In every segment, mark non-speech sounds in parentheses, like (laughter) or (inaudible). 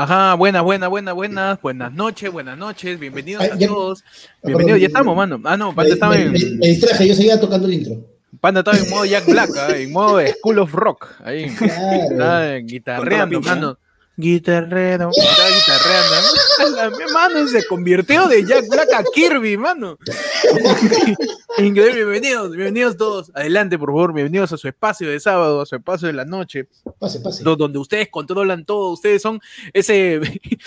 Ajá, buenas, buenas, buenas, buenas, buenas noches, buenas noches, bienvenidos a todos. Bienvenidos, ya estamos, mano. Ah, no, Panda estaba en. Me, distraje, yo seguía tocando el intro. Panda estaba en modo Jack Black, ¿eh? en modo School of Rock, ahí. Claro. guitarreando, mano guitarrero, estaba guitarreando. (laughs) Mi mano se convirtió de Jack Black a Kirby, mano. (laughs) Increíble, bienvenidos, bienvenidos todos. Adelante, por favor, bienvenidos a su espacio de sábado, a su espacio de la noche. Pase, pase. Donde ustedes controlan todo, ustedes son ese,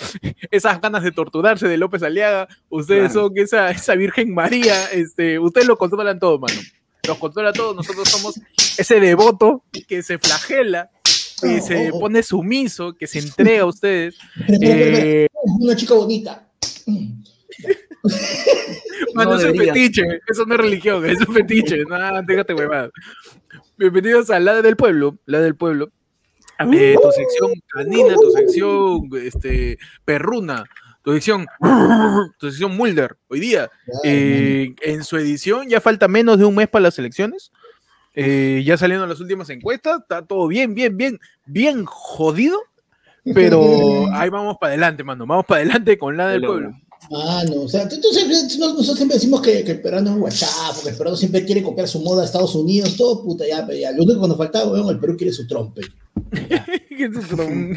(laughs) esas ganas de torturarse de López Aliaga, ustedes son esa, esa Virgen María, este, ustedes lo controlan todo, mano. Los controla todo, nosotros somos ese devoto que se flagela que se pone sumiso, que se entrega a ustedes. Eh, una chica bonita. (laughs) Mano, eso es fetiche, eso no es religión, eso es fetiche. No, déjate huevada. Bienvenidos a La del Pueblo, La del Pueblo. Eh, tu sección canina, tu sección este, perruna, tu sección, (laughs) tu sección Mulder. Hoy día, eh, en su edición, ya falta menos de un mes para las elecciones. Eh, ya saliendo las últimas encuestas, está todo bien, bien, bien, bien jodido, pero (laughs) ahí vamos para adelante, mano. Vamos para adelante con la del pueblo. Ah, no, o sea, entonces, nosotros siempre decimos que, el peruano es un guachapo, que el peruano siempre quiere copiar su moda a Estados Unidos, todo puta, ya, ya. Lo único que nos faltaba, bueno, el Perú (laughs) quiere su trompe.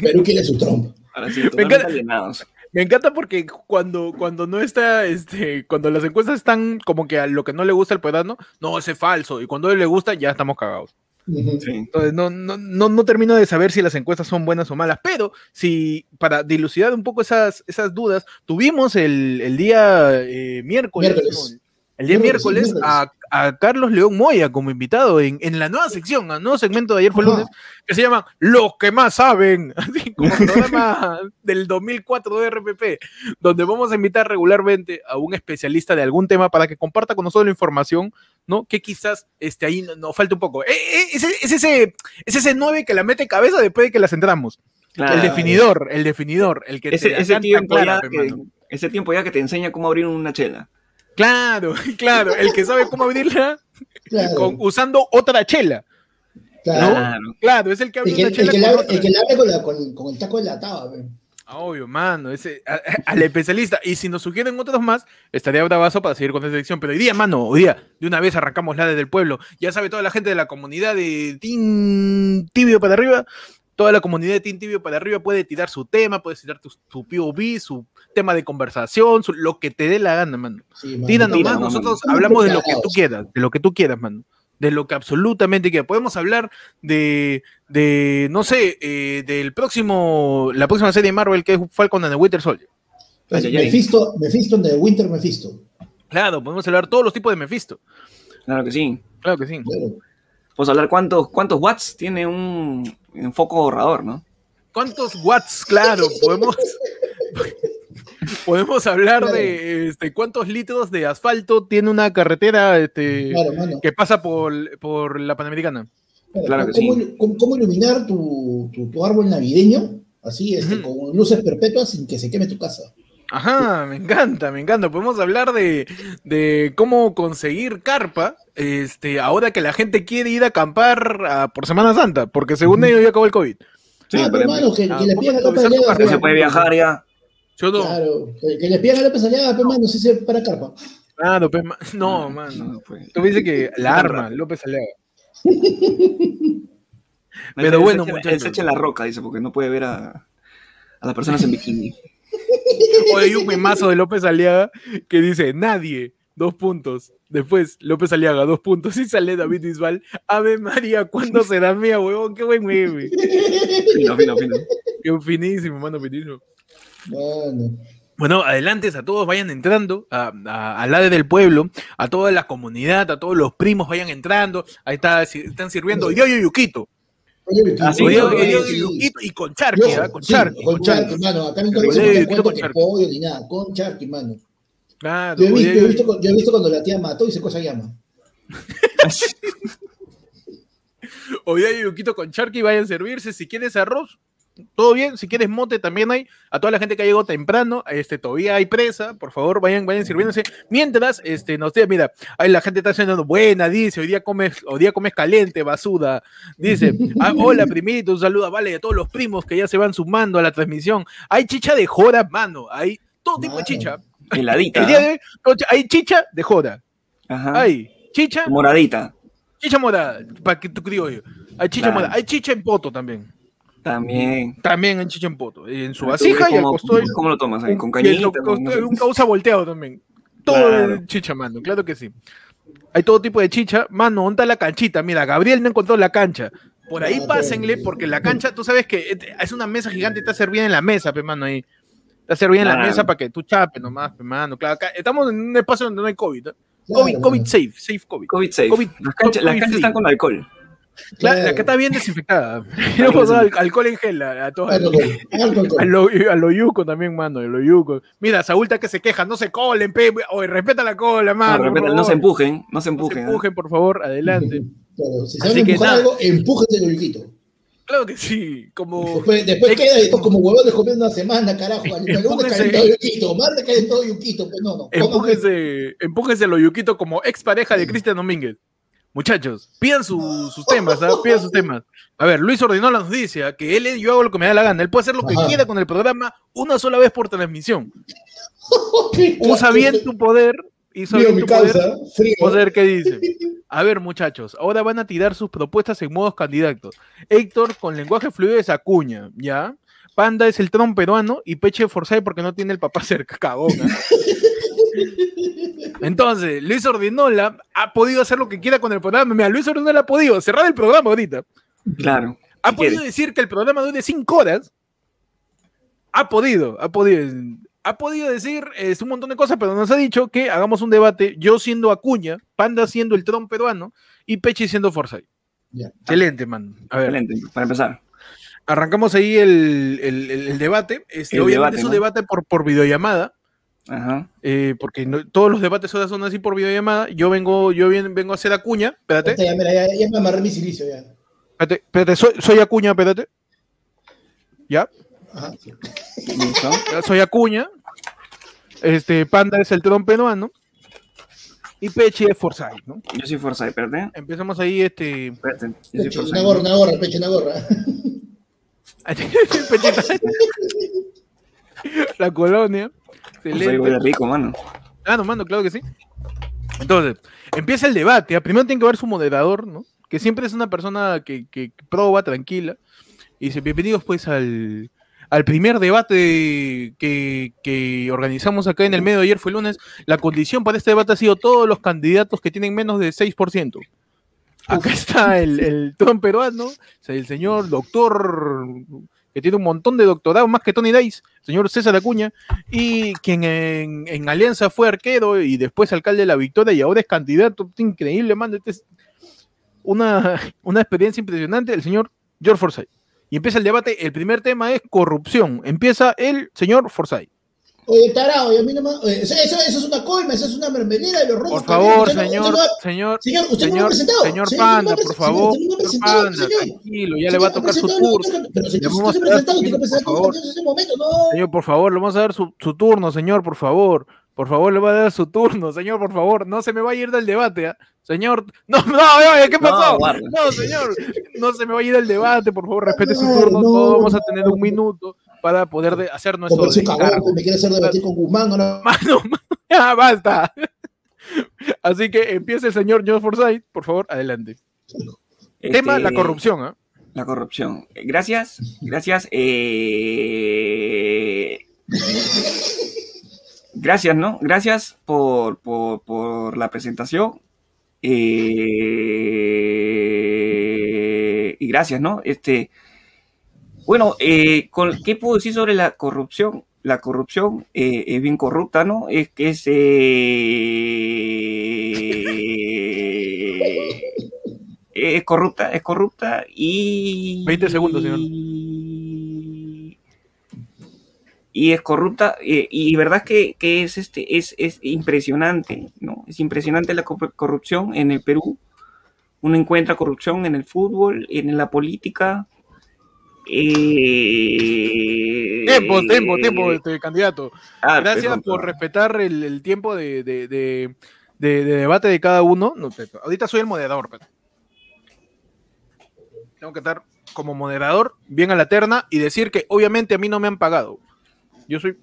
Perú quiere su trompe. Ahora sí, alienados. Me encanta porque cuando, cuando no está, este, cuando las encuestas están como que a lo que no le gusta el peruano, no, ese es falso. Y cuando le gusta, ya estamos cagados. Entonces, no, no, no, termino de saber si las encuestas son buenas o malas, pero si para dilucidar un poco esas, esas dudas, tuvimos el, día eh, miércoles, el día miércoles a, Carlos León Moya como invitado en, la nueva sección, el nuevo segmento de ayer fue lunes, que se llama Los que más saben, (laughs) así como (laughs) programa del 2004 de RPP, donde vamos a invitar regularmente a un especialista de algún tema para que comparta con nosotros la información, ¿no? Que quizás este, ahí nos no, falta un poco. Eh, eh, es, ese, es ese 9 que la mete cabeza después de que la centramos. el definidor, el definidor, el que ese, ese tiempo ya que, ese tiempo ya que te enseña cómo abrir una chela. Claro, (laughs) claro, el que sabe cómo abrirla usando otra chela. Claro. claro, es el que abre chela. El que, la, abre con, el taco de la taba. Obvio, mano, ese, al especialista. Y si nos sugieren otros más, estaría bravazo para seguir con esa sección. Pero hoy día, mano, hoy día, de una vez arrancamos la del pueblo. Ya sabe toda la gente de la comunidad de Team Tibio para arriba. Toda la comunidad de Team Tibio para arriba puede tirar su tema, puede tirar tu, su POV, su tema de conversación, lo que te dé la gana, mano. Sí, Tira nomás, nosotros hablamos de lo que tú quieras, de lo que tú quieras, mano. De lo que absolutamente quieras. Podemos hablar de, de no sé, eh, del próximo, la próxima serie de Marvel que es Falcon and the Winter Soldier. Pues, Mephisto, Mephisto de Winter Mephisto. Claro, podemos hablar todos los tipos de Mephisto. Claro que sí. Claro que sí. Podemos hablar cuántos, cuántos watts tiene un, un foco ahorrador, ¿no? ¿Cuántos watts? Claro, podemos, Podemos hablar de este, cuántos litros de asfalto tiene una carretera este, que pasa por, por la Panamericana. Claro, ¿cómo, iluminar tu, tu, árbol navideño? Así, este, con luces perpetuas sin que se queme tu casa. Ajá, me encanta, me encanta. Podemos hablar de, de cómo conseguir carpa, este, ahora que la gente quiere ir a acampar por Semana Santa, porque según ellos ya acabó el COVID. Sí, ah, pero hermano, que, que le pidan la Que se puede viajar ya. Claro, que, le pidan a López Aliaga, pero no sé si para carpa. Claro, pues, no, (laughs) mano. Pues. Tú dices que (laughs) la arma, López Aliaga. (laughs) pero bueno, muchachos. se echa la roca, dice, porque no puede ver a, a las personas en bikini. (laughs) O hay un memazo de López Aliaga que dice, nadie, dos puntos. Después, López Aliaga, dos puntos. Y sale David Isbal. Ave María, ¿cuándo será mía, huevón? Qué buen meme. Fino, fino, fino. Qué finísimo, mano, finísimo. Bueno. Bueno, adelante a todos, vayan entrando a, a, la del pueblo, a toda la comunidad, a todos los primos vayan entrando. Ahí está, están sirviendo yo yo yuquito. Y con charqui, ¿ah? con charqui. Con charqui, mano. Acá no con pollo ni nada, con charqui, mano. Claro, yo, he visto, yo, he visto, yo he visto cuando la tía mató y se cosa llama. (laughs) Hoy hay yuquito con charqui, vayan a servirse. Si quieres arroz, todo bien. Si quieres mote, también hay. A toda la gente que ha llegado temprano, este, todavía hay presa. Por favor, vayan, vayan sirviéndose. Mientras, este, nos diga, mira, ahí la gente está haciendo buena, dice, hoy día comes, hoy día comes caliente, basuda. Dice, (laughs) ah, hola, primito, un saludo, vale, a todos los primos que ya se van sumando a la transmisión. Hay chicha de joda, mano. Hay todo tipo de chicha. Heladita. El día de hoy, hay chicha de joda. Ajá. Hay chicha. Moradita. Chicha morada, para que tú criollo. Hay chicha morada. Hay chicha en poto también. También. También en chicha en su vasija y al costado. ¿Cómo lo tomas ahí? ¿Con cañita? Un causa volteado también. Todo el chicha, mano. Claro que sí. Hay todo tipo de chicha. Mano, ¿dónde está la canchita? Mira, Gabriel no encontró la cancha. Por ahí pásenle, porque la cancha, tú sabes que es una mesa gigante y está servida en la mesa, pe, mano, ahí. Está servida en la mesa para que tú chapes nomás, pe, mano. Claro, acá estamos en un espacio donde no hay COVID. ¿eh? COVID, COVID safe, safe COVID. COVID safe. las, canchas, están con alcohol. Claro, la que está bien desinfectada. (laughs) (laughs) Dado alcohol en gel a, todos. A lo, a lo yuco también, mano, a lo yuco. Mira, Saúl está que se queja, no se colen, pe, oye, respeta la cola, mano. No, se empujen, no se empujen. No se empujen, por favor, adelante. si a empujar algo, empújense el yuquito. Claro que sí, como... Después, después queda esto como huevones comiendo una semana, carajo. Lunes caen todo yuquito, martes caen todo yuquito, pues no, no. Empújense, empújense los yuquitos como expareja de Cristian Domínguez. Muchachos, pidan sus temas. ¿ah? pidan sus temas. A ver, Luis Ordinola nos dice que él, yo hago lo que me da la gana. Él puede hacer lo que quiera con el programa una sola vez por transmisión. (laughs) Usa bien tu poder y sobre tu poder, poder ¿qué dice? (laughs) A ver, muchachos, ahora van a tirar sus propuestas en modos candidatos. Héctor con lenguaje fluido es Acuña, ¿ya? Panda es el tron peruano y Peche Forsyth porque no tiene el papá cerca, cagona. (laughs) (laughs) Entonces, Luis Ordinola ha podido hacer lo que quiera con el programa. Mira, Luis Ordinola ha podido cerrar el programa ahorita. Claro. Ha podido decir que el programa dure cinco horas. Ha podido, ha podido ha podido decir es un montón de cosas, pero nos ha dicho que hagamos un debate, yo siendo Acuña, Panda siendo el tron peruano y Peche siendo Forsyth. Excelente, man. A ver. Excelente, para empezar. Arrancamos ahí el, debate. Este, obviamente es un debate por, por videollamada. Ajá. Eh, porque todos los debates ahora son así por videollamada. Yo vengo, yo vengo a hacer Acuña. Espérate. Ya, mira, ya, ya me amarré mi silicio ya. Espérate, espérate soy, soy Acuña, espérate. ¿Ya? Soy Acuña. Este, Panda es el tron peruano. Y Peche es Forsyth, ¿no? Yo soy Forsyth, espérate. Empezamos ahí, este. Espérate, una gorra, una gorra, Peche, una gorra. (laughs) (laughs) (laughs) La colonia. Excelente. rico, mano. Ah, no, mano, claro que sí. Entonces, empieza el debate. Primero tiene que ver su moderador, ¿no? Que siempre es una persona que, que proba, tranquila. Y dice, bienvenidos pues al, al primer debate que, organizamos acá en el medio de ayer fue el lunes, la condición para este debate ha sido todos los candidatos que tienen menos de 6%. Acá está el, el (laughs) peruano, el señor doctor que tiene un montón de doctorados, más que Tony Dice, señor César Acuña, y quien en, Alianza fue arquero y después alcalde de la Victoria y ahora es candidato, increíble, man, este es una, una experiencia impresionante, el señor George Forsyth. Y empieza el debate. El primer tema es corrupción. Empieza el señor Forsyth. Oye, tarado, y a mí nomás. eso, eso, es una coima, eso es una mermelera de los rojos. Por favor, señor, señor, señor, usted señor, no señor Panda, por favor. Señor, Panda, tranquilo, ya le va a tocar su turno. Pero señor, usted se presentado, tiene que presentar en ese momento, no. Señor, por favor, le vamos a dar su, su turno, señor, por favor. Por favor, le va a dar su turno, señor, por favor. No se me va a ir del debate, ¿eh? Señor, no, no, ¿qué pasó? No, señor, no se me va a ir del debate, por favor, respete su turno. Todos vamos a tener un minuto para poder de hacer nuestro. me quiere hacer debatir con Guzmán, ¿no? (laughs) Mano, ya basta. (laughs) Así que empiece el señor John Forsyth, por favor, adelante. Tema, la este, corrupción, ¿ah? La corrupción. Gracias, gracias. Eh gracias, ¿no? Gracias por, la presentación. Eh, y gracias, ¿no? Este, bueno, eh, ¿qué puedo decir sobre la corrupción? La corrupción eh, es bien corrupta, ¿no? Es que es, es corrupta, es corrupta y... 20 segundos, señor y es corrupta, eh, y verdad que, que, es, este, es, es impresionante, ¿no? Es impresionante la corrupción en el Perú. Uno encuentra corrupción en el fútbol, en la política, Eh... Tiempo, tiempo, tiempo, este candidato. Ah, Gracias por respetar el, tiempo de, debate de cada uno. ahorita soy el moderador. Pero. Tengo que estar como moderador, bien a la terna, y decir que obviamente a mí no me han pagado. Yo soy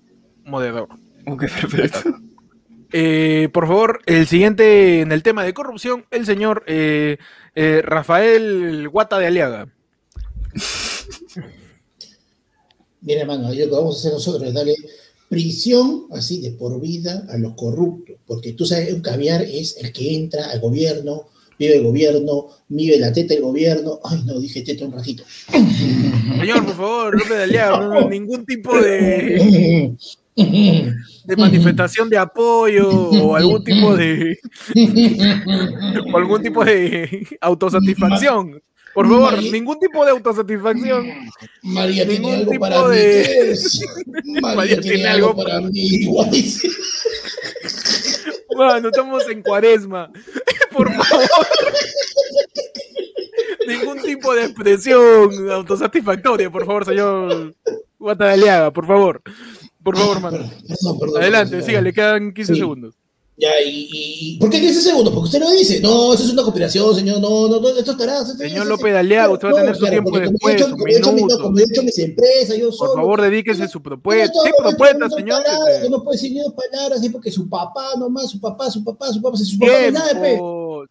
moderador. Ok, perfecto. Eh, por favor, el siguiente en el tema de corrupción, el señor eh, eh, Rafael Guata de Aliaga. Mira, hermano, lo que vamos a hacer nosotros es darle prisión así de por vida a los corruptos, porque tú sabes, un caviar es el que entra al gobierno, vive el gobierno, vive la teta del gobierno. Ay, no, dije teta un ratito. Señor, por favor, López de Aliaga, ningún tipo de de manifestación de apoyo o algún tipo de o algún tipo de autosatisfacción. Por favor, ningún tipo de autosatisfacción. María tiene algo para de... mí. (laughs) María, tiene, algo para mí. Bueno, (laughs) estamos en cuaresma. (laughs) Por favor. Ningún tipo de expresión autosatisfactoria, por favor, señor Guataleaga, por favor. Por favor, mano. Adelante, siga, le quedan 15 segundos. Ya, y, y, ¿Por qué 15 segundos? Porque usted no dice, no, eso es una conspiración, señor, no, no, no esto estará. Señor López Aliaga, usted va a tener su tiempo después, su minuto. Como he hecho mis empresas, yo Por favor, dedíquese su propuesta. ¿Qué propuesta, señor? Yo no puedo decir ni dos palabras, porque su papá nomás, su papá, su papá, su papá, su papá, nada.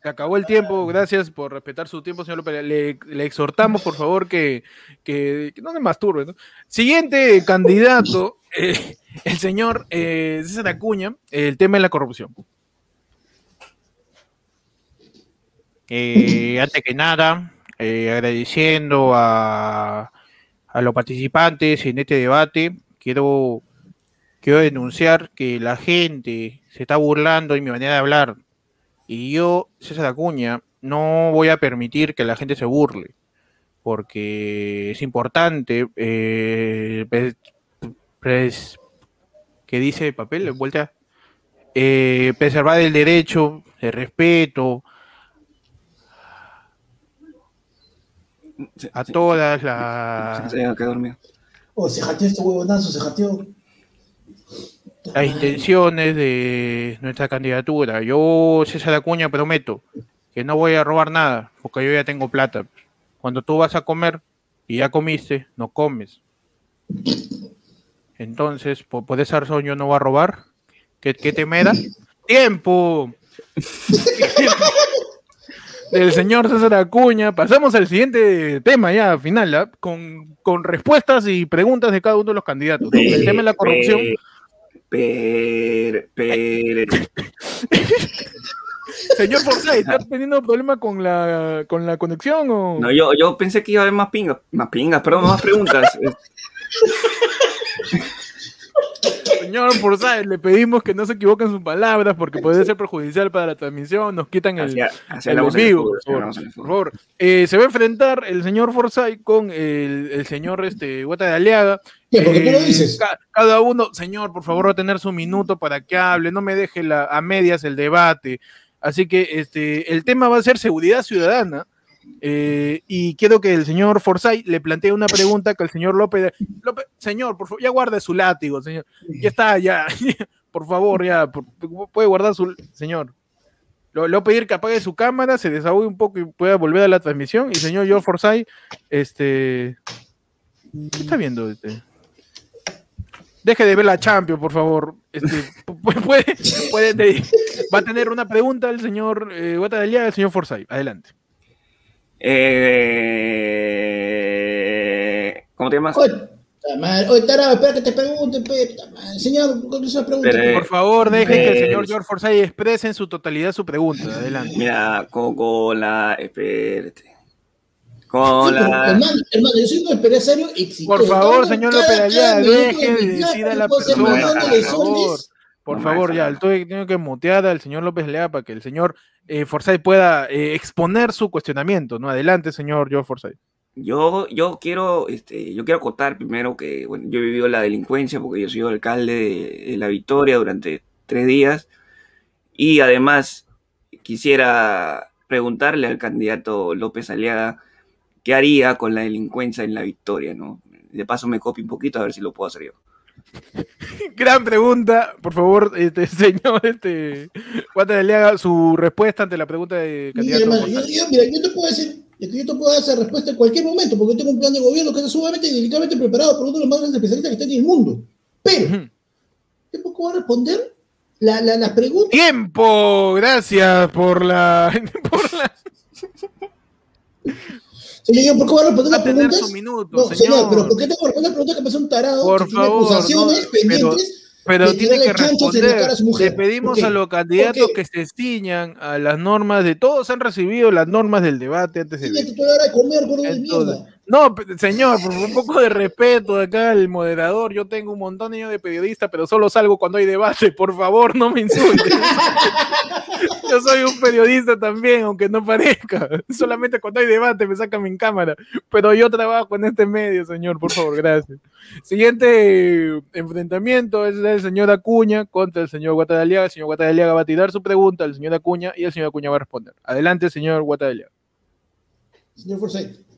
Se acabó el tiempo, gracias por respetar su tiempo, señor López. Le, le exhortamos, por favor, que, que, que no se masturbe. ¿no? Siguiente candidato. (laughs) El señor eh, César Acuña, el tema de la corrupción. Eh, antes que nada, eh, agradeciendo a, a, los participantes en este debate, quiero, quiero denunciar que la gente se está burlando de mi manera de hablar. Y yo, César Acuña, no voy a permitir que la gente se burle, porque es importante eh, que dice el papel, en vuelta, eh, preservar el derecho, el respeto a todas las... Oh, se jateó este huevonazo, se jateó. Las intenciones de nuestra candidatura. Yo, César Acuña, prometo que no voy a robar nada, porque yo ya tengo plata. Cuando tú vas a comer y ya comiste, no comes. Entonces, por, esa razón yo no voy a robar. ¿Qué, te me da? ¡Tiempo! (laughs) del señor César Acuña. Pasamos al siguiente tema ya, final, ¿ah? con, con, respuestas y preguntas de cada uno de los candidatos. El tema de la corrupción. (laughs) Señor Forsyth, ¿estás teniendo problema con la, con la conexión? O? No, yo, yo pensé que iba a haber más pingas, más pingas, perdón, más preguntas. (laughs) Señor Forsyth, le pedimos que no se equivoquen sus palabras porque puede ser perjudicial para la transmisión, nos quitan el, el vivo. Por, favor, eh, se va a enfrentar el señor Forsyth con el, el señor este, Guata de Aliaga. ¿Qué? ¿Por qué lo dices? cada uno, señor, por favor, va a tener su minuto para que hable, no me deje la, a medias el debate. Así que este, el tema va a ser seguridad ciudadana. Eh, y quiero que el señor Forsyth le plantee una pregunta que el señor López, señor, por favor, ya guarde su látigo, señor. Ya está, ya, (laughs) por favor, ya, puede guardar su, señor. Le voy a que apague su cámara, se desahogue un poco y pueda volver a la transmisión. Y señor George Forsyth, este, ¿qué está viendo? Este? Deje de ver la Champions, por favor. Este, (laughs) puede, puede, va a tener una pregunta el señor eh, el señor Forsyth. Adelante. Eh, ¿Cómo te llamas? Oye, tarado, espera que te pregunte, señor, esa pregunta. por favor, dejen que el señor George Forsyth exprese en su totalidad su pregunta. Adelante. Mira, con, la. Espérate. Con la... hermano, hermano, yo soy un empresario exitoso. Por favor, señor López Allá, deje de decir a la persona. Por favor. Por favor, ya, tengo que mutear al señor López Lea para que el señor eh, Forsyth pueda eh, exponer su cuestionamiento, ¿no? Adelante, señor Joe Forsyth. Yo, yo quiero, este, yo quiero acotar primero que, bueno, yo he vivido la delincuencia porque yo soy alcalde de, La Victoria durante tres días y además quisiera preguntarle al candidato López Aliaga qué haría con la delincuencia en la victoria, ¿no? De paso me copio un poquito a ver si lo puedo hacer yo. Gran pregunta, por favor, este (laughs) señor, este le haga su respuesta ante la pregunta de. Mira, yo, mira, yo te puedo decir, yo te puedo dar esa respuesta en cualquier momento, porque tengo un plan de gobierno que está sumamente y delicadamente preparado por uno de los más grandes especialistas que está en el mundo. Pero, ¿qué poco va a responder la, la, las preguntas? Tiempo, gracias por la, (laughs) por la... Señor, ¿por qué voy a responder las preguntas? Minuto, no, señor. señor. pero ¿por qué tengo que responder preguntas que son tarado? Por que favor, acusaciones no, pendientes? Pero tiene que responder. Le pedimos a los candidatos que se ciñan a las normas de todos han recibido las normas del debate antes de. Comer, gordo de mierda. No, señor, por un poco de respeto acá al moderador. Yo tengo un montón de periodista, pero solo salgo cuando hay debate. Por favor, no me insulte. (laughs) Yo soy un periodista también, aunque no parezca. Solamente cuando hay debate me sacan mi cámara. Pero yo trabajo en este medio, señor, por favor, gracias. Siguiente enfrentamiento es el señor Acuña contra el señor Guatadaliaga. El señor Guatadaliaga va a tirar su pregunta al señor Acuña y el señor Acuña va a responder. Adelante, señor Guatadaliaga. Señor Forsyth.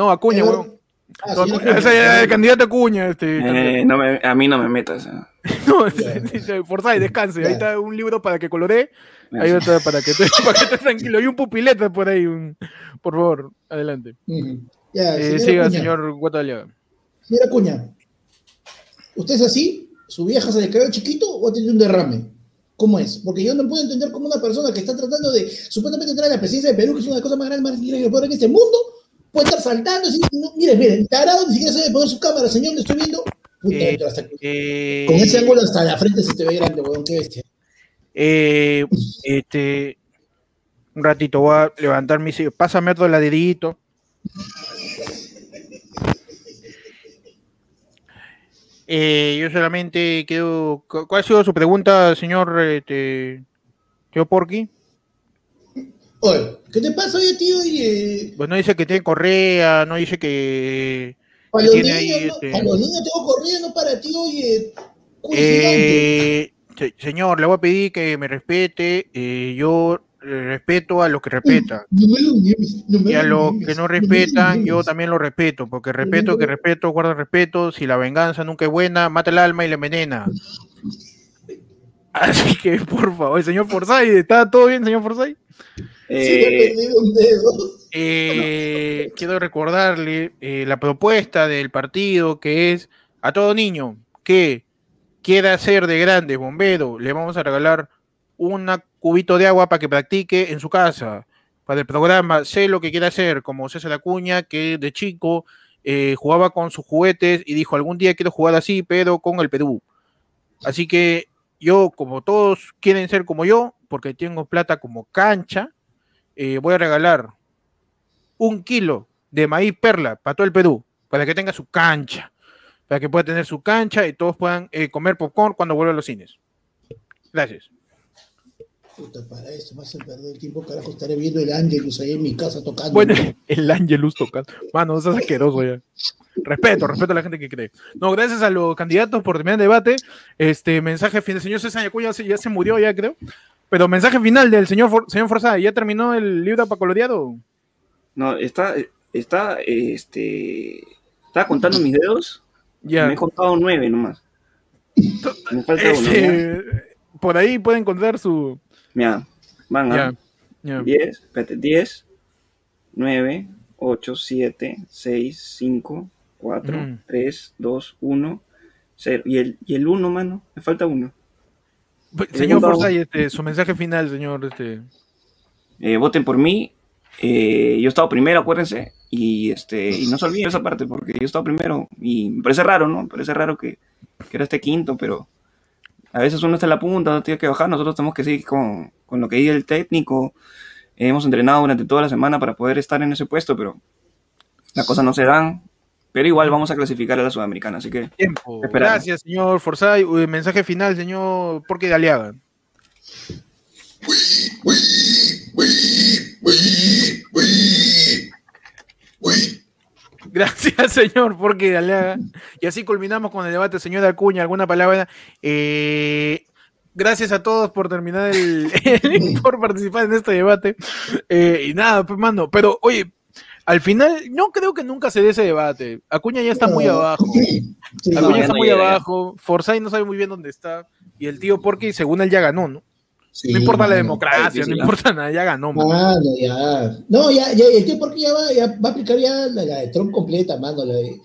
No, Acuña, weón. Ah, el candidato Acuña. Este, eh, no me, a mí no me metas. (laughs) Eh. no, dice, Forsyth, descanse. Ahí está un libro para que coloree. Ahí está para que, (laughs) esté tranquilo. Y un pupileta por ahí. por favor, adelante. eh, siga, señor Guataliaga. Señora Acuña, ¿usted es así? ¿Su vieja se le cayó chiquito o ha tenido un derrame? ¿Cómo es? Porque yo no puedo entender cómo una persona que está tratando de supuestamente entrar a la presidencia de Perú, que es una de las cosas más grandes, más grandes que puede en este mundo, puede estar saltando. Así, no, mire, mire, el tarado ni siquiera sabe poner su cámara, señor, le estoy viendo. Eh, eh, con ese ángulo hasta la frente se te ve grande, weón, qué bestia. Eh, este, un ratito voy a levantar mi Pásame otro ladidito. Eh, yo solamente quiero. ¿Cuál ha sido su pregunta, señor este, tío Porky? Oye, ¿qué te pasa hoy, tío? Oye? Pues no dice que tiene correa, no dice que. Para los, niños, ahí, este... para los niños tengo correa, no para ti, oye. Eh, señor, le voy a pedir que me respete. Eh, yo respeto a los que respetan. y a los que no respetan, yo también lo respeto, porque respeto que respeto, guarda respeto. Si la venganza nunca es buena, mata el alma y la envenena. Así que, por favor, señor Forsyth, ¿está todo bien, señor Forsyth? Eh, eh, quiero recordarle eh, la propuesta del partido que es a todo niño que quiera ser de grande bombero, le vamos a regalar un cubito de agua para que practique en su casa. Para el programa, sé lo que quiere hacer, como César Acuña, que de chico eh, jugaba con sus juguetes y dijo, algún día quiero jugar así, pero con el Perú. Así que yo, como todos quieren ser como yo, porque tengo plata como cancha, eh, voy a regalar un kilo de maíz perla para todo el Perú, para que tenga su cancha, para que pueda tener su cancha y todos puedan eh, comer popcorn cuando vuelvan a los cines. Gracias. Puta, para eso me hacen perder el tiempo, carajo, estaré viendo el Angelus ahí en mi casa tocando. Bueno, (laughs) el Angelus tocando. Mano, no seas asqueroso ya. Respeto, respeto a la gente que cree. No, gracias a los candidatos por terminar el debate. Este mensaje final, señor César Yacuya ya se murió ya, creo. Pero mensaje final del señor, For, señor Forza, ¿ya terminó el libro para coloreado? No, está, está, este, estaba contando mis dedos. Ya. Me he contado nueve nomás. Me falta uno. Este, por ahí puede encontrar su, Mira, van a 10, espérate, 10, 9, 8, 7, 6, 5, 4, 3, 2, 1, 0. Y el, y el 1, mano, me falta 1. Señor Forza, este, su mensaje final, señor. Este... Eh, voten por mí. Eh, yo he estado primero, acuérdense. Y, este, y no se olviden esa parte, porque yo he estado primero. Y me parece raro, ¿no? Me parece raro que, que era este quinto, pero a veces uno está en la punta, no tiene que bajar, nosotros tenemos que seguir con, lo que dice el técnico. Hemos entrenado durante toda la semana para poder estar en ese puesto, pero las cosas no se dan. Pero igual vamos a clasificar a la Sudamericana, así que. Tiempo. Gracias, señor Forzay. Mensaje final, señor Porque de Aliaga. (laughs) Gracias, señor, porque Y así culminamos con el debate, señor Acuña. ¿Alguna palabra? Eh, gracias a todos por terminar el, (laughs) por participar en este debate. Eh, y nada, pues, mando. Pero, oye, al final, no creo que nunca se dé ese debate. Acuña ya está muy abajo. Acuña está muy abajo. Forzay no sabe muy bien dónde está. Y el tío Porky, según él, ya ganó, ¿no? no importa la democracia, no importa nada, ya ganó. Mano. ya. No, ya, ya, el tío Porky ya va, ya va a aplicar ya la, de Trump completa, mano. La de,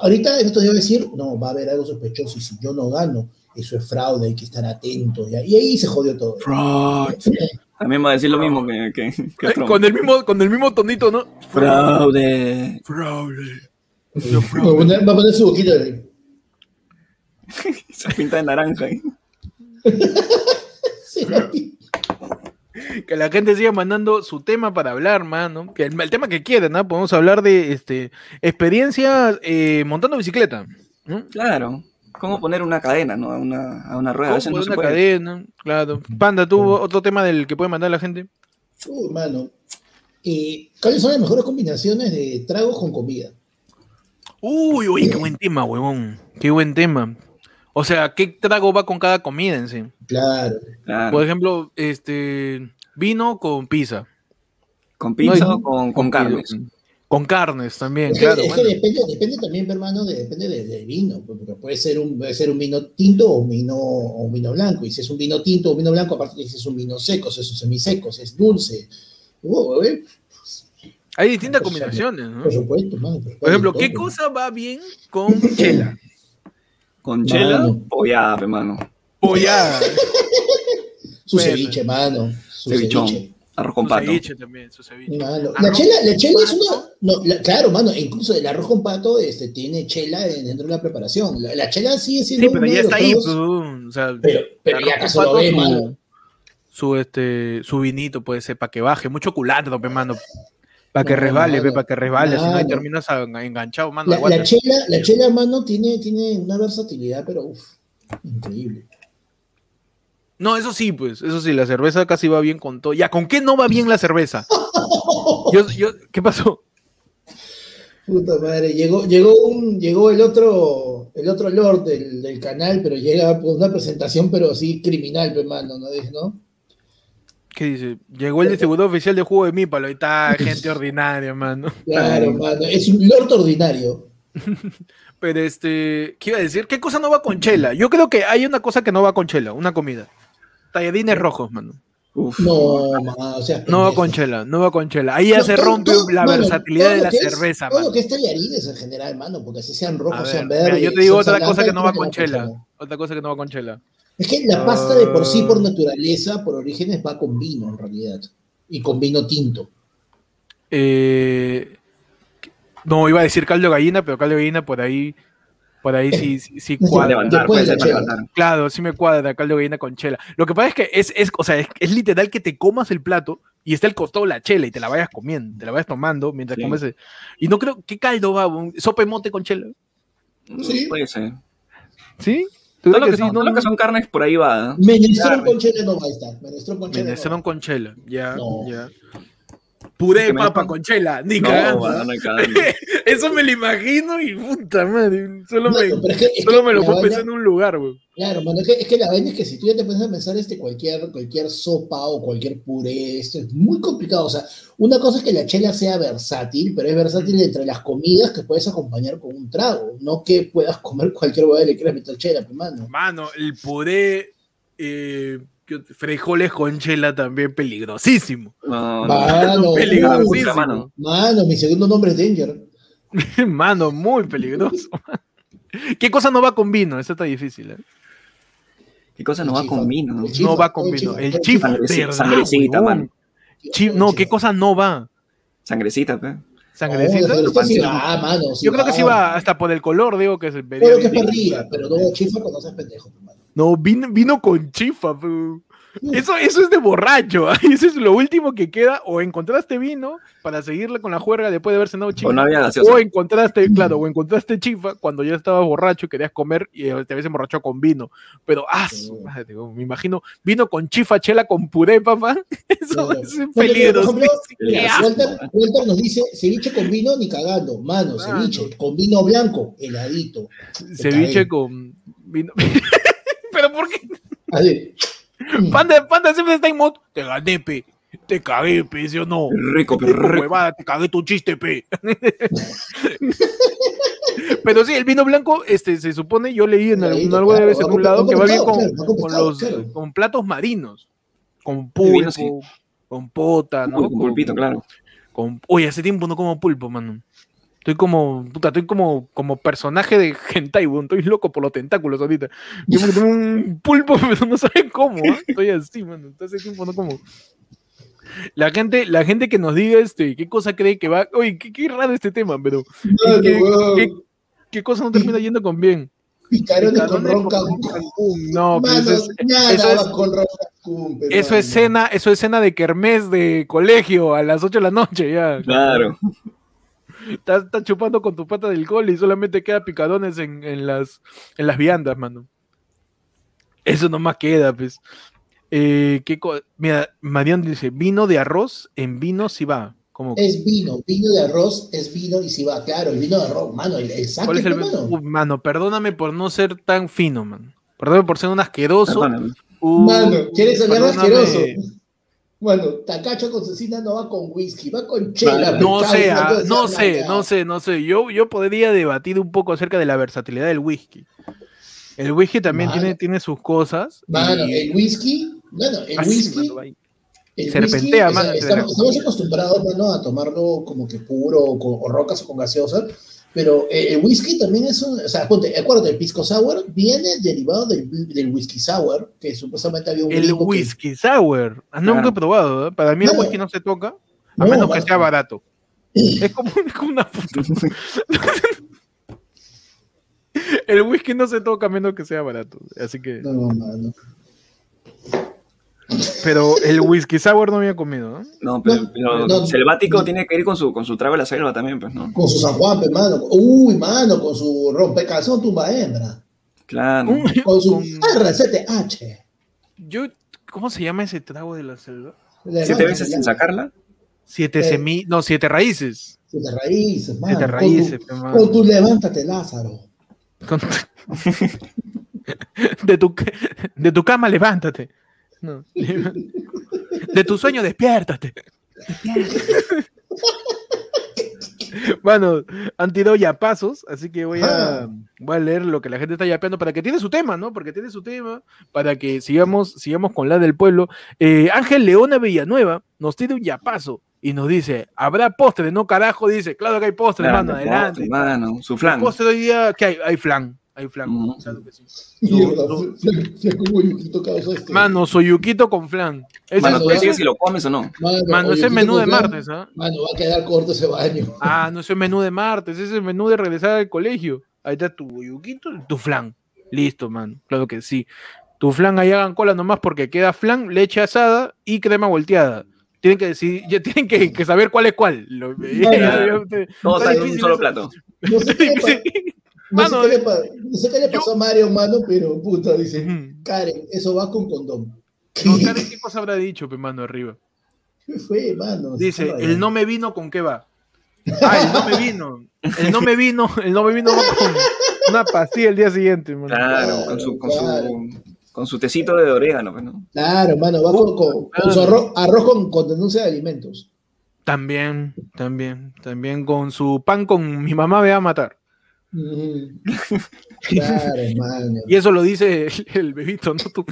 ahorita esto debe decir, no, va a haber algo sospechoso y si yo no gano, eso es fraude, hay que estar atento. Y ahí se jodió todo. También va a decir lo mismo que, que, con, el mismo, con el mismo tonito, ¿no? Fraude. Fraude. (laughs) Va a poner su boquita ahí. (laughs) Se pinta de naranja ahí. (laughs) que la gente siga mandando su tema para hablar, mano. Que el, tema que quieran, ¿no? Podemos hablar de este, experiencia eh, montando bicicleta. Claro. ¿Cómo poner una cadena, ¿no? A una, a una rueda. ¿Cómo poner una cadena? Claro. Panda, ¿tú otro tema del que puede mandar la gente? Uy, hermano. Eh, ¿Cuáles son las mejores combinaciones de tragos con comida? Uy, uy, qué buen tema, huevón. Qué buen tema. O sea, ¿qué trago va con cada comida en sí? Claro. Por ejemplo, este vino con pizza. ¿Con pizza o con, con carnes? Con carnes también, claro. Es que depende, depende también, hermano, depende del vino, porque puede ser, un, puede ser un vino tinto o un vino, o un vino blanco. Y si es un vino tinto o un vino blanco, aparte si es un vino seco, si es un semiseco, si es dulce. Uh, eh, Hay distintas combinaciones, ¿no? Por supuesto, hermano. Por ejemplo, ¿qué cosa va bien con chela? ¿Con chela? Pollada, hermano. Pollada. (laughs) su ceviche, hermano. Su ceviche. Arroz con pato. Ceviche también, su ceviche. la, chela, la chela es una. No, claro, mano, incluso el arroz con pato este, tiene chela dentro de la preparación. La, chela sigue siendo. Sí, pero ya está ahí. Pues, o sea, pero, pero ya acaso lo ve, mano. Su, este, su vinito puede ser para que baje. Mucho culantro, mano. Para que resbale, para que resbale, si no ahí terminas enganchado, mano. La, la, chela, la chela, mano, tiene, tiene una versatilidad, pero uff, increíble. No, eso sí, pues, eso sí, la cerveza casi va bien con todo. Ya, ¿con qué no va bien la cerveza? (laughs) Yo, yo, ¿Qué pasó? Puta madre, llegó, llegó, un, llegó el otro, el otro Lord del, canal, pero llega por una presentación, pero sí criminal, hermano, ¿no? ¿no? ¿Qué dice? Llegó el distribuidor oficial de juego de Mípalo, ahí está gente ordinaria, hermano. Claro, hermano, es un Lord ordinario. (laughs) Pero este, ¿qué iba a decir? ¿Qué cosa no va con chela? Yo creo que hay una cosa que no va con chela, una comida. Talladines rojos, mano. No, o sea, no va con chela, no va con chela. Ahí ya se rompe la versatilidad de la cerveza, mano. Todo lo que es tallarines en general, mano, porque así sean rojos, sean verdes. yo te digo otra cosa que no va con chela. Otra cosa que no va con chela. Es que la pasta de por sí, por ah. naturaleza, por orígenes, va con vino, en realidad. Y con vino tinto. Eh, no, iba a decir caldo de gallina, pero caldo de gallina por ahí por ahí sí, sí, cuadra. Claro, sí me cuadra caldo de gallina con chela. Lo que pasa es que es, es o sea, es, literal que te comas el plato y está el costado la chela y te la vayas comiendo, te la vayas tomando mientras comes. Y no creo, ¿qué caldo va? ¿Sopa mote con chela? Sí. Puede ser. ¿Sí? Todo lo, que, son, todo lo que son carnes por ahí va. Menestrón con chela no va a estar. Menestrón con chela. Menestrón con chela, ya, ya. Puré de papa con chela, ni cagando. (laughs) Eso me lo imagino y puta madre. Solo me, solo me lo puedo pensar en un lugar, güey. Claro, mano, es que, es que la vaina es que si tú ya te pones a pensar este, cualquier, cualquier sopa o cualquier puré, esto es muy complicado. O sea, una cosa es que la chela sea versátil, pero es versátil entre las comidas que puedes acompañar con un trago, no que puedas comer cualquier hueá y le quieras meter chela, pues, mano. Mano, el puré. Eh, frijoles con chela también peligrosísimo. mano, (laughs) peligrosísimo. Mano. mano, mi segundo nombre es Danger. (laughs) mano, muy peligroso. (laughs) ¿Qué cosa no va con vino? Eso está difícil. ¿eh? ¿Qué cosa no va con vino? no va con vino. El chifa. Sangrecita, mano. no, ¿qué cosa no va? Sangrecita, pe. ¿Sangrecita? Yo creo que sí va hasta por el color, digo que es el Creo que es parrilla, pero no, chifa cuando seas pendejo, hermano. No, vino, vino con chifa. Eso, eso es de borracho. (laughs) Eso es lo último que queda. O encontraste vino para seguirle con la juerga después de haber cenado chifa. O, encontraste, claro, o encontraste chifa cuando ya estabas borracho y querías comer y te habías emborrachado con vino. Pero, ah, me imagino, vino con chifa, chela con puré, papá. (laughs) Eso es peligroso. (laughs) Walter, nos dice ceviche con vino ni cagando. Mano, ceviche con vino blanco, heladito. Ceviche con vino. ¿Pero por qué? Así. Panda, Panda siempre está en modo, te gané, pe. Te cagué, pe, ¿sí o no? Rico, dijo, rico. huevada, te cagué tu chiste, pe. (laughs) Pero sí, el vino blanco, este, se supone, yo leí en algún, Claro, algo de vez en un lado que va bien con, con los claro. con platos marinos, con pulpo, sí. con pota, ¿no? Uy, con pulpito, claro. con- oye, hace tiempo no como pulpo, mano. Estoy como, puta, estoy como, como personaje de hentai, weón. Estoy loco por los tentáculos ahorita. Yo porque tengo un (laughs) pulpo, (laughs) pero no saben cómo, ¿ah? Estoy así, mano. Entonces hace tiempo no como. La gente, la gente que nos diga este, qué cosa cree que va. Oye, qué, qué raro este tema, pero. ¿Qué, weón. qué- qué cosa no termina yendo con bien? Picarones con ron Cancún. No, eso es, nada eso es- va con ron Cancún, pero, eso es mano. cena, eso es cena de kermés de colegio a las 8 de la noche, ya. Claro. Estás, estás chupando con tu pata del cole y solamente queda picadones en, en las, en las viandas, mano. Eso nomás queda, pues. Eh, ¿qué co- Mira, Mariano dice, vino de arroz en vino si va. ¿Cómo? Es vino, vino de arroz es vino y si va, claro, el vino de arroz, mano, el, el saque, ¿Cuál es el mano. Mano, perdóname por no ser tan fino, mano. Perdóname por ser un asqueroso. Uy, Mano, ¿quieres hablar perdóname. asqueroso? Bueno, Tacacho con cecina no va con whisky, va con chela. No sé, ah, no sé, no sé, no sé. Yo, yo podría debatir un poco acerca de la versatilidad del whisky. El whisky también Mano. tiene, tiene sus cosas. Mano, y- el whisky, bueno, el Así, whisky, el serpentea, whisky, o sea, mano, entre estamos, acostumbrados, mano, a tomarlo como que puro, o, con- o rocas o con gaseosa, pero eh, el whisky también es un, o sea, ponte, acuérdate, el pisco sour viene derivado del, del whisky sour, que supuestamente había un El que- whisky sour. Ah, Nunca he probado. ¿eh? Para mí el No. whisky no se toca, a No, menos que sea barato. (laughs) Es como, una puta. (laughs) El whisky no se toca a menos que sea barato. Así que. No, mano. Pero el whisky sour no había comido, ¿no? No, pero, No, pero no, selvático no. tiene que ir con su, con su trago a la selva también, pues, ¿no? Con su San Juan, pe, mano. Uy, mano, con su rompecalzón tumba hembra. Claro. Con su Con- RCTH. Yo, ¿cómo se llama ese trago de la selva? Siete veces sin sacarla. Siete Eh. semi, no, siete raíces. Siete raíces, mano. Siete Con raíces, tu- pe, mano. Con tu levántate, Lázaro. Con- (laughs) de, tu, de tu cama, levántate. No. (laughs) De tu sueño, despiértate. Bueno, han tirado ya pasos, así que voy a, Ah. voy a leer lo que la gente está yapeando para que tiene su tema, ¿no? Porque tiene su tema, para que sigamos, sigamos con la del pueblo. Eh, Ángel Leona Villanueva nos tira un yapazo y nos dice, ¿habrá postre? No, carajo, dice, claro que hay postre, hermano, adelante. Mano, su flan. postre hoy día, ¿qué hay? Hay flan, hay flan, Ujú. claro que sí. Mierda, no. como causa este. Mano, soyuquito con flan. Ese, Mano, es- si lo comes o no. Mano, mano, ese es menú de flan, martes, ¿ah? Mano, va a quedar corto ese baño. (laughs) Ah, no, ese es menú de martes, ese es el menú de regresar al colegio. Ahí está tu yuquito y tu flan. Listo, man. Claro que sí. Tu flan ahí hagan cola nomás porque queda flan, leche asada y crema volteada. Tienen que decir, ya tienen que, que saber cuál es cuál. Lo- (laughs) ya- Todo está en un solo eso. plato. No sé qué (laughs) pa- no sé Mano, qué le no sé qué le pasó a Mario, mano, pero puta, dice. Karen, eso va con condón. No, Karen, ¿qué cosa habrá dicho, pe, mano, arriba? ¿Qué fue, mano? Dice, el no me vino, ¿con qué va? Ah, el no me vino. El no me vino, el no me vino va con una pastilla el día siguiente, mano. Claro, con su, con su, con su tecito de orégano, pues, ¿no? Claro, mano, va con, con- con su arroz, arroz con, con denuncia de alimentos. También, también, también con su pan con mi mamá me va a matar. Claro, mano. Y eso lo dice el, el bebito, no tú.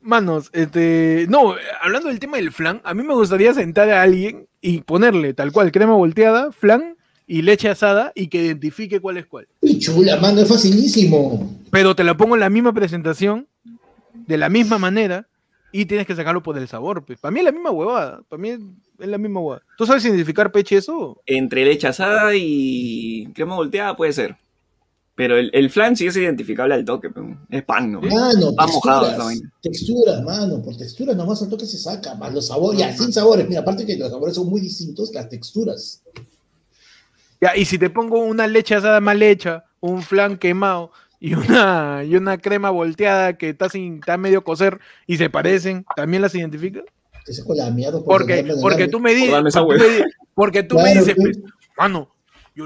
Manos, este, no, hablando del tema del flan, a mí me gustaría sentar a alguien y ponerle tal cual crema volteada, flan y leche asada y que identifique cuál es cuál. Y chula, mano, es facilísimo. Pero te la pongo en la misma presentación, de la misma manera, y tienes que sacarlo por el sabor. Pues. Para mí es la misma huevada, para mí es, la misma huevada. ¿Tú sabes identificar peche eso? Entre leche asada y crema volteada puede ser. Pero el, el flan sí es identificable al toque, pues, es pan, ¿no? Mano, Va mojado texturas, mano, por texturas nomás al toque se saca, más los sabores, ya, sin sabores, mira, aparte que los sabores son muy distintos, las texturas. Ya, y si te pongo una leche asada mal hecha, un flan quemado y una, y una crema volteada que está, sin, está medio cocer y se parecen, ¿también las identificas? Que se con la mierda por Porque, porque tú me dices, porque tú me di- porque tú me Claro, dices, pues. mano, yo,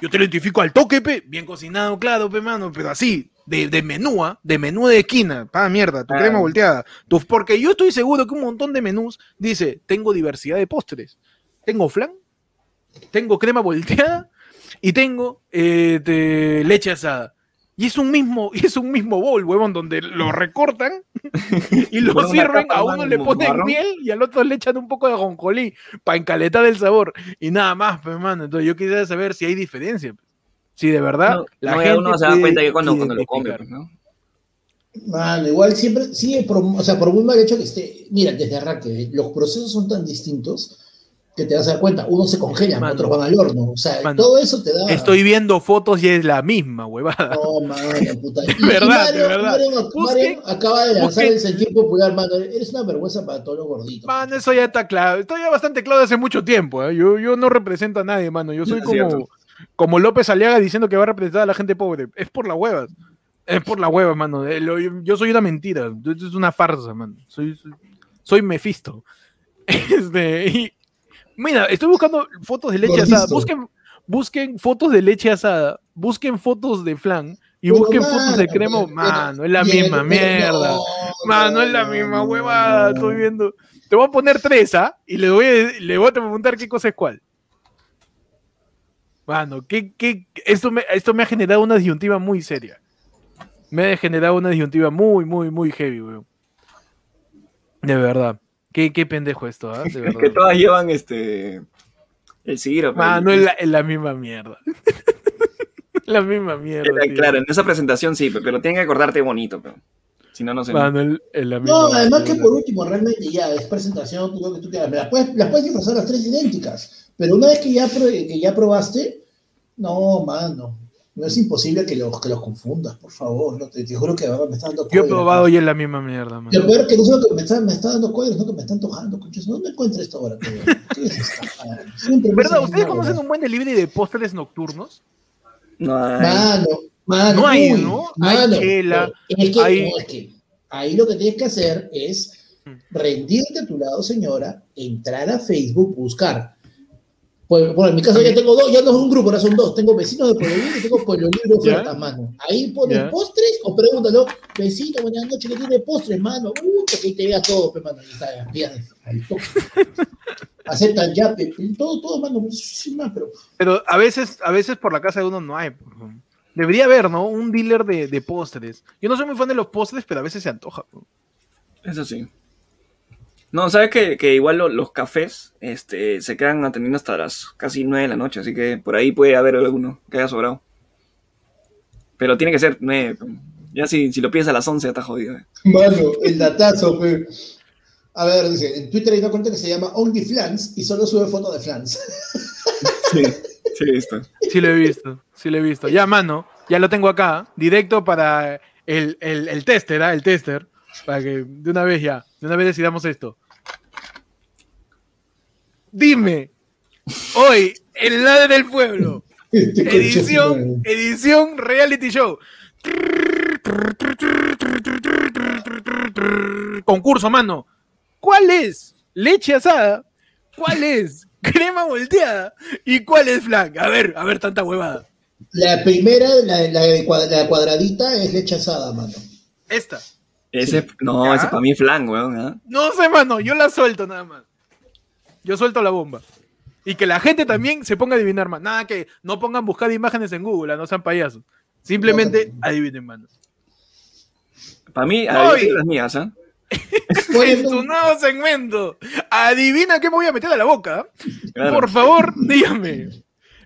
yo te identifico al toque, pe, bien cocinado, claro, pe, mano, pero así, de, de menú, ¿ah? de menú de esquina, pa mierda, tu Ah. crema volteada. Tu- porque yo estoy seguro que un montón de menús dice, tengo diversidad de postres. Tengo flan, tengo crema volteada y tengo eh, de leche asada. Y es un mismo, y (laughs) es un mismo bowl, huevón, donde lo recortan y lo una sirven, a uno le ponen marrón. miel y al otro le echan un poco de ajonjolí para encaletar el sabor. Y nada más, pues, mano. Entonces yo quisiera saber si hay diferencia. pues. Si de verdad No, la no, gente uno se da cuenta que cuando, cuando lo come, pues, ¿no? Mano, igual siempre, sigue, por, o sea, por muy mal hecho que esté, mira, desde arranque, los procesos son tan distintos que te vas a dar cuenta, unos se congelan, Mano. otros van al horno, o sea, Mano, todo eso te da... Estoy viendo fotos y es la misma, huevada. No, (laughs) mano, puta. (laughs) De verdad, de verdad. Mario, Mario acaba de lanzar busquen- el sentir popular, mano, eres una vergüenza para todos los gorditos. Mano, eso ya está claro. Estoy ya bastante claro desde hace mucho tiempo. ¿eh? Yo, yo no represento a nadie, mano. Yo soy como, como López Aliaga diciendo que va a representar a la gente pobre. Es por la hueva. Es por la hueva, mano. Eh, Yo soy una mentira. Esto es una farsa, mano. Soy, soy, soy Mefisto. (laughs) Este, y, mira, estoy buscando fotos de leche asada. Busquen, busquen fotos de leche asada. Busquen fotos de flan. Y Pero, busquen mano, fotos de crema. Mano, es la misma mierda. no, Mano, es la misma huevada, no. estoy viendo. Te voy a poner tres, ¿ah? Y le voy, a, le voy a preguntar qué cosa es cuál. Mano, ¿qué, qué, esto, me, esto me ha generado una disyuntiva muy seria. Me ha generado una disyuntiva muy, muy, muy heavy, weón. De verdad. Qué, qué pendejo esto, ¿ah? De (laughs) que todas llevan este el sirope. Mano, es la, es la misma mierda. (laughs) la misma mierda. Claro, en esa presentación sí, pero tienen que acordarte bonito, pero si no, no se No, además que por último, realmente ya es presentación, tú lo que tú quieras. Las puedes, las puedes disfrazar las tres idénticas, pero una vez que ya, que ya probaste, no, mano. No es imposible que los, que los confundas, por favor. No, te, te juro que ahora me está dando Yo he probado y es la misma mierda, mano. Lo peor que no que me está, me está dando cólera, sino que me está antojando, conchas. ¿Dónde encuentro esto ahora? ¿Qué es esta me ¿Verdad? ¿Ustedes conocen un buen delivery de postres nocturnos? No hay. Mano, mano. No hay, uy, ¿no? Hay mano, chela, Es que, hay- no, es que ahí lo que tienes que hacer es Mm. rendirte a tu lado, señora, entrar a Facebook, buscar. Pues, bueno, en mi caso ya tengo dos, ya no es un grupo, ahora son dos. Tengo vecinos de Pueblo Libre y tengo Pueblo Libre ofertas, (laughs) mano. Ahí ponen ¿Ya? postres o pregúntalo, vecino, buenas noches, ¿qué tiene postres, mano? Uh, que ahí te vea todo, pe, mano. Ahí está, al (laughs) toque. Aceptan ya, pe, todo, todo, mano. Sin más, pero Pero a veces, a veces por la casa de uno no hay. Debería haber, ¿no? Un dealer de, de postres. Yo no soy muy fan de los postres, pero a veces se antoja. pues. Eso sí. No, sabes que, que igual lo- los cafés este, se quedan atendiendo hasta las casi 9 de la noche, así que por ahí puede haber alguno que haya sobrado. Pero tiene que ser 9. Ya si, si lo pides a las 11 ya está jodido. eh. Mano, el datazo, pe. A ver, dice, en Twitter hay una cuenta que se llama OnlyFlans y solo sube fotos de flans. (laughs) Sí, sí, listo. Sí lo he visto, sí lo he visto. Ya, mano, ya lo tengo acá, directo para el, el, el tester, ¿ah? El tester. Para que de una vez ya, de una vez decidamos esto. Dime, hoy, el lado del pueblo, (laughs) Este edición, edición reality show. Concurso, mano. ¿Cuál es leche asada? ¿Cuál es crema volteada? ¿Y cuál es flan? A ver, a ver, tanta huevada. La primera, la, cuadradita, es leche asada, mano. Esta. Ese, no, ¿Ya? ese para mí es flan, weón. ¿ah? No sé, mano, yo la suelto nada más. Yo suelto la bomba. Y que la gente también se ponga a adivinar, man. Nada que no pongan buscar imágenes en Google, ah, no sean payasos. Simplemente adivinen, mano. Para mí, Oye. adivina las mías, ¿ah? Oye, (laughs) En su nuevo segmento. Adivina qué me voy a meter a la boca. Claro. Por favor, dígame.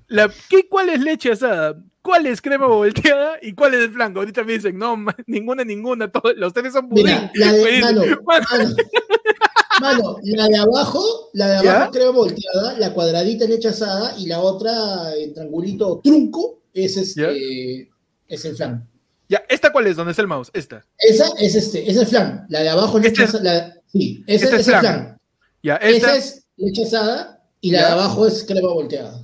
La, ¿qué, ¿Cuál es leche asada? ¿Cuál es crema volteada? ¿Y cuál es el flanco? Ahorita me dicen, no, ninguna, ninguna. todos- los tres son pudín. Mira, la de, mano, "Mano, (laughs) mano, la de abajo, la de ¿Ya? abajo crema volteada, la cuadradita en leche asada y la otra en triangulito trunco es este, es el flan. Ya, ¿esta cuál es? ¿Dónde está el mouse? Esta. Esa es este, es el flan. La de abajo leche Este es- asada, la- sí, ese este es es el flan. flan. Ya, esta Esa es leche asada y la ¿Ya? de abajo es crema volteada.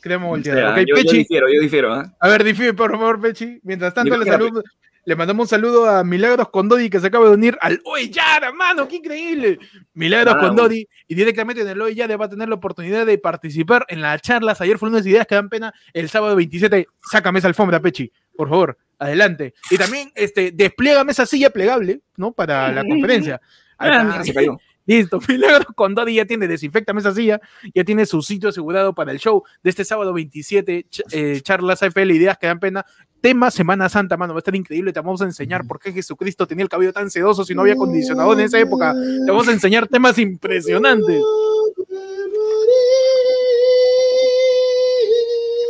crema O volteada. sea, Ok, yo, yo Pechi. difiero, yo difiero, ¿ah? A ver, difiere, por favor, Pechi. Mientras tanto, Yo le, quiero- saludo- le mandamos un saludo a Milagros Condodi que se acaba de unir al Oye Yara, mano, qué increíble. Milagros Wow. Condodi y directamente en el Oye Yara va a tener la oportunidad de participar en las charlas. Ayer fueron unas ideas que dan pena. El sábado 27, sácame esa alfombra, Pechi. Por favor, adelante. Y también, este, despliégame esa silla plegable, ¿no? Para la (laughs) conferencia. Ah, se cayó. Listo, (laughs) Milagro con Dodi ya tiene desinfecta esa silla, ya tiene su sitio asegurado para el show de este sábado 27, eh, charlas AFL, ideas que dan pena. Tema Semana Santa, mano, va a estar increíble. Te vamos a enseñar por qué Jesucristo tenía el cabello tan sedoso si no había acondicionador en esa época. Te vamos a enseñar temas impresionantes.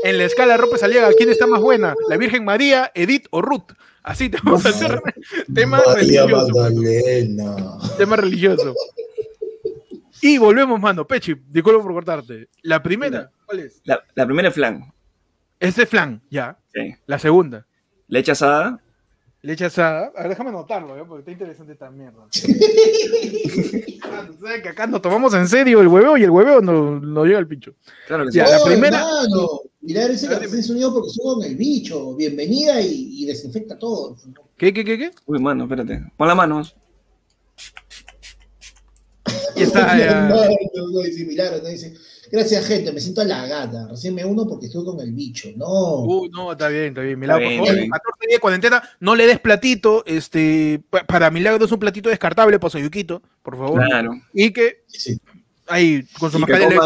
En la escala Rope Saliega, ¿quién está más buena? ¿La Virgen María, Edith o Ruth? Así te (laughs) vamos a hacer tema religioso. Tema religioso. Y volvemos, mano. Pechi, disculpo por cortarte. La primera, ¿cuál es? La, primera es flan. Ese es flan, ya. Sí. La segunda. Leche asada. Leche asada. A ver, déjame anotarlo, ¿eh? porque está interesante esta mierda. (laughs) ¿Sabes que acá nos tomamos en serio el hueveo y el hueveo no, no llega al pincho? Claro que sí. la primera. Mirá, ese café se unió porque subo en el bicho. Bienvenida y, desinfecta todo. ¿Qué, qué, qué, qué? Uy, mano, espérate. Pon las manos. Y está. (laughs) ya. no, no, dice Milagro, no dice. Gracias, gente, me siento halagada. Recién me uno porque estoy con el bicho. No. Uh, no, está bien, está bien. Milagro, por favor, 14 días de cuarentena, no le des platito. Este, para Milagro es un platito descartable para Soyuquito, por favor. Claro. Y que. Sí. Ahí, con su mascarilla.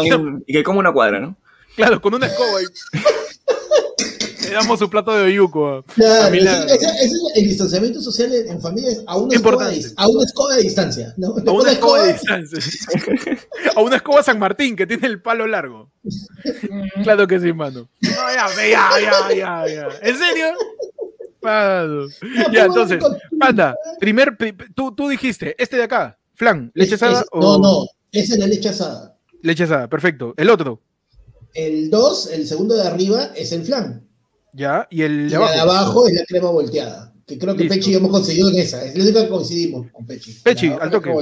Y que como una cuadra, ¿no? Claro, con una escoba. Y... Le damos su plato de oyuco. Claro, ese, es el distanciamiento social en, familias a una, escoba de, a una escoba de distancia. ¿no? A una escoba, de distancia. (laughs) a una escoba San Martín que tiene el palo largo. claro que sí, mano. No, ya, ya, ya, ya, ya. ¿En serio? Ya, entonces, panda, primer, tú, tú dijiste, este de acá, flan, leche asada o... No, no, esa es la leche asada. Leche asada, perfecto. El otro. El 2, el segundo de arriba, es el flan. Ya, y el de abajo. de abajo es la crema volteada. Que creo que Pechi hemos conseguido en esa. Es la única que coincidimos con Pechi. Pechi, al toque.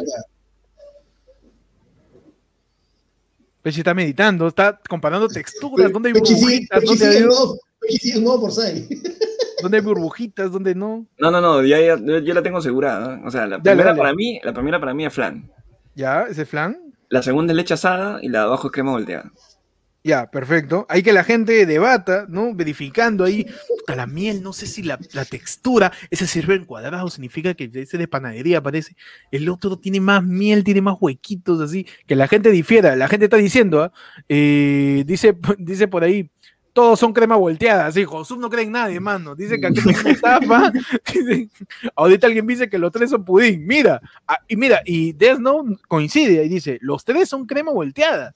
Pechi está meditando, está comparando texturas, dónde hay burbujitas, dónde hay... Pechi nuevo Forsyth. (laughs) ¿Dónde hay burbujitas? ¿Dónde no? No, no, no, ya, ya, yo la tengo asegurada. O sea, la primera, Para mí, la primera para mí es flan. ¿Ya? ¿Ese flan? La segunda es leche asada y la de abajo es crema volteada. Ya, perfecto. Hay que la gente debata, ¿no? Verificando ahí. la miel, no sé si la, textura, ese sirve en cuadrado, significa que ese de panadería parece. El otro tiene más miel, tiene más huequitos, así. Que la gente difiera. La gente está diciendo, ¿ah? eh, dice, (laughs) dice por ahí, todos son crema volteada, así. Josú no cree en nadie, mano. Dice que aquí no (laughs) tapa. Ahorita alguien dice que los tres son pudín. Mira, ah, y mira, y Death coincide y dice, los tres son crema volteada.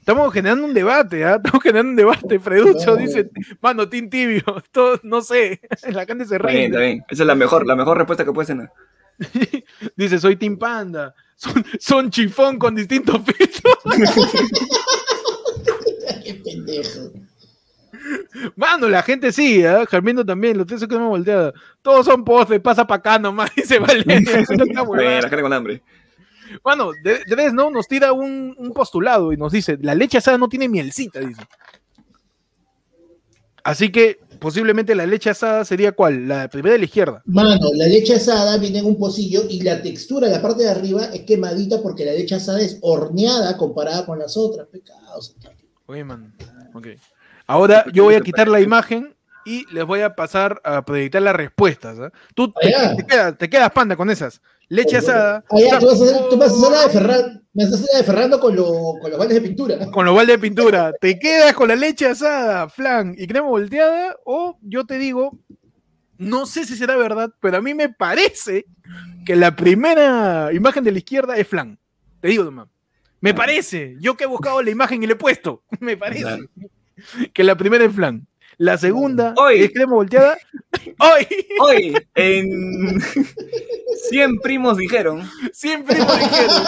Estamos generando un debate, ¿ah? (laughs) Estamos generando un debate. Freducho dice, mano, Team Tibio. (laughs) Todo, no sé, (laughs) la gente se ríe. Está bien, Esa es la mejor, la mejor respuesta que puede tener. dice, soy Team Panda. Son, son chifón con distintos pesos. Qué pendejo. Mano, la gente sí, ¿eh? Germindo también, los tres se quedan volteados. Todos son postres, pasa para acá nomás, dice vale. la gente con hambre. Bueno, Dres, ¿no? Nos tira un, postulado y nos dice, la leche asada no tiene mielcita, dice. Así que posiblemente la leche asada sería cuál? La primera de la izquierda. Mano, la leche asada viene en un pocillo y la textura de la parte de arriba es quemadita porque la leche asada es horneada comparada con las otras. Pecados. Oye, man. Ok. Ahora yo voy a quitar la imagen y les voy a pasar a proyectar las respuestas. ¿eh? Tú te, quedas, te, quedas, panda con esas. Leche asada. tú, vas a hacer, de me vas a hacer la de Ferrando con, con, los baldes de pintura. Con los baldes de pintura. te quedas con la leche asada, flan y crema volteada, o yo te digo, no sé si será verdad, pero a mí me parece que la primera imagen de la izquierda es flan. Te digo, nomás. Me parece. Yo que he buscado la imagen y le he puesto. (laughs) Me parece. Que la primera es flan. La segunda hoy, es crema volteada. (laughs) Hoy. Hoy, en 100 primos dijeron. 100 primos dijeron.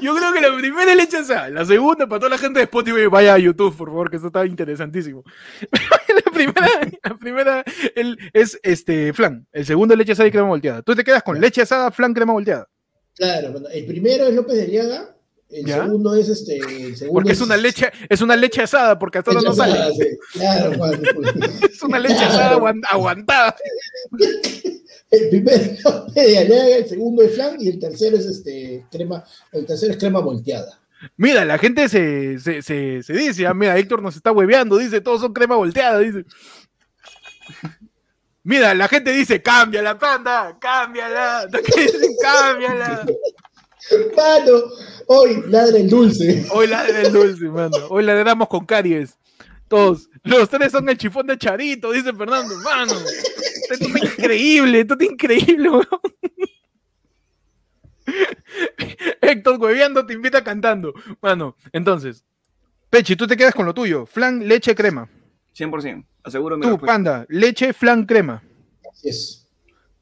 Yo creo que la primera es leche asada. La segunda, para toda la gente de Spotify, vaya a YouTube, por favor, que eso está interesantísimo. (laughs) la primera, la primera es este flan. El segundo es leche asada y crema volteada. Tú te quedas con leche asada, flan, crema volteada. Claro, el primero es López de Liaga el segundo es este. porque es, una leche, es una leche asada, porque hasta ahora no sale. Claro, Juan, (laughs) es una leche asada aguantada. El primero (laughs) es de Aliaga, el segundo es flan y el tercero es este crema, el tercero es crema volteada. Mira, la gente se, se, se, se dice, ah, mira, Héctor nos está hueveando, dice, todos son crema volteada, dice. Mira, la gente dice, cámbiala, panda, cámbiala. (laughs) cámbiala. Mano, hoy ladra el dulce. Hoy ladra el dulce, mano. Hoy ladramos con caries. Todos. Los tres son el chifón de Charito, dice Fernando. Mano, esto es increíble, esto es increíble, weón. Héctor hueveando te invita cantando. Mano, entonces, Pechi, tú te quedas con lo tuyo. Flan, leche, crema. 100%, aseguro Tú, panda, leche, flan, crema. Así es.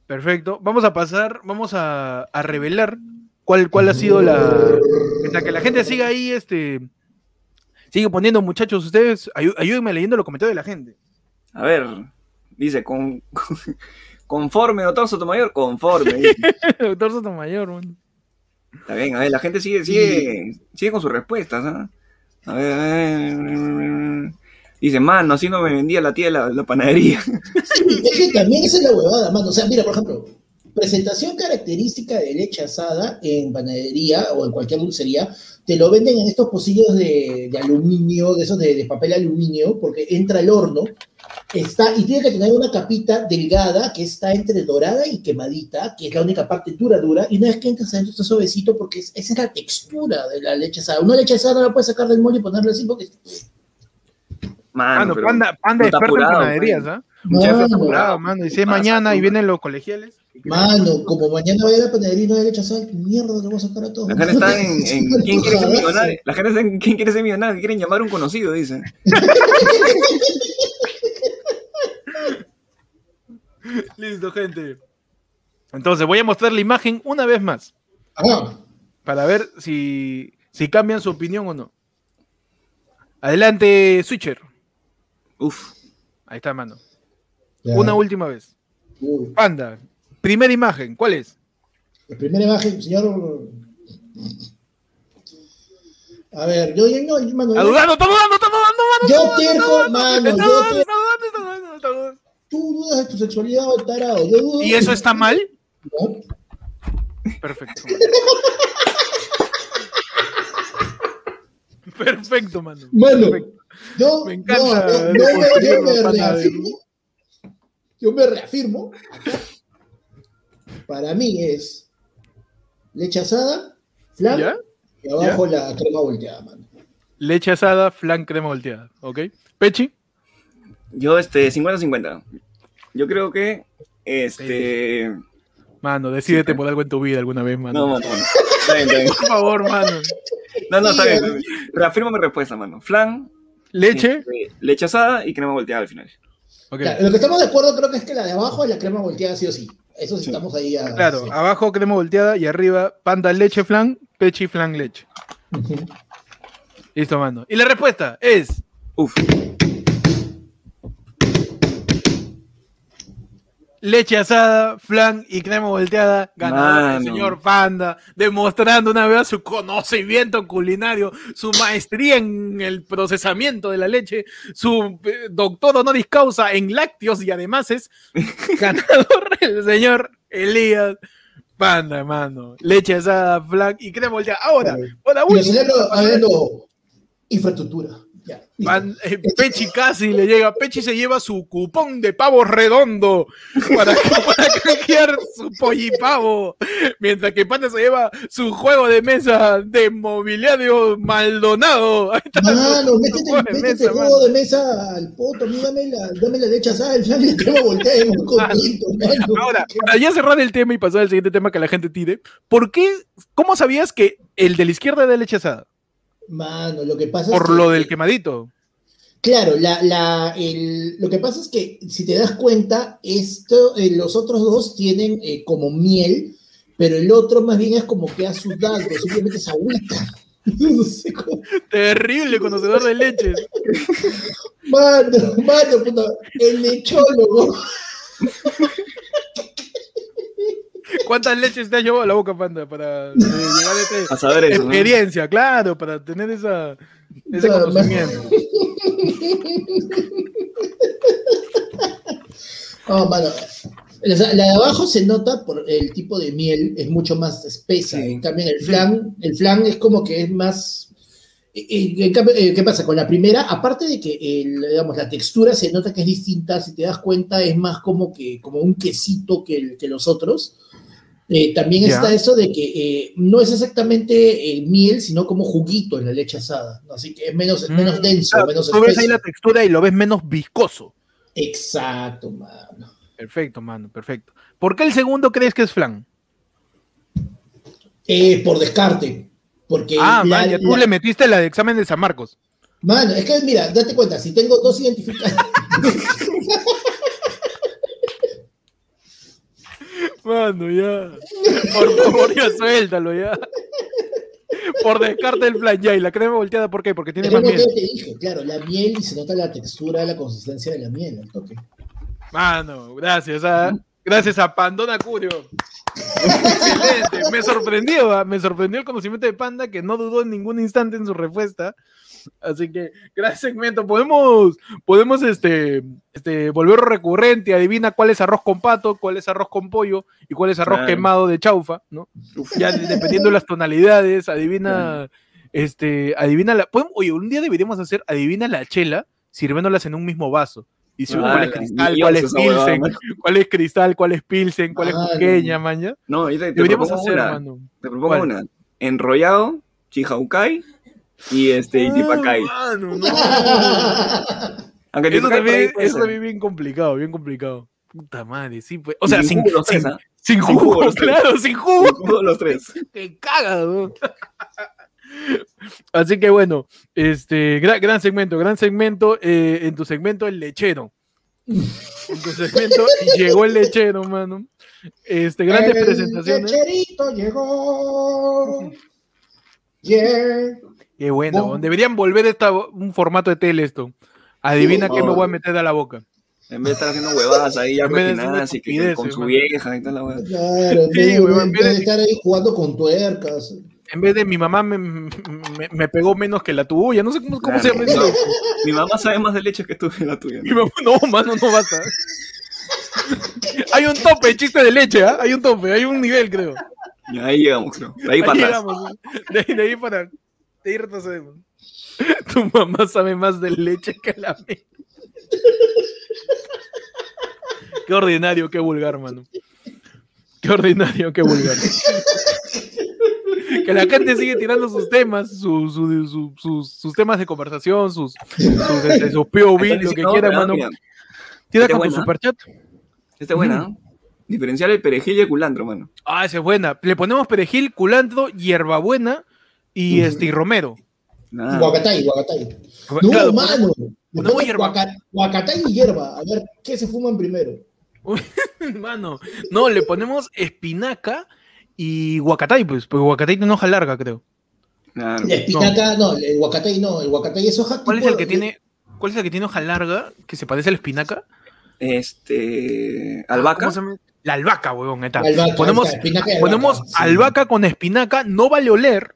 Perfecto. Vamos a pasar, vamos a, a revelar cuál, cuál ha sido la. Mientras que la gente siga ahí, este. Sigue poniendo, muchachos, ustedes, ayúdenme leyendo los comentarios de la gente. A ver, dice, con, (laughs) conforme, doctor Sotomayor, conforme. (laughs) doctor Sotomayor, man. Está bien, a ver, la gente sigue, sigue, sigue con sus respuestas, ¿ah? A ver, a ver. Dice, mano, así no me vendía la tía la, la panadería. Sí, es que también esa es la huevada, mano. O sea, mira, por ejemplo, presentación característica de leche asada en panadería o en cualquier dulcería, te lo venden en estos pocillos de, de aluminio, de esos de, de, papel aluminio, porque entra al horno, está, y tiene que tener una capita delgada que está entre dorada y quemadita, que es la única parte dura, dura, y una vez que entras adentro está suavecito porque es, esa es la textura de la leche asada. Una leche asada no la puedes sacar del molde y ponerla así porque... Mano, mano panda, panda experto en panaderías, ¿ah? Mucha apurado, mano. Y si es mañana y vienen los colegiales. Mano, como mañana vaya a la panadería y no hay mierda, lo vamos a sacar a todos. La gente está en, (laughs) en ¿quién quiere ser millonario? La gente está en ¿quién quiere ser millonario? Quieren llamar a un conocido, dicen. (laughs) Listo, gente. Entonces voy a mostrar la imagen una vez más. Ajá. Para ver si, si cambian su opinión o no. Adelante, Switcher. Uf. Ahí está, mano. Ya. Una última vez. Uy. Panda, primera imagen, ¿cuál es? La primera imagen, señor. A ver, yo, yo, yo, mano. Está dudando, está dudando, está dudando, mano. Yo mano. Está dudando, está dudando, está dudando, está dudando. Tú dudas de tu sexualidad, tarado. Yo dudo ¿Y eso está mal? No. Perfecto. (laughs) Perfecto, mano. Mano, Perfecto. yo, Me encanta. no, yo, yo, yo me reafirmo. Yo me reafirmo. Para mí es leche asada, flan ¿Ya? y abajo ¿Ya? la crema volteada, mano. Leche asada, flan, crema volteada. ¿Ok? Pechi. Yo, este, 50-50. Yo creo que, este... Mano, decídete por algo en tu vida alguna vez, mano. No, mano. Está bien, está bien. (laughs) Por favor, mano. No, no, está bien. Reafirmo mi respuesta, mano. Flan, leche, este, leche asada y crema volteada al final. Okay. Claro, lo que estamos de acuerdo creo que es que la de abajo es la crema volteada sí o sí. Eso sí, sí. estamos ahí. A, claro, sí. abajo crema volteada y arriba panda leche flan, pechi flan leche. Uh -huh. Listo, mano. Y la respuesta es. Uf. Leche asada, flan y crema volteada, ganador el señor Panda, demostrando una vez su conocimiento culinario, su maestría en el procesamiento de la leche, su eh, doctor honoris causa en lácteos y además es (laughs) ganador el señor Elías Panda, hermano. Leche asada, flan y crema volteada. Ahora, ahora último. Infraestructura. (laughs) Man, eh, Pechi casi le llega. Pechi se lleva su cupón de pavo redondo para, (laughs) para canjear su pollipavo. Mientras que Panda se lleva su juego de mesa de mobiliario Maldonado. (laughs) Ahí está mano, métete, juego métete mesa, juego de mesa al poto. Dame la, dame la leche asada. El flan y crema voltea muy contento, mano. Ahora, para ya cerrar el tema y pasar al siguiente tema que la gente tire. ¿Por qué? ¿Cómo sabías que el de la izquierda es de leche asada? Mano, lo que pasa Por es que, lo del quemadito. Claro, la, la, el, lo que pasa es que si te das cuenta, esto, eh, los otros dos tienen eh, como miel, pero el otro más bien es como que ha sudado, simplemente es agüita. (laughs) No sé cómo. Terrible conocedor de leches. Mano, mano, puta, el lechólogo. (laughs) ¿Cuántas leches te has llevado a la boca, Panda, para eh, llegar a esa a saber eso, experiencia? ¿no? Claro, para tener esa, ese (laughs) no, conocimiento. Oh, mano. La de abajo se nota por el tipo de miel, es mucho más espesa. Sí. En cambio, el flan, el flan es como que es más ¿Qué pasa? Con la primera, aparte de que digamos, la textura se nota que es distinta, si te das cuenta, es más como que como un quesito que, que los otros. Eh, también está eso de que eh, no es exactamente el miel, sino como juguito en la leche asada. Así que es menos, menos mm, denso, menos Tú ves ahí la textura y lo ves menos viscoso. Exacto, mano. Perfecto, mano, perfecto. ¿Por qué el segundo crees que es flan? Eh, por descarte. Porque ah, ya tú le metiste la de examen de San Marcos. Mano, es que mira, date cuenta, si tengo dos identificados. (laughs) Mano, ya. Por favor, ya suéltalo, ya. Por descarte el plan, ya. Y la crema volteada, ¿por qué? Porque tiene más miel. claro, la miel y se nota la textura, la consistencia de la miel, el toque. Mano, gracias a, gracias a Pandona Curio. Excelente, me sorprendió, ¿ah? me sorprendió el conocimiento de Panda que no dudó en ningún instante en su respuesta. Así que, gran segmento. Podemos, podemos este, este, volver recurrente. Adivina cuál es arroz con pato, cuál es arroz con pollo y cuál es arroz quemado de chaufa, ¿no? Ya dependiendo de las tonalidades, adivina, este, adivina la. Oye, un día deberíamos hacer adivina la chela sirviéndolas en un mismo vaso. Y si, cuál es cristal, cuál es pilsen, cuál es cristal, cuál es pilsen, cuál es pequeña, maña. No, te, deberíamos hacer, una, mano. Te propongo una. Enrollado, chihaukai y este y Tipakai. no. (laughs) Aunque eso también, eso también bien complicado, bien complicado. Puta madre, sí, pues. O sea, sin, jugo, sin, tres, sin, jugo, claro, sin jugo. Sin jugo los tres. (laughs) Te cagas, ¿no? (laughs) Así que bueno, este gran, gran segmento, gran segmento. Eh, en tu segmento, el lechero. En tu segmento llegó el lechero, mano. Este, grandes el presentaciones. El lecherito llegó. Yeah. Qué bueno. Deberían volver esta, un formato de tele esto. Adivina qué me voy a meter a la boca. En vez de estar haciendo huevadas ahí, ya (laughs) cocinadas y que con su vieja y tal la hueá. Claro, sí, en vez de estar ahí jugando con tuercas. En vez de mi mamá me, me, me pegó menos que la tuya, no sé cómo, cómo se llama eso. mi mamá sabe más de leche que tú que la tuya. Mi mamá, no, mano, no basta. hay un tope, chiste de leche, ¿ah? Hay un tope, hay un nivel, creo. Y ahí llegamos, creo. De ahí, para llegamos, de ahí para ahí retrocedemos. (laughs) Tu mamá sabe más de leche que la mía. Qué ordinario, qué vulgar, mano. Qué ordinario, qué vulgar. que la gente sigue tirando sus temas, sus, sus, temas de conversación, sus, sus, este, POV, lo que quiera, mano. Tira con tu superchat. Esta es buena, ¿no? Diferenciar el perejil y el culantro, mano. Ah, esa es buena. Le ponemos perejil, culantro, hierbabuena y, este, y Romero. Nah. Guacatay, guacatay. No, mano. No, hierba. Guacatay y hierba. A ver, ¿qué se fuman primero? (laughs) mano, no, le ponemos espinaca y guacatay, pues, porque guacatay tiene hoja larga, creo. La espinaca, no. el guacatay no, el guacatay es hoja ¿Cuál es el que tiene, cuál es el que tiene hoja larga que se parece a la espinaca? Este, albahaca. La albahaca, huevón, ponemos, ponemos albahaca con espinaca, no vale oler,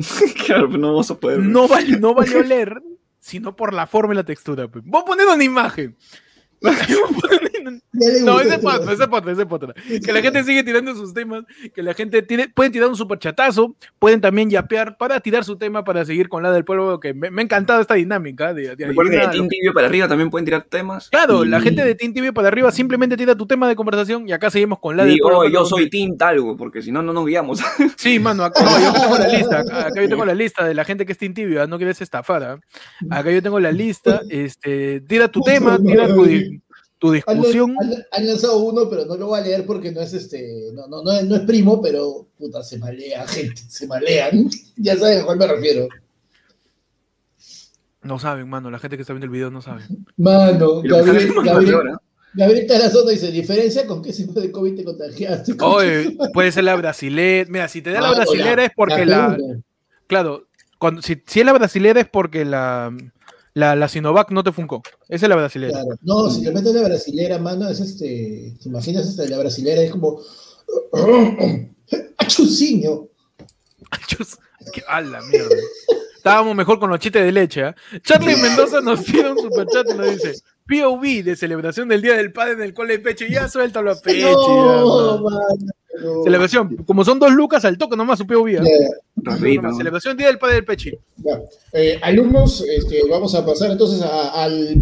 (laughs) claro, no vamos a poder. No vale, no vale oler, sino por la forma y la textura. Pues. Voy a poner una imagen. No, ese potro, ese potro, ese potro. Que la gente sigue tirando sus temas, que la gente tiene, pueden tirar un super chatazo, pueden también yapear para tirar su tema para seguir con la del pueblo, que me, ha encantado esta dinámica. De, de Recuerden de Team Tibio para arriba también pueden tirar temas. Claro, la gente de Team Tibio para arriba simplemente tira tu tema de conversación y acá seguimos con la del pueblo. yo soy Team Talgo, porque si no, no nos guiamos. (laughs) Sí, mano, acá yo (laughs) tengo la lista, acá yo tengo la lista de la gente que es Team Tibio, no quieres estafar. ¿ah? Acá yo tengo la lista, este, tira tu tema, tira tu tu discusión. Han, lanzado uno, pero no lo voy a leer porque no es este, no, no, no, es, primo, pero puta, se malea, (laughs) gente, se malean. (laughs) ya saben a cuál me refiero. No saben, mano, la gente que está viendo el video no sabe. Mano, Gabriel, Gabriel, Gabriel Tarazona dice, ¿diferencia con qué tipo de COVID te contagiaste? (laughs) Oye, puede ser la brasilera. Mira, si te da la brasilera es porque la... Claro, cuando, si, si es la brasilera es porque la la, la Sinovac no te funcó. Esa es la brasilera. Claro. No, si te metes la brasilera, mano, es este. ¿Te imaginas esta, la brasilera? Es como. (coughs) ¡Achuciño! ¡Achus! ¡A la mierda! Estábamos mejor con los chistes de leche. ¿eh? Charlie Mendoza nos tiene un superchat y nos dice: POV de celebración del Día del Padre en el cole de Pecho. Ya suéltalo a Pecho. No, Celebración. Como son dos lucas al toque, nomás supe vida. Celebración Día del Padre del Pechi. Eh, alumnos, este, vamos a pasar entonces al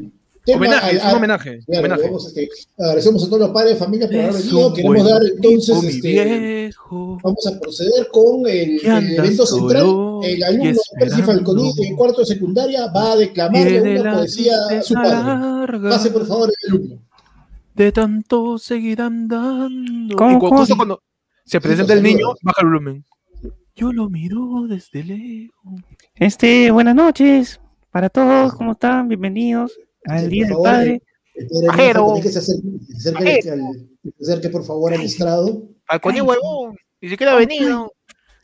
homenaje, es un homenaje. este, agradecemos a todos los padres de familia por haber venido. Queremos dar entonces, este, vamos a proceder con el, evento central. El alumno Percy Falconi de cuarto de secundaria va a declamarle una poesía a su padre. Pase por favor el alumno. De tanto seguir andando. Y justo cuando se presenta el niño, baja el volumen. Yo lo miro desde lejos. Este, buenas noches para todos, ¿cómo están? Bienvenidos al Día del Padre. Que se acerque, por favor al estrado. Al coño huevón, ni siquiera ha venido.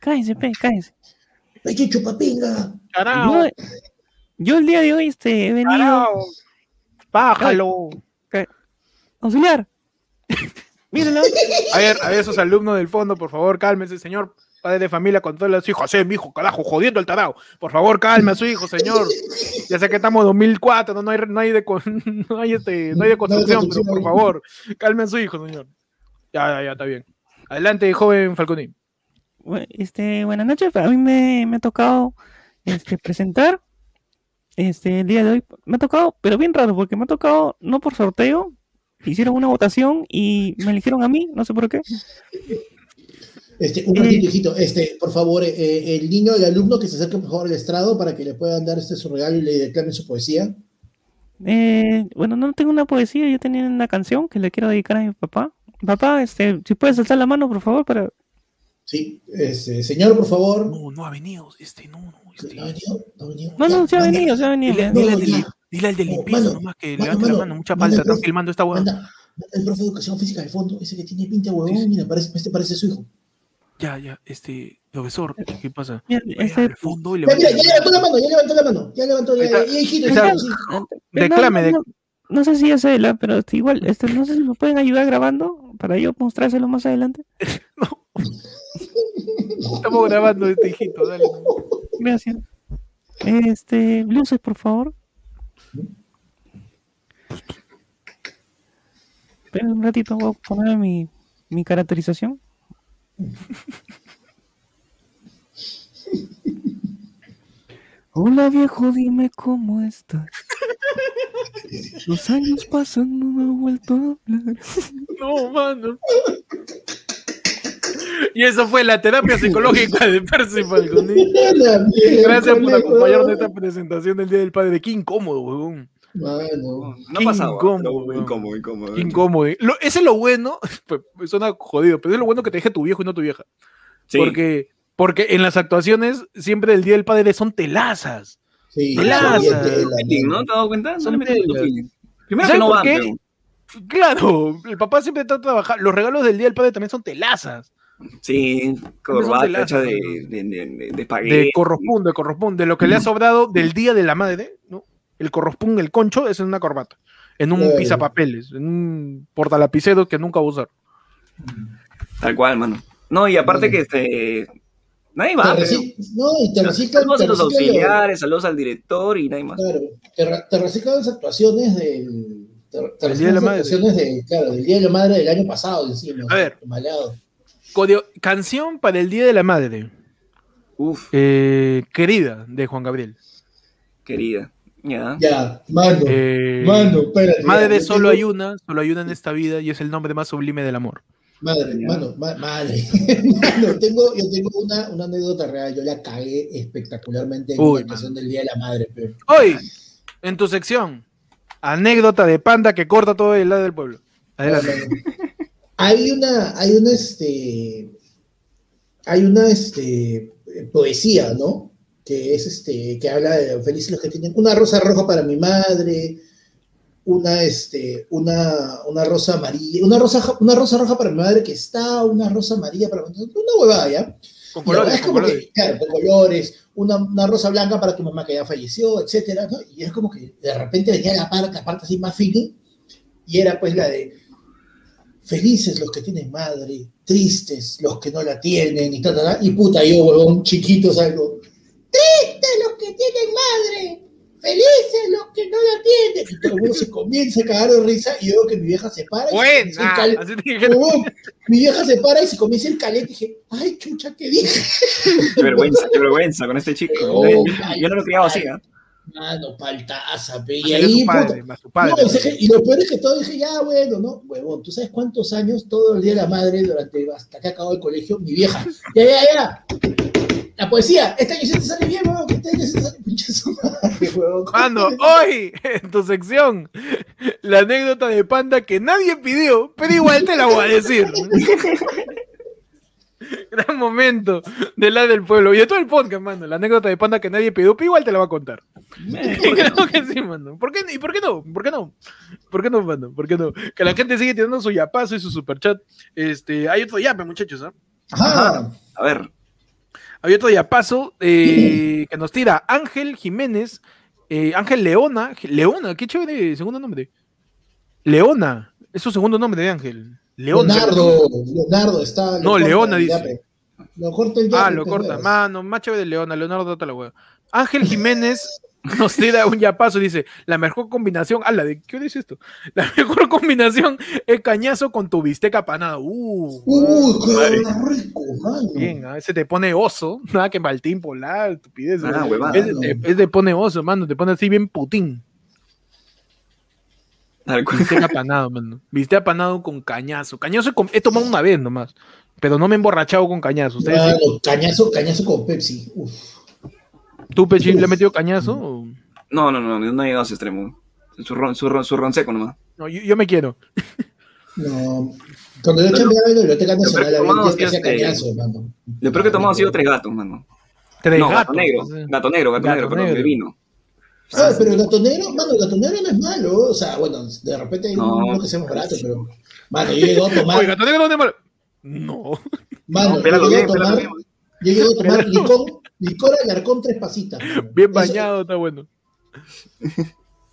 Cállense, pe, cállense. ¡Ay, qué chupapinga! Yo, yo, el día de hoy este, he venido. Bájalo. Auxiliar. Mírenlo. A ver, a ver, esos alumnos del fondo, por favor, cálmense, señor padre de familia con todos los hijos, eh, mi hijo, carajo, jodiendo el tarao. Por favor, calme a su hijo, señor. Ya sé que estamos en 2004, no, hay, no, hay, de, (laughs) no, hay, este, no hay de construcción, pero por favor, calme a su hijo, señor. Ya, ya, ya, está bien. Adelante, joven Falconín. Este, buenas noches, a mí me, me ha tocado este, presentar este, el día de hoy. Me ha tocado, pero bien raro, porque me ha tocado no por sorteo, hicieron una votación y me eligieron a mí, no sé por qué. Este, un ratito, este, por favor, eh, eh, el niño, el alumno que se acerque por favor al estrado para que le puedan dar este su regalo y le declamen su poesía. Eh, bueno, no tengo una poesía, yo tenía una canción que le quiero dedicar a mi papá. Papá, este, si puedes alzar la mano, por favor, para. Sí, este, señor, por favor. No, no ha venido, este, no, no, este. ¿No ha venido? No, ha venido. no, no, se ha venido, se ha venido. Dile, al de limpieza nomás que levante la mano, mucha falta, están filmando esta huevada. El profe de educación física de fondo, ese que tiene pinta huevón, mira, parece, este parece su hijo. Ya, ya, este, profesor, ¿qué pasa? Este, fondo ya, mira, ya levantó la mano, ya levantó la mano, ya levantó, ya, ya, hijito, Reclame, no, sé si es él, pero igual, este, no sé si me pueden ayudar grabando para yo mostrárselo más adelante. (laughs) no. Estamos grabando este hijito, dale. Gracias. Este, luces, por favor. Espera un ratito, voy a poner mi, mi caracterización. Hola viejo, dime cómo estás. Los años pasan, no me he vuelto a hablar. No, mano. Y eso fue la terapia psicológica de Percy Falconi. Gracias por acompañarnos en esta presentación del Día del Padre. Qué incómodo, weón. Bueno, no ha pasado. Incómodo, incómodo, incómodo. Incómodo. Lo, ese es lo bueno, (laughs) pues, suena jodido, pero es lo bueno que te deje tu viejo y no tu vieja. Porque, porque en las actuaciones siempre el Día del Padre son telazas. Sí, telazas. ¿No te has dado cuenta? Son Primero que no van, Claro, el papá siempre está trabajando. Los regalos del Día del Padre también son telazas. Sí, corbata hecha de, de, de, de, espagueti. De de de lo que le ha sobrado del Día de la Madre, ¿no? El corrospun, el concho, es en una corbata, en un pisa pisapapeles, en un portalapicero que nunca va a usar. Tal cual, mano. No, y aparte que este. Nadie va. no, y te reciclan. Saludos a los auxiliares, saludos al director y nadie más. Claro, te, reciclan las actuaciones del. Te, día de la madre. De, claro, del Día de la Madre del año pasado, encima. A ver. canción para el Día de la Madre. Uf. Eh, querida, de Juan Gabriel. Querida. Ya. Ya, mano. Eh, mano, espérate. Madre solo hay una, solo hay una en esta vida y es el nombre más sublime del amor. Madre, mano, madre. (laughs) mano, tengo, yo tengo una, una, anécdota real. Yo la cagué espectacularmente en la ocasión del Día de la Madre. Pero... Hoy, en tu sección, anécdota de panda que corta todo el lado del pueblo. Adelante. hay una, hay una, este, hay una, este, poesía, ¿no? Que es este, que habla de felices los que tienen una rosa roja para mi madre, una, este, una, una rosa amarilla, una rosa, una rosa roja para mi madre que está, una rosa amarilla para mi una huevada, ¿ya? Con colores, es como que, claro, con colores, una, una, rosa blanca para tu mamá que ya falleció, etcétera, ¿no? Y es como que de repente venía la parte, la parte así más feeling, y era pues la de felices los que tienen madre, tristes los que no la tienen, y tal, y puta, yo, huevón, chiquito, salgo, Tristes los que tienen madre, felices los que no la atienden. Y todo el mundo se comienza a cagar de risa y veo que mi vieja se para. Y Buena, el cal- mi vieja se para y se comienza el calete. Y dije, ay, chucha, ¿qué dije? Qué vergüenza, qué vergüenza con este chico. Oh, yo, no lo criaba así, ¿ah? Mano, paltaza, pe. Y su ahí, padre, puta, más su padre. No, y, lo peor es que todo dije, ya, bueno, no, huevón, ¿tú sabes cuántos años todo el día de la madre durante hasta que acabó el colegio? Mi vieja, ya, ya, ya. La poesía, este año sí te sale bien, que este año sí te sale pinche su madre. Mano, (laughs) hoy en tu sección, la anécdota de Panda que nadie pidió, pero igual te la voy a decir. (laughs) Gran momento de la del pueblo y de todo el podcast, mano. La anécdota de Panda que nadie pidió, pero igual te la va a contar. (laughs) Creo que sí, mano. ¿Por qué, ¿Y por qué no? ¿Por qué no? ¿Por qué no, mano? ¿Por qué no? Que la gente sigue tirando su yapazo y su superchat. Este, hay otro yape, muchachos, ¿ah? Ajá. A ver, Hay otro yapazo eh, (clears throat) que nos tira Ángel Jiménez, eh, Ángel Leona, Leona, qué chévere segundo nombre. Leona, es su segundo nombre de Ángel. Leona. Leonardo, Leonardo está. No, Leona dice. Lo corta el Ah, lo corta. Mano, más chévere de Leona, Leonardo, date la hueá. Ángel Jiménez (laughs) nos tira un yapazo y dice, la mejor combinación, ala, ¿de qué dice esto? (laughs) La mejor combinación es cañazo con tu bistec apanado. Uh, Uy, qué Madre. rico, mano. bien, a veces te pone oso, (laughs) nada que Maltín polar, estupidez. Ah, huevada. Es, es- es de pone oso, mano, te pone así bien putín. tal cual. Bistec apanado, mano. Bistec apanado con cañazo. Cañazo he, com- he tomado una vez nomás, pero no me he emborrachado con cañazo. ¿Ustedes sí? Mano, cañazo, cañazo con Pepsi. Uf. ¿Tú, Pechi, le has metido cañazo? o- No, no, no, no he llegado a ese extremo. Su ron, su ron, su ron seco nomás. No, yo, yo me quiero. No. Cuando yo chambeaba en la Biblioteca Nacional, había que hacía cañazo, mano. Lo peor que he tomado ha sido tres gatos, mano. Tres no, gato gatos, negro. o sea. Gato negro, gato, Gato negro, perdón, negro. de vino. Ah, pero el gatonero, mano, el gatonero no es malo. O sea, bueno, de repente hay No. uno que sea más barato, pero. Mano, yo llego (laughs) a tomar. Oye, gato negro, ¿dónde mal? No. mano, No, yo llego a tomar. bien. Yo llego a tomar licor, licor alarcón tres pasitas. mano. Bien Eso- bañado, está bueno.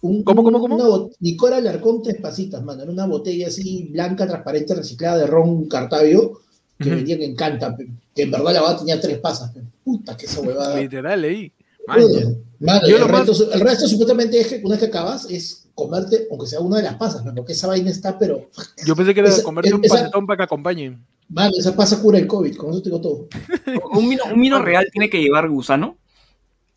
un- ¿Cómo, cómo, cómo? Una licor alarcón tres pasitas, mano. Era una botella así blanca, transparente, reciclada de ron Cartavio que Ujú. vendían en Canta, que en verdad la bata tenía tres pasas. Puta, que esa huevada. Literal, ahí. Joder. Mano, lo el, más- resto, el resto supuestamente es que una vez que acabas es comerte, aunque sea una de las pasas, porque esa vaina está, pero, Yo pensé que era Esa- comerte un esa- panetón para que acompañe. Mano, esa pasa cura el COVID, con eso te digo todo. (laughs) ¿Un vino, un vino real tiene que llevar gusano?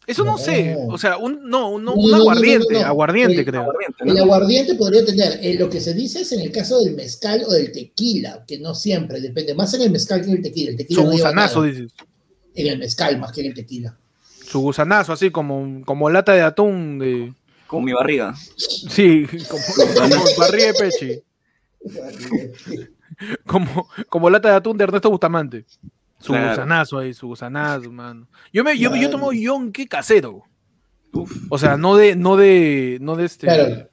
Eso no, No. sé. O sea, un, no, un, No, no, no, un no, no, aguardiente. Aguardiente, El creo. Aguardiente, El aguardiente podría tener, eh, lo que se dice es en el caso del mezcal o del tequila, que no siempre, depende más en el mezcal que en el tequila. El tequila Su gusanazo, nada. dices. En el mezcal más que en el tequila. Su gusanazo, así como, como lata de atún de. Con mi barriga. Sí, como, (laughs) como barriga de peche. (laughs) Como, como lata de atún de Ernesto Bustamante. Su Claro. gusanazo ahí, su gusanazo, mano. Yo me, yo, yo Claro. tomo yonque casero. Uf. O sea, no de, no de, no de este, Claro.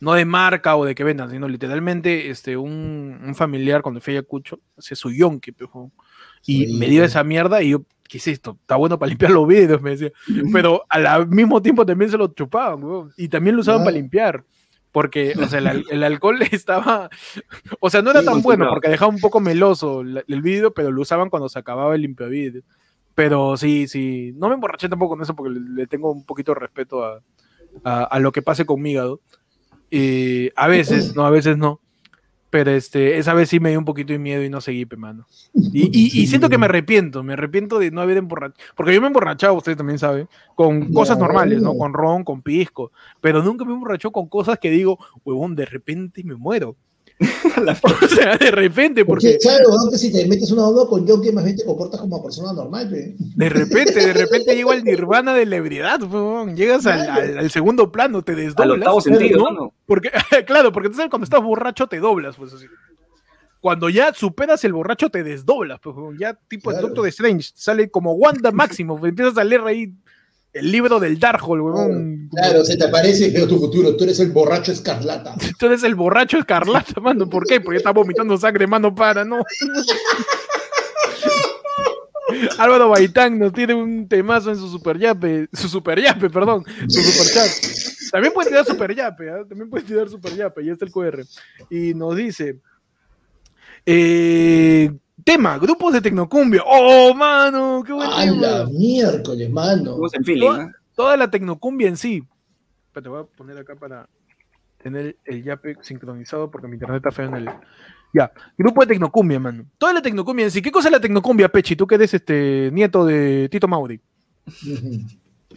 no de marca o de que vendan, sino literalmente este, un, un familiar cuando fui a Ayacucho hacía su yonque, pejo. Y Sí. me dio esa mierda y yo, ¿qué es esto? Está bueno para limpiar los vidrios, me decía. (laughs) Pero al mismo tiempo también se lo chupaban, weón, Y también lo usaban Ah. para limpiar. Porque, o sea, el, el alcohol (laughs) estaba. O sea, no era tan bueno porque dejaba un poco meloso la- el vidrio, pero lo usaban cuando se acababa el limpiavidrio. Pero sí, sí. No me emborraché tampoco con eso porque le, le tengo un poquito de respeto a, a- a lo que pase con mi hígado. Y a veces, no, a veces no. Pero este, esa vez sí me dio un poquito de miedo y no seguí, pe, mano. Y, y- y (laughs) siento que me arrepiento, me arrepiento de no haber emborrachado. Porque yo me he emborrachado, usted también sabe, con cosas No. normales, ¿no? Con ron, con pisco. Pero nunca me he emborrachado con cosas que digo, huevón, de repente me muero. (laughs) o sea, de repente, Porque, porque claro, aunque si te metes una bomba con John, que más bien te comportas como persona normal, pe. de repente, de repente llego al nirvana de la ebriedad. Llegas al, al- al segundo plano, te Al desdoblas. octavo sentido, ¿no? ¿no? Porque, (laughs) claro, porque tú sabes, cuando estás borracho te doblas, pues así. Cuando ya superas el borracho te desdoblas, pues ya tipo el Claro. Doctor Strange, sale como Wanda Máximo, pues, empiezas a leer ahí el libro del Darkhold, huevón. Claro, se te aparece, veo tu futuro, tú eres el borracho escarlata. (laughs) Tú eres el borracho escarlata, mano. ¿Por qué? Porque está vomitando sangre, mano, para, no. (laughs) Álvaro Baitán nos tiene un temazo en su super yape, su super yape, perdón, su super chat. También puede tirar super yape, ¿ah? también puede tirar super yape, ya está el QR. Y nos dice, eh, tema, grupos de tecnocumbia. ¡Oh, mano! ¡Qué buen ¡A la tema! miércoles, mano! ¿Cómo es el feeling? ¿eh? Toda la tecnocumbia en sí. Te voy a poner acá para tener el yape sincronizado porque mi internet está feo en el. Ya, grupo de Tecnocumbia, mano. Toda la Tecnocumbia en sí. ¿Qué cosa es la Tecnocumbia, Pechi? Tú que eres este nieto de Tito Mauri.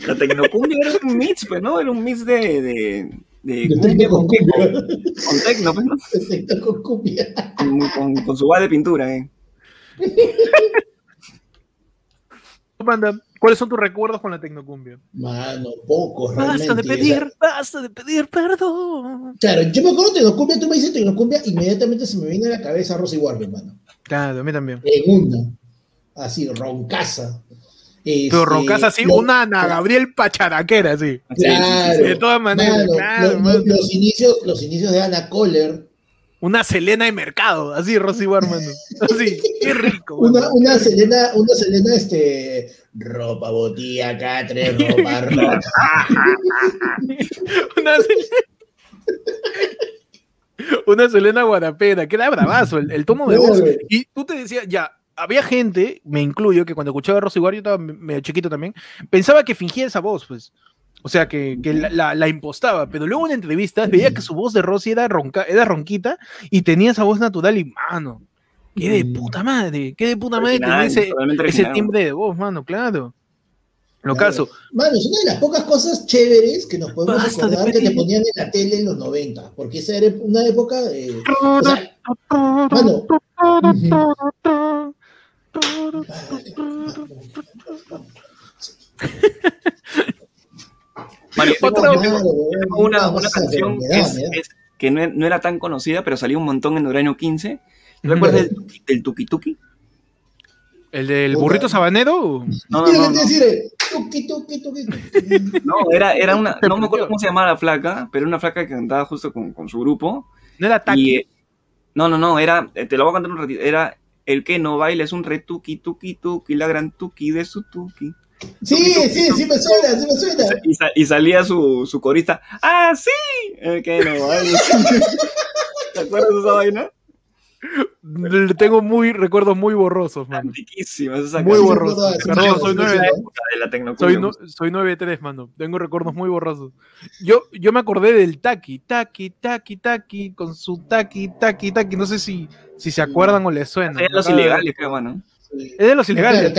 La Tecnocumbia era un mix, pues, ¿no? Era un mix de. de... De, De cumbia con con, cumbia. con tecno, pues, ¿no? Tecno con cumbia. Con, con, con su base de pintura, ¿eh? (laughs) Manda, ¿cuáles son tus recuerdos con la Tecnocumbia? Mano, pocos realmente. Basta de o sea, pedir, basta de pedir perdón. Claro, yo me acuerdo de Tecnocumbia, tú me dices Tecnocumbia, inmediatamente se me viene a la cabeza Rosy Warren, mano. Claro, a mí también. En una. Así, roncaza. Este, Pero Roncasa así, lo- una Ana Gabriel Pacharaquera, sí. Claro. De todas maneras, Mano, claro, lo- mano. lo- los, inicios, los inicios de Ana Kohler. Una Selena de mercado, así, Rosy Warman. Así, qué rico. Una, una Selena, una Selena, este, ropa botía, catre, ropa (laughs) rota. Una Selena. Una Selena Guarapera, que era bravazo, el, el tono de voz. Y tú te decías, ya, había gente, me incluyo, que cuando escuchaba a Rosy War, yo estaba medio chiquito también, pensaba que fingía esa voz, pues. O sea, que, que la, la- la impostaba, pero luego en entrevistas veía que su voz de Rosy era, ronca, era ronquita y tenía esa voz natural y, mano, qué de puta madre, qué de puta madre Original, tener ese, timbre de voz, mano, claro. Lo Claro. caso. Mano, es una de las pocas cosas chéveres que nos podemos Basta acordar que te ponían en la tele en los 90, porque esa era una época de... o sea, mano, (laughs) (laughs) Otra- yo tengo- Claro, tengo una, una canción me que, es- es- no, no era tan conocida, pero salió un montón en Uranio 15. ¿Recuerdas del, tuki- del Tuki Tuki? ¿El del burrito sabanero? No, no, no, te no. decir, tuki, tuki, tuki, tuki. No, era, era una, (laughs) no me acuerdo cómo se llamaba la flaca, pero era una flaca que cantaba justo con, con su grupo. ¿No era Taki? Y, eh, no, no, no, era, eh, te lo voy a contar un ratito, era el que no baila es un retuki, tuki, tuki, la gran tuki de su tuki. Sí, sí, sí me suena, sí me suena. Y, sa- y salía su, su corista, ¡ah, sí! El que no. ¿Te acuerdas de esa vaina? Le Tengo muy recuerdos muy borrosos, mano. Esa Muy borrosos. soy sí, nueve, sí, de sí. época de la tecnocumbia. soy, no- soy 9-3, mano. Tengo recuerdos muy borrosos. Yo, yo me acordé del Taki, Taki, Taki, Taki, con su Taki, Taki, Taki. No sé si, si se acuerdan o les suena. Eran los Ah, ilegales, creo, mano. Sí. Es de los ilegales.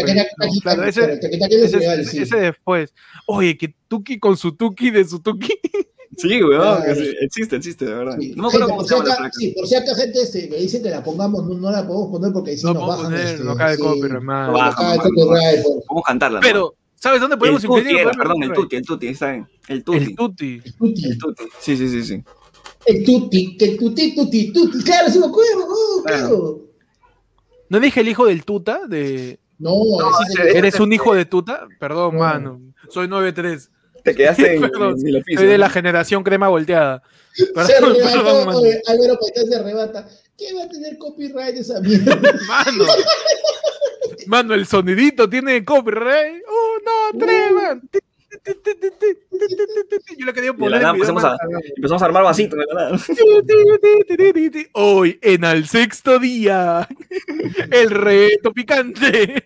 Ese- sí. después. Oye, que Tuki con su Tuki de su Tuki. (laughs) Sí, weón, sí, existe, existe, de verdad. Sí. No me acuerdo Gente, cómo por se si llama la. Sí, por si acá gente este, me dicen que la pongamos, no, no la podemos poner porque sí No nos bajan. poner, este, no cae sí, copyright, mano. No baja, no copyright, Vamos a cantarla, ¿no? Pero, ¿sabes dónde el podemos tuti influir? era, perdón, el tuti, el tuti, está bien. El tuti. El Tuti. Tuti. El tuti. Sí, sí, sí, sí. El tuti, que el tuti, tuti, tuti. Claro, sí me acuerdo, claro. ¿No dije el hijo del Tuta? De... No, ese ese- ¿Eres un hijo de Tuta? Perdón, No. mano. Soy 9-3. Te quedaste en, Perdón, en el oficio. Soy de la ¿no? generación crema volteada. se Perdón, perdón, arrebató, mano. oye, Álvaro Paitán se arrebata. ¿Qué va a tener copyright esa mierda? Mano. Mano, el sonidito tiene copyright. Uno, tres, man. Yo lo quería poner. Nada, empezamos, a, empezamos, a, armar vasitos. Hoy, en el sexto día, el reto picante.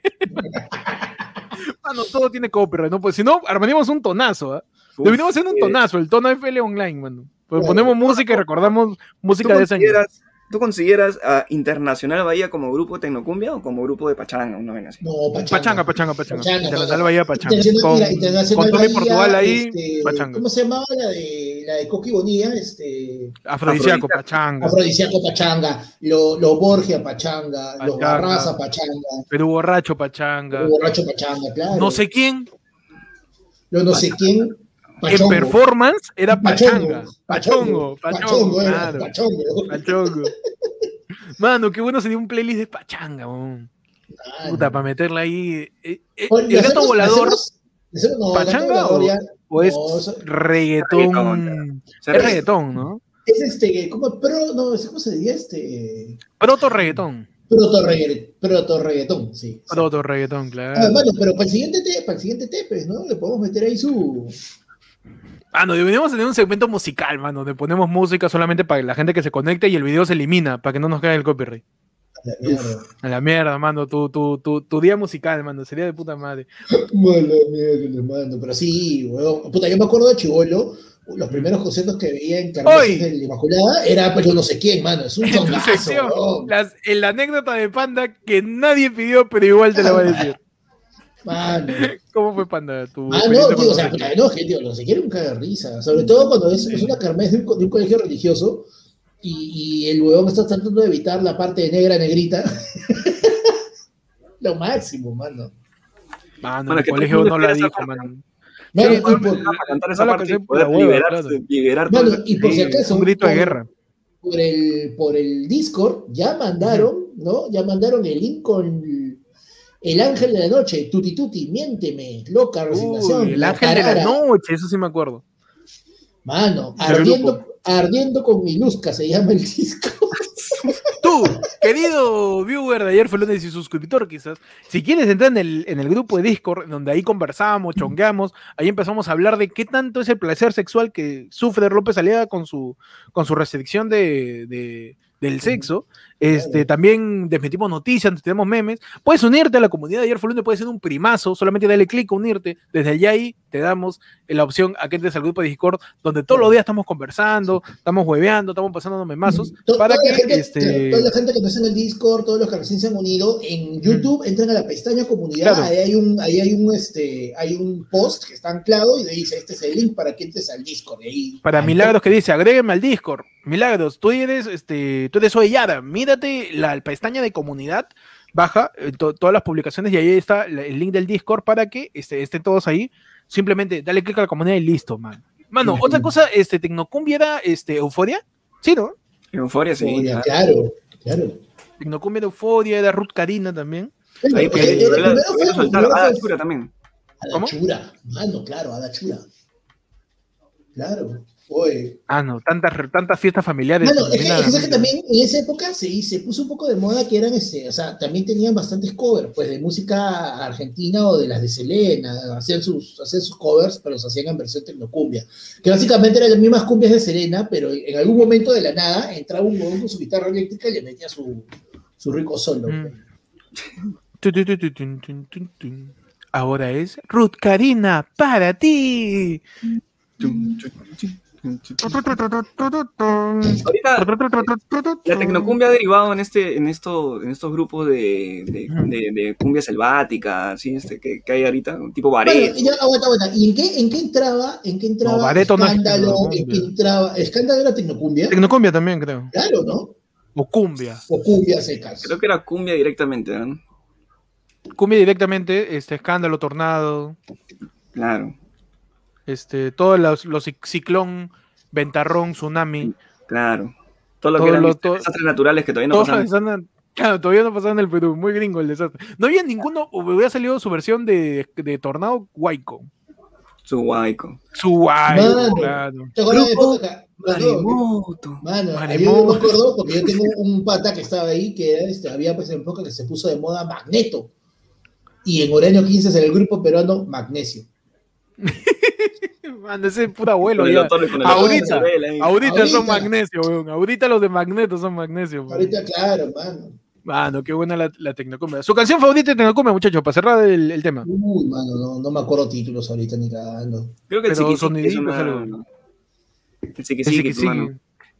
Mano, todo tiene copyright, ¿no? Pues si no, armaríamos un tonazo. ¿eh? Deberíamos hacer un tonazo, el tono FL online, mano. Pues ponemos música y recordamos música de ese año. ¿Tú consideras a Internacional Bahía como grupo de Tecnocumbia o como grupo de Pachanga? Una vaina así. No, Pachanga, Pachanga, Pachanga. Pachanga, Internacional Pachanga. Bahía, Pachanga. Internacional, Con, mira, Internacional con Tommy Bahía, Portugal ahí, este, Pachanga. ¿Cómo se llamaba la de, la de Coqui Bonilla? Este, Afrodisíaco, Afrodisíaco. Pachanga. Afrodisíaco Pachanga, los lo Borgia Pachanga, los. Barraza Pachanga, Perú Borracho, Pachanga. los Borracho Pachanga, claro. No sé quién, Los no sé quién. En performance era Pachanga. Pachongo. Pachongo, Pachongo, Pachongo, era, claro. Pachongo. Pachongo. Mano, qué bueno sería un playlist de Pachanga, weón. Ah, Puta, para meterla ahí. Eh, eh, Oye, ¿El gato hacemos- volador hacemos- hacemos- no, gato ¿Pachanga volador o- es no, reggaetón? Es re- reggaetón, ¿no? es este, ¿cómo, pro, no, ¿cómo se diría este? Proto reggaetón. Proto reggaetón, proto reggaetón, sí. Proto reggaetón, Ah, claro. bueno, pero para el siguiente te, para el siguiente tepes, ¿no? Le podemos meter ahí su. Ah, no, deberíamos tener un segmento musical, mano, donde ponemos música solamente para la gente que se conecte y el video se elimina, para que no nos caiga el copyright. La mierda. A la mierda, mano, tu, tu, tu, tu día musical, mano, sería de puta madre. Mala mierda, hermano. Pero sí, weón. Puta, yo me acuerdo de Chivolo los primeros conciertos que veía en Carlos de la Inmaculada era, pues yo no sé quién, mano, es un (laughs) chongazo. Las, la anécdota de Panda que nadie pidió, pero igual te la voy a decir. Mano. ¿Cómo fue Panda? Tu ah, no, tío, o sea, no, que tío, no se quiere un caga de risa. Sobre todo cuando es, es una carmes de un, de un, colegio religioso y, y el huevón está tratando de evitar la parte de negra negrita. (laughs) Lo máximo, mano. Mano, el colegio no la dijo, mano. No, sí, y por, cantar esa parte y poder liberarse, liberar mano, y por si acaso, un grito de guerra. Por el, por el Discord ya mandaron, ¿no? Ya mandaron el link con el ángel de la noche, tuti tuti, miénteme, loca resignación. el ángel de la noche, eso sí me acuerdo. Mano, ardiendo, ardiendo con mi luzca se llama el disco. (laughs) Tú, querido viewer de ayer fue lunes y suscriptor quizás, si quieres entrar en el, en el grupo de Discord, donde ahí conversamos, chongueamos, ahí empezamos a hablar de qué tanto es el placer sexual que sufre López Aliaga con su, con su restricción de, del sexo, este, también desmentimos noticias, tenemos memes. Puedes unirte a la comunidad de ayer fue lunes, puede ser un primazo, solamente dale clic a unirte. Desde allá ahí te damos la opción a que entres al grupo de Discord, donde todos los días estamos conversando, estamos hueveando, estamos pasando memazos. para que, este... Toda la gente que está en el Discord, todos los que recién se han unido, en YouTube entran a la pestaña comunidad, ahí hay un, ahí hay un, este, hay un post que está anclado y le dice, este es el link para que entres al Discord. Ahí, para Milagros que dice, agrégueme al Discord. Milagros, tú eres, este, tú eres Yara, la pestaña de comunidad, baja eh, todas las publicaciones y ahí está el link del Discord para que este, estén todos ahí. Simplemente dale clic a la comunidad y listo, man. Mano, otra cosa, este, Tecnocumbia era este, Euforia, ¿sí, no? Euforia, sí. claro, claro. Tecnocumbia era Euforia, era Ruth Karina también. ahí, el, fue, también. A Chura, mano, claro, a la Ah, no, tantas, tantas fiestas familiares. Bueno, es que, también en esa época se, se puso un poco de moda que eran, ese, o sea, también tenían bastantes covers, pues de música argentina o de las de Selena, hacían sus, hacían sus covers, pero los hacían en versión tecnocumbia, que básicamente eran las mismas cumbias de Selena, pero en algún momento de la nada entraba un huevón con su guitarra eléctrica y le metía su, su rico solo. Mm. Ahora es Ruth Karina para ti. Ahorita la tecnocumbia ha derivado en este, en esto, en estos grupos de, de, cumbia selvática, así este que, que, hay ahorita, tipo bareto. ¿Y en qué, en qué entraba? ¿En qué entraba escándalo? ¿En qué entraba? ¿Escándalo era tecnocumbia? Tecnocumbia también, creo. Claro, ¿no? O cumbia. O cumbia secas. Creo que era cumbia directamente, ¿no? Cumbia directamente, este escándalo, tornado. Claro. Este, todos los, los ciclón, ventarrón, tsunami. Claro. Todo lo que eran desastres naturales que todavía no pasan. Claro, todavía no pasaban en el Perú, muy gringo el desastre. No había ninguno, hubiera salido su versión de, de Tornado Huayco. Su Huayco. Su Huayco, claro. ¿Te acuerdas de época? Maremoto. Mano, yo me acuerdo porque yo tengo un pata que estaba ahí que este, había pues en época que se puso de moda Magneto. Y en Horario 15 es el grupo peruano Magnesio. (laughs) (laughs) Man, ese es puro abuelo. Ahorita, ahorita, son magnesio, weón. Ahorita los de magneto son magnesio. Ahorita, claro, mano. Mano, qué buena la, la Tecnocumbia. Su canción favorita de Tecnocumbia, muchachos, para cerrar el, el, tema. Uy, mano, no, no me acuerdo títulos ahorita ni cagando. Creo que el es algo. El sí, sí,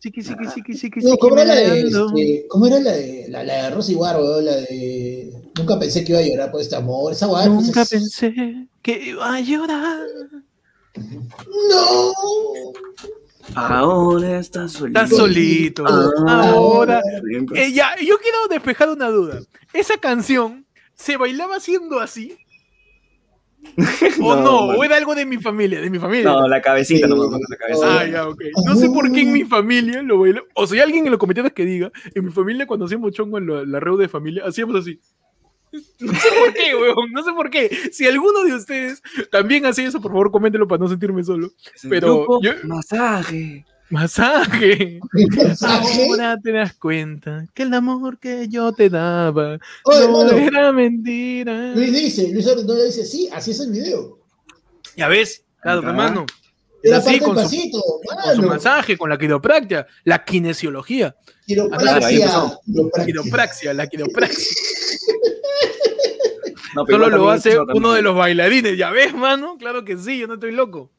Chiqui, chiqui, chiqui, chiqui, no, ¿cómo, era la de, este, ¿Cómo era la de, la, la de Rosy War, weón? La de. Nunca pensé que iba a llorar por este amor. Esa guay, Nunca pensé que iba a llorar. No. Ahora estás solito. Estás solito. Ah, Ahora. Eh, ya, yo quiero despejar una duda. ¿Esa canción se bailaba siendo así? ¿O (laughs) no? ¿O era algo de mi familia? De mi familia. No, la cabecita, no, no, la cabecita. Ah, ya, ok. No sé por qué en mi familia lo bailó. O sea, hay alguien en los comentarios que diga, en mi familia cuando hacíamos chongo en la, la de familia, hacíamos así. No sé por qué, weón, no sé por qué. Si alguno de ustedes también hace eso, por favor, coméntelo para no sentirme solo. Pero yo... Masaje. Masaje. Ahora te das cuenta que el amor que yo te daba no era mentira. Luis dice, Luis le dice, sí, así es el video. Ya ves, claro, hermano. Es así con su, con su, masaje, con la quiropraxia, la kinesiología. Quiropraxia. Quiropraxia, la quiropraxia. Solo lo hace uno de los bailarines. ¿Ya ves, mano? Claro que sí, yo no estoy loco.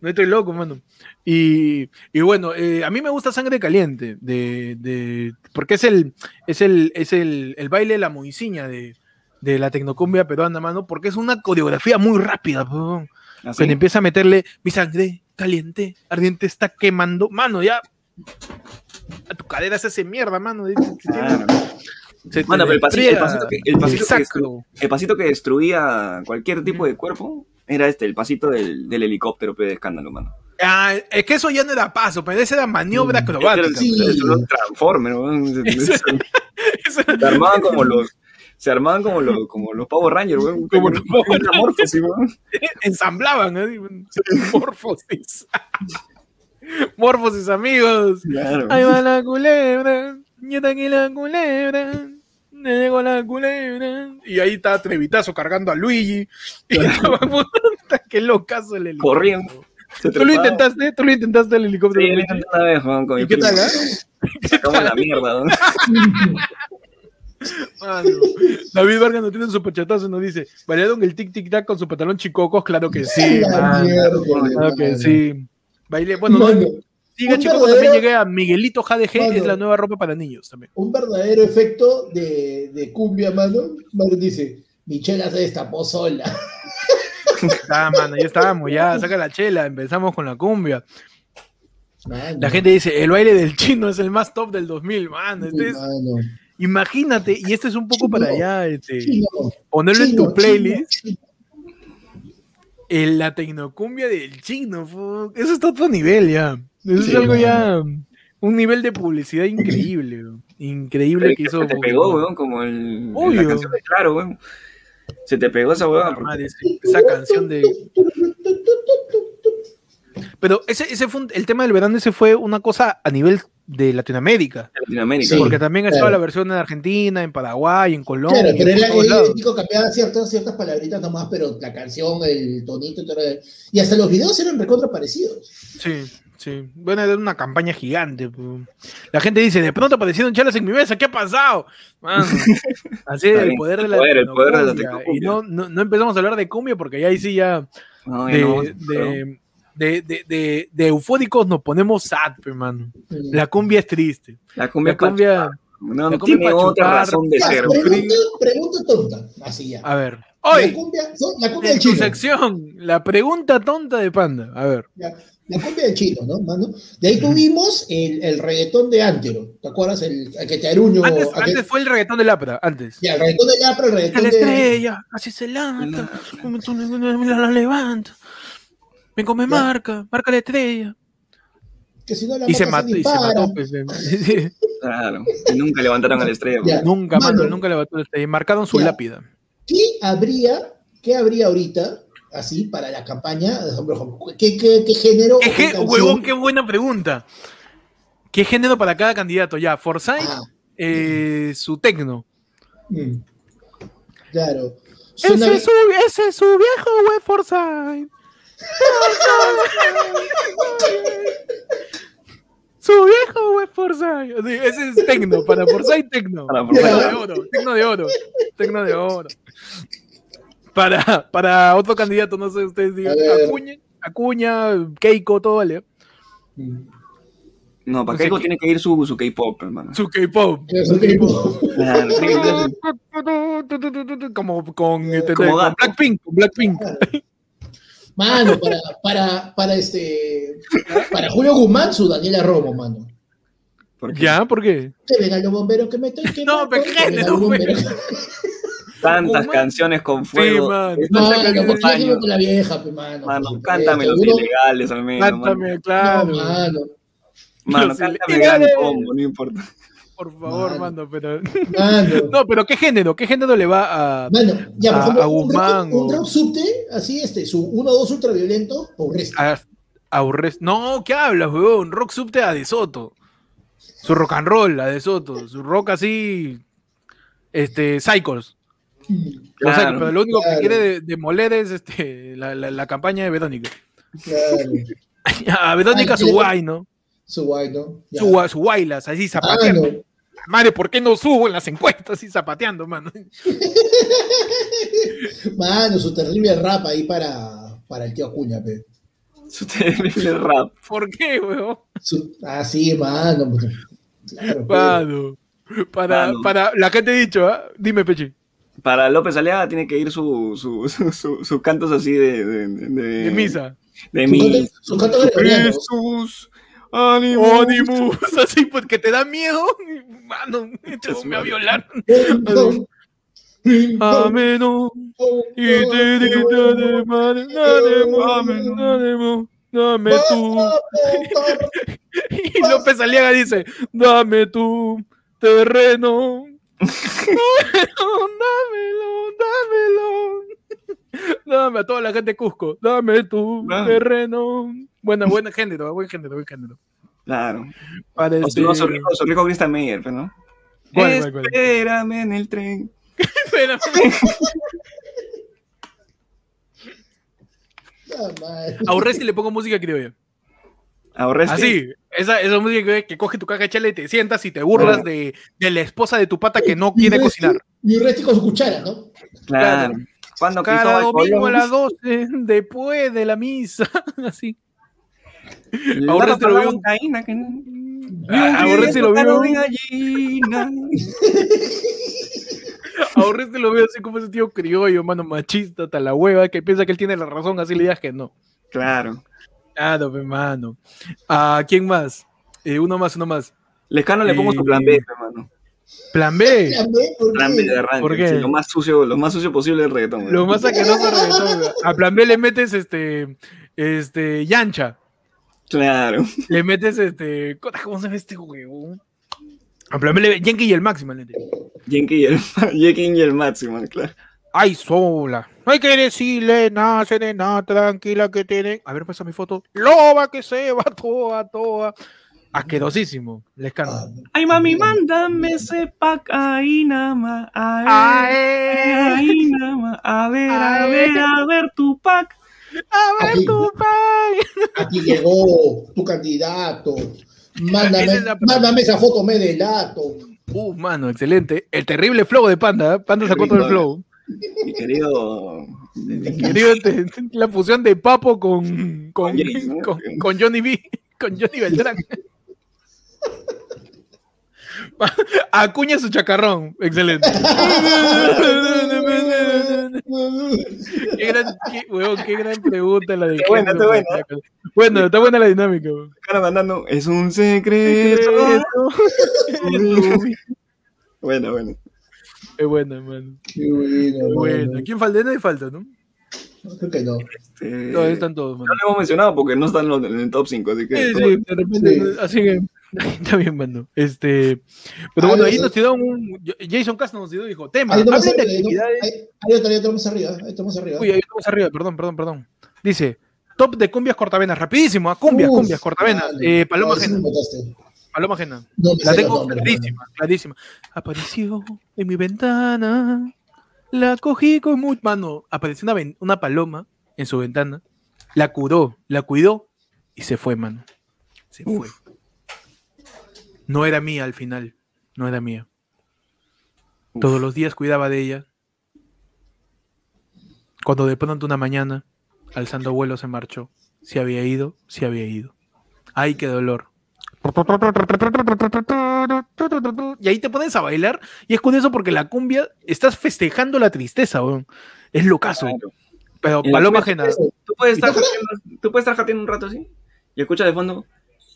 No estoy loco, mano. Y, y bueno, eh, a mí me gusta Sangre Caliente, de, de, porque es el, es el, es el, el baile de la moiciña de, de la tecnocumbia peruana, mano, porque es una coreografía muy rápida. ¿Así? Cuando empieza a meterle mi sangre caliente, ardiente está quemando, mano, ya. A tu cadera se hace mierda, mano. Claro. Se pero el pasito, el despliega pasito que, el pasito que el pasito que destruía cualquier tipo de cuerpo era este, el pasito del, del helicóptero de escándalo, mano. Ah, es que eso ya no era paso, pero esa era maniobra Mm. acrobática. Sí. Transformer, weón. (laughs) Se- Eso- se- (laughs) Eso se armaban como los. Se armaban como los, como los Power Rangers, weón. Como los Power (laughs) weón. ensamblaban, ¿eh? Morfosis. Morfosis, amigos. Claro. Ahí va la culebra, está aquí la culebra, ya llegó la culebra. Y ahí está Trevitazo cargando a Luigi. Y estaba, puta, qué locazo el helicóptero. Corriendo. ¿Tú lo intentaste? ¿Tú lo intentaste el helicóptero? Sí, lo intenté una vez, weón, con mi ¿Y qué tal, eh? (laughs) Sacamos la mierda, weón. Mano, David Vargas nos tiene un superchatazo y nos dice, ¿bailaron el tic tic tac con su pantalón chicocos? Claro que sí, mierda, claro que mano. sí. Bailé, bueno, no, Un chicos, también llegué a Miguelito JDG, Mano. es la nueva ropa para niños también. un verdadero efecto de, de cumbia, mano. (laughs) Mano dice, Michela se destapó sola. Ah, mano, ya estábamos, ya, saca la chela, empezamos con la cumbia. Mano, La gente dice, el baile del chino es el más top del 2000, mano. Este es, mano. imagínate, y este es un poco para allá, este, Chino, ponerlo en tu playlist, la tecnocumbia del chino, eso está a otro nivel ya. Eso Sí, es algo ya, un nivel de publicidad increíble, increíble que hizo. Se te pegó, weón, como el. Obvio. La canción de Claro, weón. Se te pegó esa weón. porque- Madre, ese- esa canción de. Pero ese, ese fue un- el tema del verano, ese fue una cosa a nivel de Latinoamérica. Latinoamérica. Sí. porque también estaba claro. la versión en Argentina, en Paraguay, en Colombia. Claro, pero el chico cambiaba ciertas, ciertas palabritas nomás, pero la canción, el tonito, y hasta los videos eran recontra parecidos. Sí, sí. Bueno, era una campaña gigante. La gente dice, de pronto aparecieron chalas en mi mesa, ¿qué ha pasado? Mano, (laughs) así es el poder de la poder, el poder de la tecnocumbia. Y no, no, no empezamos a hablar de cumbia porque ya ahí sí ya No, de, no, de, de, de, de- de eufóricos nos ponemos sad. Mm. La cumbia es triste. La cumbia, La cumbia, no la cumbia tiene otra razón de ser. pregunta, pregunta tonta, así ya. a ver. La Hoy, cumbia, son- la cumbia en del tu sección, la pregunta tonta de Panda. A ver. Ya, La cumbia del chino, ¿no, mano? De ahí tuvimos el, el reggaetón de Antero. ¿Te acuerdas? El, el que te aruño. Antes, aquel- antes fue el reggaetón del Apra, antes. Ya, el reggaetón de Lapra, el reggaetón la de. estrella, así se tú la, la, levanta. Ven come marca, marca la estrella. Que si no la Y se mata, mató, y se mató. pues. (laughs) Claro. Y nunca levantaron a la estrella. Ya. weón. nunca, mano, Mano. nunca levantó la estrella. Marcaron su Ya. lápida. ¿Qué habría, qué habría ahorita, así, para la campaña? ¿Qué, qué, qué género? ¿Qué, qué huevón, buena pregunta. ¿Qué género para cada candidato? Ya, Forsyth, Ah, eh, su tecno. mm. Claro. Ese es, su, ese es su viejo, güey, Forsyth. Su viejo, güey, Forsyth. Sí, ese es tecno, para Forsyth, tecno. Para Tecno Forsyth. de oro, tecno de oro, tecno de oro. Para, (laughs) para otro candidato, no sé, ustedes digan. Acuña, Acuña, Keiko, todo vale. No, para Keiko qué- tiene que ir su, su K-pop, hermano. Su K-pop. Su K-pop. (laughs) Como con, este, Como con gato. Blackpink, con Blackpink. (laughs) Mano, para, para, para este. Para Julio Guzmán, su Daniela Romo, mano. porque ¿Ya? ¿Por qué? Que vengan los bomberos que me estoy quemando. pero ¿qué no, los bomberos. Tantas Guzmán. canciones con fuego. Mano, porque años. yo quiero con la vieja, pe, mano. Mano, por cántame los. Uno- ilegales al menos. Mano, Cántame, claro. No, mano. mano los cántame ilegales. gran combo, no importa. Por favor, Mano. mano, pero. Mano. (laughs) No, pero ¿qué género? ¿Qué género le va a. Mano, ya, por ejemplo, a un Guzmán rock, un o- rock subte, así, este, su 1-2 ultra violento, por resto. a, a Urres- No, ¿qué hablas, weón? Rock subte a De Soto. Su rock and roll, a De Soto. Su rock así. Este, Cycles. Claro. Cycles, pero lo único Claro. que quiere de- demoler es este, la, la- la campaña de Verónica. Claro. (laughs) A Verónica Ay, su guay, ¿no? Su guay, ¿no? Ya. Su, su guaylas, así zapateando. Mano. Madre, ¿por qué no subo en las encuestas así zapateando, mano? (laughs) Mano, su terrible rap ahí para, para el tío Acuña, pe. Su terrible rap. ¿Por qué, weón? Ah, sí, mano. pues, Claro. Mano. Para, Mano. para la que te he dicho, ¿ah? Dime, Pechi. Para López Aliaga tiene que ir su, su, su, su- sus cantos así de, de, de, De misa. De Su misa. canto- Su canto gregoriano. Jesús, ánimo. Onimus, así porque te da miedo. Mano, esto me va a violar. Ameno. Y te dicta de madre, dame tú. Y López Aliaga dice, dame tu terreno. Dámelo, dámelo. Dame a toda la gente de Cusco, dame tu Ah. terreno. Buena, buena género, buen género, buen género. Claro. Para O si no, su este- rico, su rico Christian Meyer, pues, ¿no? ¿Cuál, cuál, cuál? Espérame en el tren. (laughs) Espérame. (laughs) Madre. A Urresti le pongo música criolla. Ahorré este- Así, esa, esa música que, que coge tu caja de chela y te sientas y te burlas de, de la esposa de tu pata que no quiere cocinar. Y Urresti con su cuchara, ¿no? Claro. Cuando Cada domingo a las 12, después de la misa. (laughs) Así. Ahora te lo veo. cocaína que Ah, ahora sí lo Caro veo. Ahora te lo veo (laughs) así como ese tío criollo, mano machista, hasta la hueva, que piensa que él tiene la razón, así le digas que no. Claro. Claro, pe, mano. ¿A quién más? Eh, uno más, uno más. Lescano le pongo su plan B, hermano. Plan B. ¿Por Plan B de arranque. ¿Por qué? sí, lo más sucio, lo más sucio posible del reggaetón. Lo más asqueroso de reggaetón. A plan B le metes este. Este. Yancha. Claro. Le metes este. ¿Cómo se llama este huevo? A plan B le Yankee y el máximo. Yankee y el, (laughs) Yankee y el máximo, claro. Ay, sola. No hay que decirle nada, serena, tranquila que tiene. A ver, pasa mi foto. Loba que se va toda, toda. Asquerosísimo. Lescano. Ah, Ay, mami, mándame ese pack ahí nada más. A ver, Ay, ahí nada más. A ver, a ver, a ver tu pack. a ver Aquí. tu pai. Aquí llegó tu candidato. Mándame, Esa es la- mándame esa foto, me delato. Uh, mano, excelente. El terrible flow de Panda. ¿eh? Panda sacó todo el flow. Mi querido. Querido, te- la fusión de Papo con, con, Con Jace, ¿no? con, con Johnny B, con Johnny Beltrán. (laughs) Acuña su chacarrón. Excelente. qué, gran, qué, gran pregunta la de Está buena, está. Bueno, está buena la dinámica. huevón. Cara mandando. Es un secreto. (laughs) bueno, bueno. Es buena, mano. Qué buena. bueno. ¿Quién falta? Nadie falta, ¿no? Creo que no. Este, No, están todos, no mano. lo hemos mencionado porque no están en los- en el top 5, así que. Sí, sí, de repente, Sí. así que (laughs) está bien, mano. Este, pero bueno, no ahí nos tiró un Jason Castro nos tiró dijo, tema, Ahí estamos de arriba, ahí actividades. ahí- ahí otro, ahí estamos arriba. Ahí estamos arriba. Uy, ahí estamos arriba, perdón, perdón, perdón. Dice, top de cumbias cortavenas, rapidísimo, a cumbias, Uf, cumbias cortavenas. vale. Eh, Paloma No, paloma ajena. No La tengo los nombres, clarísima, clarísima. Apareció en mi ventana, la cogí con mucho... Mano, apareció una, ven- una paloma en su ventana, la curó, la cuidó y se fue, mano. Se fue. No era mía al final, no era mía. Todos los días cuidaba de ella. Cuando de pronto una mañana, alzando vuelo, se marchó. Se había ido, se había ido. Ay, qué dolor. Y ahí te pones a bailar. Y es curioso porque la cumbia estás festejando la tristeza, weón. Es lo caso. Claro. Pero paloma ajena. Tú puedes estar jateando, tú puedes estar jateando un rato así y escuchas de fondo.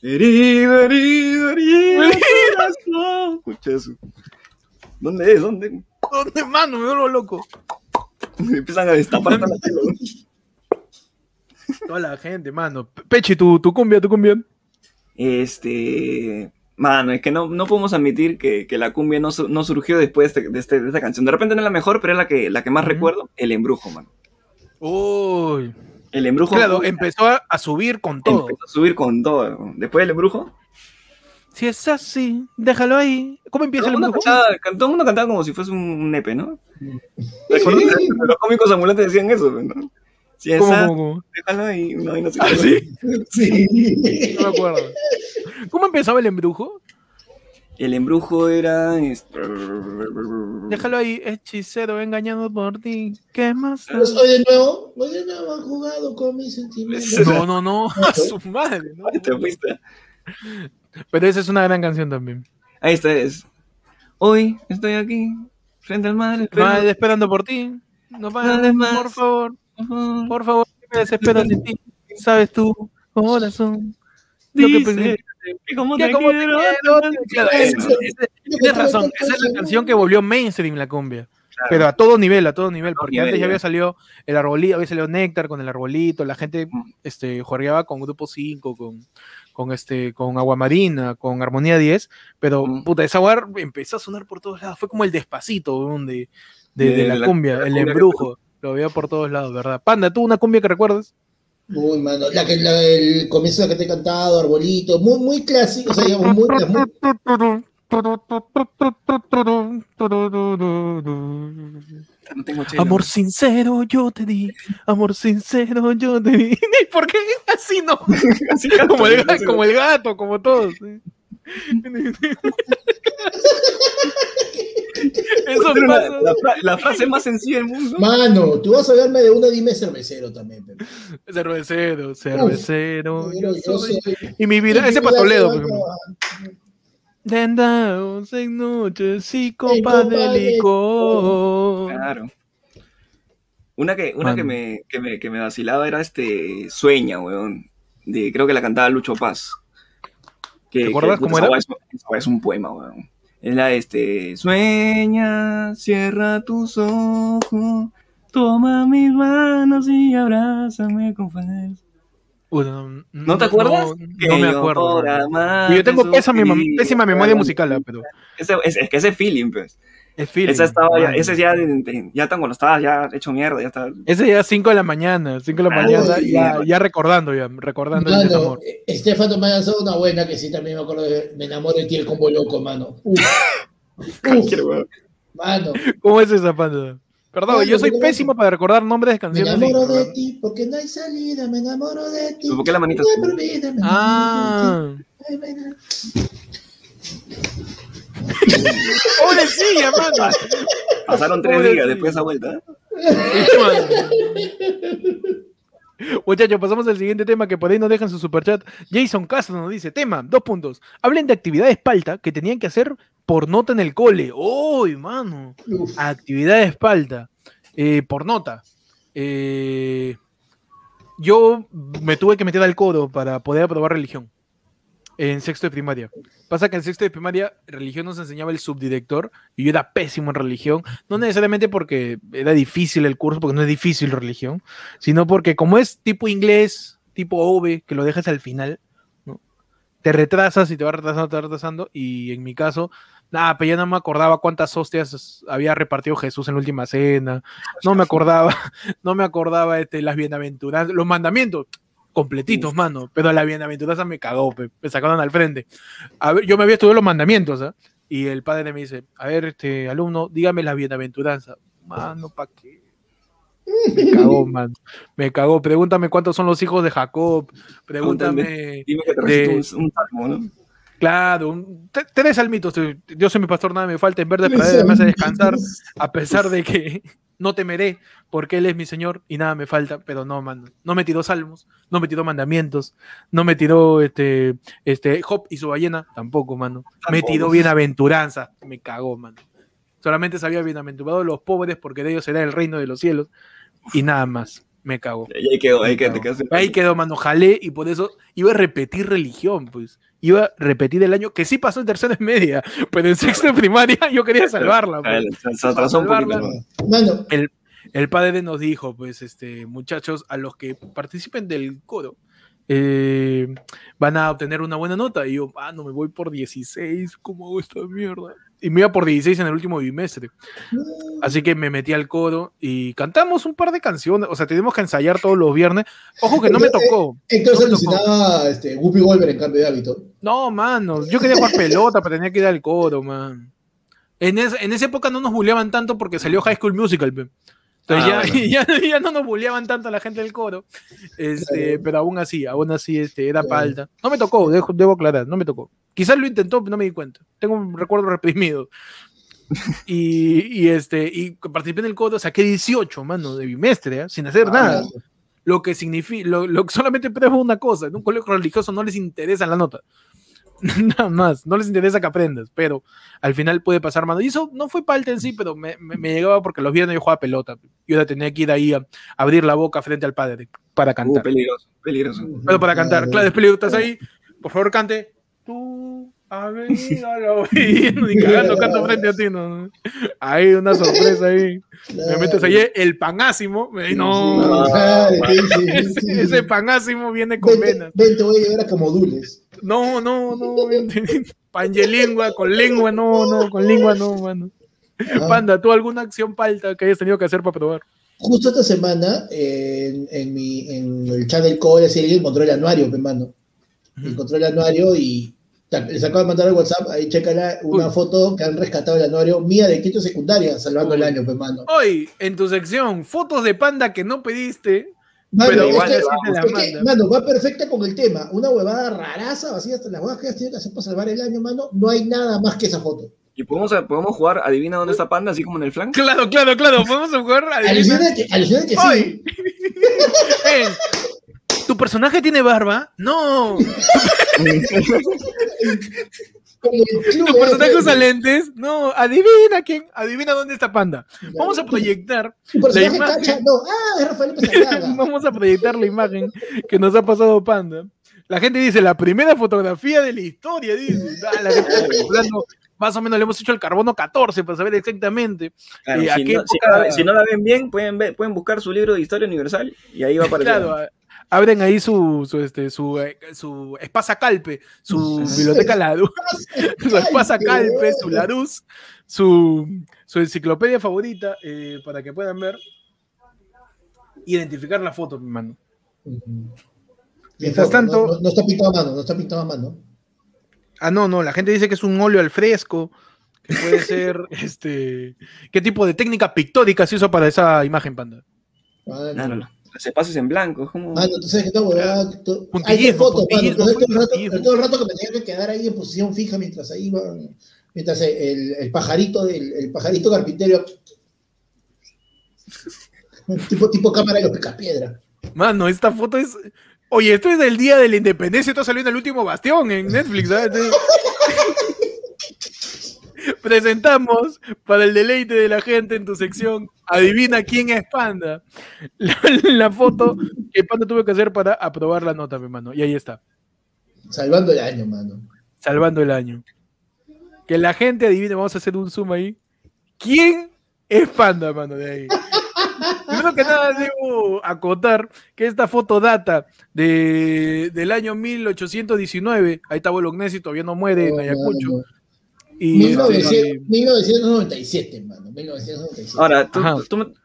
Herido, herido, herido. corazón". Escucha eso. ¿Dónde es? ¿Dónde? ¿Dónde, mano? Me vuelvo loco. (laughs) Empiezan a destapar. Toda la gente, mano. Pechi, tu, tu cumbia, tu cumbia. Este. Mano, es que no, no podemos admitir que, que la cumbia no, no surgió después de, de este- de esta canción. De repente no es la mejor, pero es la que, la que más recuerdo. El embrujo, mano. Uy. El embrujo Claro, empezó a, a subir con todo. empezó a subir con todo. Después del embrujo, Si es así, déjalo ahí. ¿Cómo empieza todo el embrujo? cantaba, todo el mundo cantaba como si fuese un nepe, ¿no? Los cómicos ambulantes decían eso, ¿no? Es ¿Cómo, así, cómo, cómo? déjalo ahí. No, sé ¿Ah, qué. sí? (laughs) Sí. No me acuerdo. ¿Cómo empezaba el embrujo? El embrujo era. Déjalo ahí, hechicero engañado por ti. ¿Qué más? Pues, hoy de nuevo, hoy de nuevo han jugado con mis sentimientos. (laughs) No, no, no, (laughs) a su madre. ¿no? Ahí te fuiste. Pero esa es una gran canción también. Ahí está, es. Hoy estoy aquí, frente al mar. Madre, esperando por ti. No pares por favor, por favor, me desespero de ti. Sabes tú, corazón. Lo que pensé. te quiero, te Tienes razón, esa es la canción que volvió mainstream la cumbia. Pero a todo nivel, a todo nivel, porque antes ya había salido el arbolito, había salido Néctar con el arbolito, la gente Mm. este, jorgeaba con Grupo 5, con, con, este, con Agua Marina, con Armonía 10, pero Mm. puta, esa guar empezó a sonar por todos lados, fue como el despacito de, de, De de la, cumbia, la el cumbia que- embrujo, lo veía por todos lados, ¿verdad? Panda, ¿tú una cumbia que recuerdas? Uy, mano, la que, la, el comienzo de la que te he cantado, Arbolito, muy, muy clásico, o sea, digamos, muy, muy- No tengo chela. Amor sincero yo te di, amor sincero yo te di. (laughs) ¿Por qué así no? Así (laughs) el, como el gato, como todos. (laughs) Eso Pero la, pasa. la fra- la frase más sencilla del mundo. Mano, tú vas a hablarme de una, dime cervecero también. Pero. Cervecero, cervecero. Pero yo yo soy. soy- Y mi vida, ese patoledo. se por va ejemplo. Tentados en noches y copas de licor. Claro. Una que, una que me, que, me, que me vacilaba era este Sueña, weón. De, creo que la cantaba Lucho Paz. Que, ¿Te acuerdas que, cómo era? Es, es un poema, weón. Era este. Sueña, cierra tus ojos, toma mis manos y abrázame con fuerza. No, ¿No te acuerdas? No, Que no me acuerdo. Yo tengo pésima, pésima memoria musical, ah, pero Ese- es, es que ese feeling, pues. Es feeling, Esa estaba ya, ese ya, ya tan cuando estaba ya hecho mierda, ya está. Ese ya 5 de la mañana, 5 de la mañana, sí, ya, recordando, ya, recordando el Mano, desamor. eh, Estefano me ha lanzado una buena que sí también me acuerdo de Me enamoro de ti el combo loco, mano. Uf. (laughs) Uf, mano, ¿Cómo es esa panda? Perdón, yo soy ¿cómo pésimo para recordar nombres de me canciones. enamoro y- de ti porque no hay salida, me enamoro de ti. ¿Pero por qué la manita me enamoro Ah, de ti. Ay, me enamoro. (laughs) pobrecilla, mano. Pasaron tres días después de esa vuelta. (laughs) Muchachos, pasamos al siguiente tema que por ahí nos dejan su superchat. Jason Castro nos dice, tema, dos puntos. Hablen de actividades palta que tenían que hacer por nota en el cole. ¡Uy, mano! Uf. Actividades palta. eh, por nota. Eh, yo me tuve que meter al coro para poder aprobar religión. En sexto de primaria. Pasa que en sexto de primaria religión nos enseñaba el subdirector y yo era pésimo en religión. No necesariamente porque era difícil el curso, porque no es difícil religión, sino porque como es tipo inglés, tipo OVE, que lo dejas al final, te retrasas y te va retrasando, te va retrasando. Y en mi caso, nada, pero ya no me acordaba cuántas hostias había repartido Jesús en la última cena. No me acordaba, (laughs) no me acordaba este, las bienaventuranzas, los mandamientos completitos, mano. Pero la bienaventuranza me cagó, pe, me sacaron al frente. A ver, yo me había estudiado los mandamientos, ¿ah? Y el padre me dice, a ver, este alumno, dígame la bienaventuranza. Mano, ¿para qué? Me (laughs) cagó, mano. Me cagó. Pregúntame cuántos son los hijos de Jacob. Pregúntame. Dime que te De- un, un salmo, ¿no? Claro, un- tres salmitos. Yo soy mi pastor, nada me falta. En verde pradera me hace descansar, a pesar de que no temeré, porque Él es mi Señor y nada me falta. Pero no, mano. No me tiró salmos, no me tiró mandamientos, no me tiró este, este Job y su ballena, tampoco, mano. Me tiró bienaventuranza, me cagó, mano. Solamente sabía bienaventurados los pobres, porque de ellos será el reino de los cielos, y nada más. Me cagó. Y ahí quedó, ahí quedó. Ahí quedó, mano, jalé y por eso iba a repetir religión, pues. Iba a repetir el año que sí pasó en tercera y media, pero en sexto de (laughs) primaria yo quería salvarla. Pues. Se, se atrasó un. Mano, El padre nos dijo, pues, este, muchachos, a los que participen del coro, eh, van a obtener una buena nota. Y yo, ah, no me voy por 16, ¿cómo hago esta mierda? Y me iba por 16 en el último bimestre. Así que me metí al coro y cantamos un par de canciones. O sea, tenemos que ensayar todos los viernes. Ojo que no me tocó. entonces No alucinaba este, Whoopi Wolver en cambio de hábito. No, mano, yo quería jugar pelota, pero tenía que ir al coro, man. En, es- en esa época no nos bulleaban tanto porque salió High School Musical, pe. Entonces Ah, ya, (laughs) ya, ya no nos bulleaban tanto la gente del coro. Este, Claro. pero aún así, aún así, este, era Claro. palta. No me tocó, dejo- debo aclarar, no me tocó. Quizás lo intentó, pero no me di cuenta. Tengo un recuerdo reprimido. (laughs) y, este, y participé en el codo, saqué 18, mano, de bimestre, ¿eh? sin hacer ah, nada. Lo que significa, lo, lo que solamente prueba una cosa, en un colegio religioso no les interesa la nota. (laughs) Nada más, no les interesa que aprendas, pero al final puede pasar, mano. Y eso no fue parte en sí, pero me, llegaba porque los viernes yo jugaba pelota. Yo ahora tenía que ir ahí a, abrir la boca frente al padre para uh, cantar. peligroso, peligroso. Pero para cantar, claro, es peligroso. Estás ahí, por favor, cante. Tú Avenida la (laughs) ni cagando canto frente a ti, no. Ahí una sorpresa ahí. Me metes ahí el panásimo. No. ese, panásimo viene con venas. Ven, te voy a llevar a Camodules. No, no, no. Pangelingua, con lengua, no, no, con lengua no, mano. Ah. Panda, ¿tú alguna acción palta que hayas tenido que hacer para probar? Justo esta semana, en, en, mi, en el chat del COE, alguien encontró el anuario, me mando. Encontró el anuario y les acabo de mandar el WhatsApp, ahí checa una foto que han rescatado el anuario mía de quinto secundaria, salvando el año, pues, mano. Hoy, en tu sección, fotos de panda que no pediste. Mano, pero igual mano, va perfecta con el tema. Una huevada raraza, así hasta las huevas que has tenido que hacer para salvar el año, mano. No hay nada más que esa foto. ¿Y podemos, podemos jugar adivina dónde está Panda, así como en el flanco? Claro, claro, claro. Podemos jugar adivina. Alucina que, que sí. (laughs) eh, ¿Tu personaje tiene barba? No. ¿Tu personaje usa lentes? No, adivina quién, adivina dónde está Panda. Vamos a proyectar la imagen. No. Ah, Rafael (laughs) Vamos a proyectar la imagen que nos ha pasado Panda. La gente dice, la primera fotografía de la historia, dice. Ah, la más o menos le hemos hecho el carbono 14 para saber exactamente. Eh, si, no, la ven bien, pueden, ver, pueden buscar su libro de historia universal y ahí va a aparecer. Claro, abren ahí su, su, este, su, eh, su Espasa Calpe, su biblioteca Larus, (laughs) (laughs) su Espasa Calpe, su Larus, su, su enciclopedia favorita, eh, para que puedan ver, identificar la foto, mi mano. Mientras tanto. No, está pintado a mano, no está pintado a mano. Ah, no, no, la gente dice que es un óleo al fresco, que puede (laughs) ser, este, ¿qué tipo de técnica pictórica se hizo para esa imagen, panda? Ah, no, no, no se pases en blanco. Como... Ah, no, tú sabes que todo, huevada. Hay fotos, todo, el rato, todo el rato que me tenía que quedar ahí en posición fija mientras ahí iba, mientras el, el pajarito del el pajarito carpintero. (laughs) tipo, tipo cámara de los piedra. Mano, esta foto es. Oye, esto es del día de la independencia, esto salió en el último bastión en Netflix, ¿sabes? (laughs) presentamos para el deleite de la gente en tu sección Adivina quién es Panda. (laughs) La, foto que Panda tuvo que hacer para aprobar la nota, mi mano. Y ahí está. Salvando el año, mano. Salvando el año. Que la gente adivine, vamos a hacer un zoom ahí. ¿Quién es Panda, mano? De ahí. (laughs) Primero que nada debo acotar que esta foto data de, del año 1819. Ahí está Bolognesi, todavía no muere en Ayacucho. Y 1997, hermano. 1997. Ahora, tú,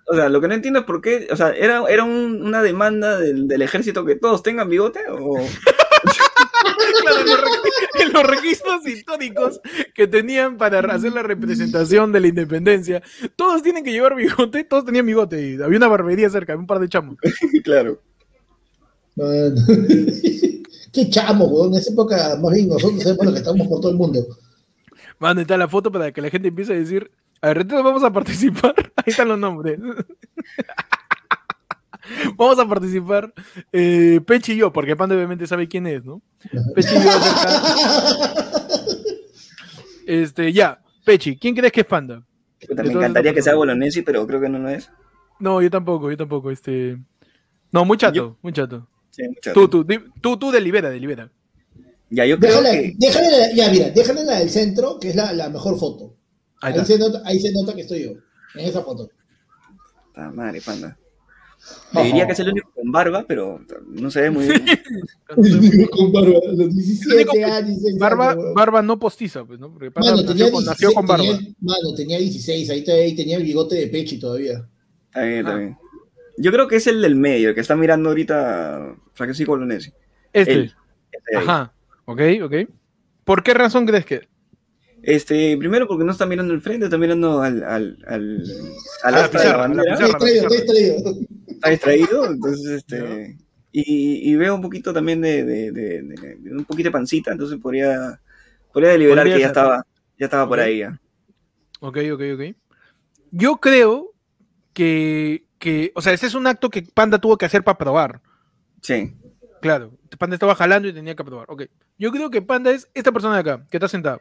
o sea, lo que no entiendo es por qué, o sea, ¿era, era una demanda del, del, ejército que todos tengan bigote? O... (laughs) claro, en los, registros (laughs) históricos que tenían para hacer la representación de la independencia, todos tienen que llevar bigote, todos tenían bigote, y había una barbería cerca, un par de chamos. (laughs) claro. Qué chamo, en esa época, más bien nosotros sabemos lo que estamos por todo el mundo. Manda, está la foto para que la gente empiece a decir, a ver, entonces vamos a participar. (laughs) Ahí están los nombres. (laughs) vamos a participar eh, Pechi y yo, porque Panda obviamente sabe quién es, ¿no? Pechi y yo Este, ya, Pechi, ¿quién crees que es Panda? me encantaría que sea Bolognesi, pero creo que no lo es. No, yo tampoco, yo tampoco. Este... No, muy chato, muy chato. Sí, muy chato. Tú, tú, tú, tú delibera, delibera. Ya, yo creo que... déjale, ya, mira, déjale la del centro, que es la, la mejor foto. Ahí, se nota, ahí, se nota, que estoy yo, en esa foto. Ah, madre, panda. Te diría que es el único con barba, pero no se ve muy bien. (laughs) el único con barba, los 17 años. Barba, barba no postiza, pues, ¿no? Porque mano, nació, tenía nació con barba. Tenía, mano, tenía 16, ahí, ahí tenía el bigote de Pechi todavía. Está bien, está bien. Yo creo que es el del medio, el que está mirando ahorita Francisco Colonesi. Este. este Ajá. Ok, ok. ¿Por qué razón crees que? Este, primero porque no está mirando el frente, está mirando al, al, al, a la, la bandera. Está distraído, está distraído. entonces, este, y, y, veo un poquito también de, de, de, de, un poquito de pancita, entonces podría, Podría deliberar que ya estaba, ya estaba por ahí ya. Ok, ok, ok. Yo creo que, que, o sea, ese es un acto que Panda tuvo que hacer para probar. Sí. Claro, Panda estaba jalando y tenía que probar. Ok. Yo creo que Panda es esta persona de acá, que está sentada.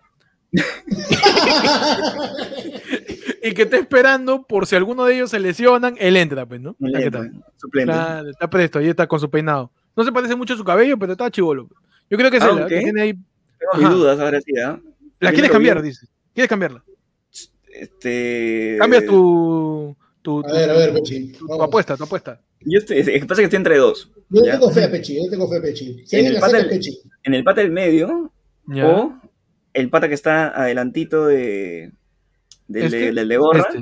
(laughs) y que está esperando por si alguno de ellos se lesionan, él entra, pues, ¿no? Entra, está. suplente. Claro, está presto, ahí está con su peinado. No se parece mucho a su cabello, pero está chivolo. Yo creo que es él, que tiene ahí. Tengo mis dudas ahora sí, ¿ah? La quieres cambiar, vi. dices. ¿Quieres cambiarla? Este. Cambia tu. Tu, A ver, a ver, Pechi. tu- tu apuesta, tu apuesta. Yo estoy, es que pasa que estoy entre dos. Yo ¿ya? tengo fe a Pechi, yo tengo fe a Pechi. Si En el pata- Pechi. En el pata del medio, Ya. o el pata que está adelantito de. Del, ¿Este? de, del de gorra. Este.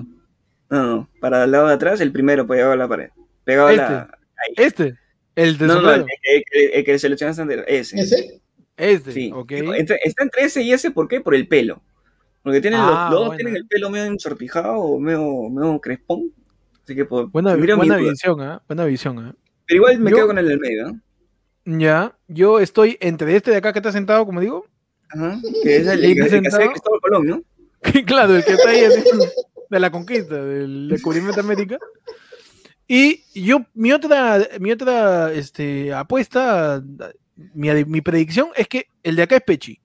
No, no, para el lado de atrás, el primero pegado a la pared. Pegado a la. Este. El de No, no, no, el, el que- el que seleccionaste antes, ese. ¿Ese? Este. Sí. Ok. Entre- está entre ese y ese, ¿por qué? Por el pelo. Porque tienen los, Ah, los dos bueno. tienen el pelo medio ensortijado o medio, medio crespón. Así que por, Buena, visión, ¿ah? Buena visión, ¿ah? Pero igual me Yo- quedo con el del medio, ¿no? Ya. Yo estoy entre este de acá que está sentado, como digo. Ajá. Que es el, ¿Y el que- el que hace Cristóbal Colón, ¿no? (laughs) claro, el que está ahí así, de la conquista, del descubrimiento de América. Y yo, mi otra, mi otra este, apuesta, mi, mi predicción es que el de acá es Pechi.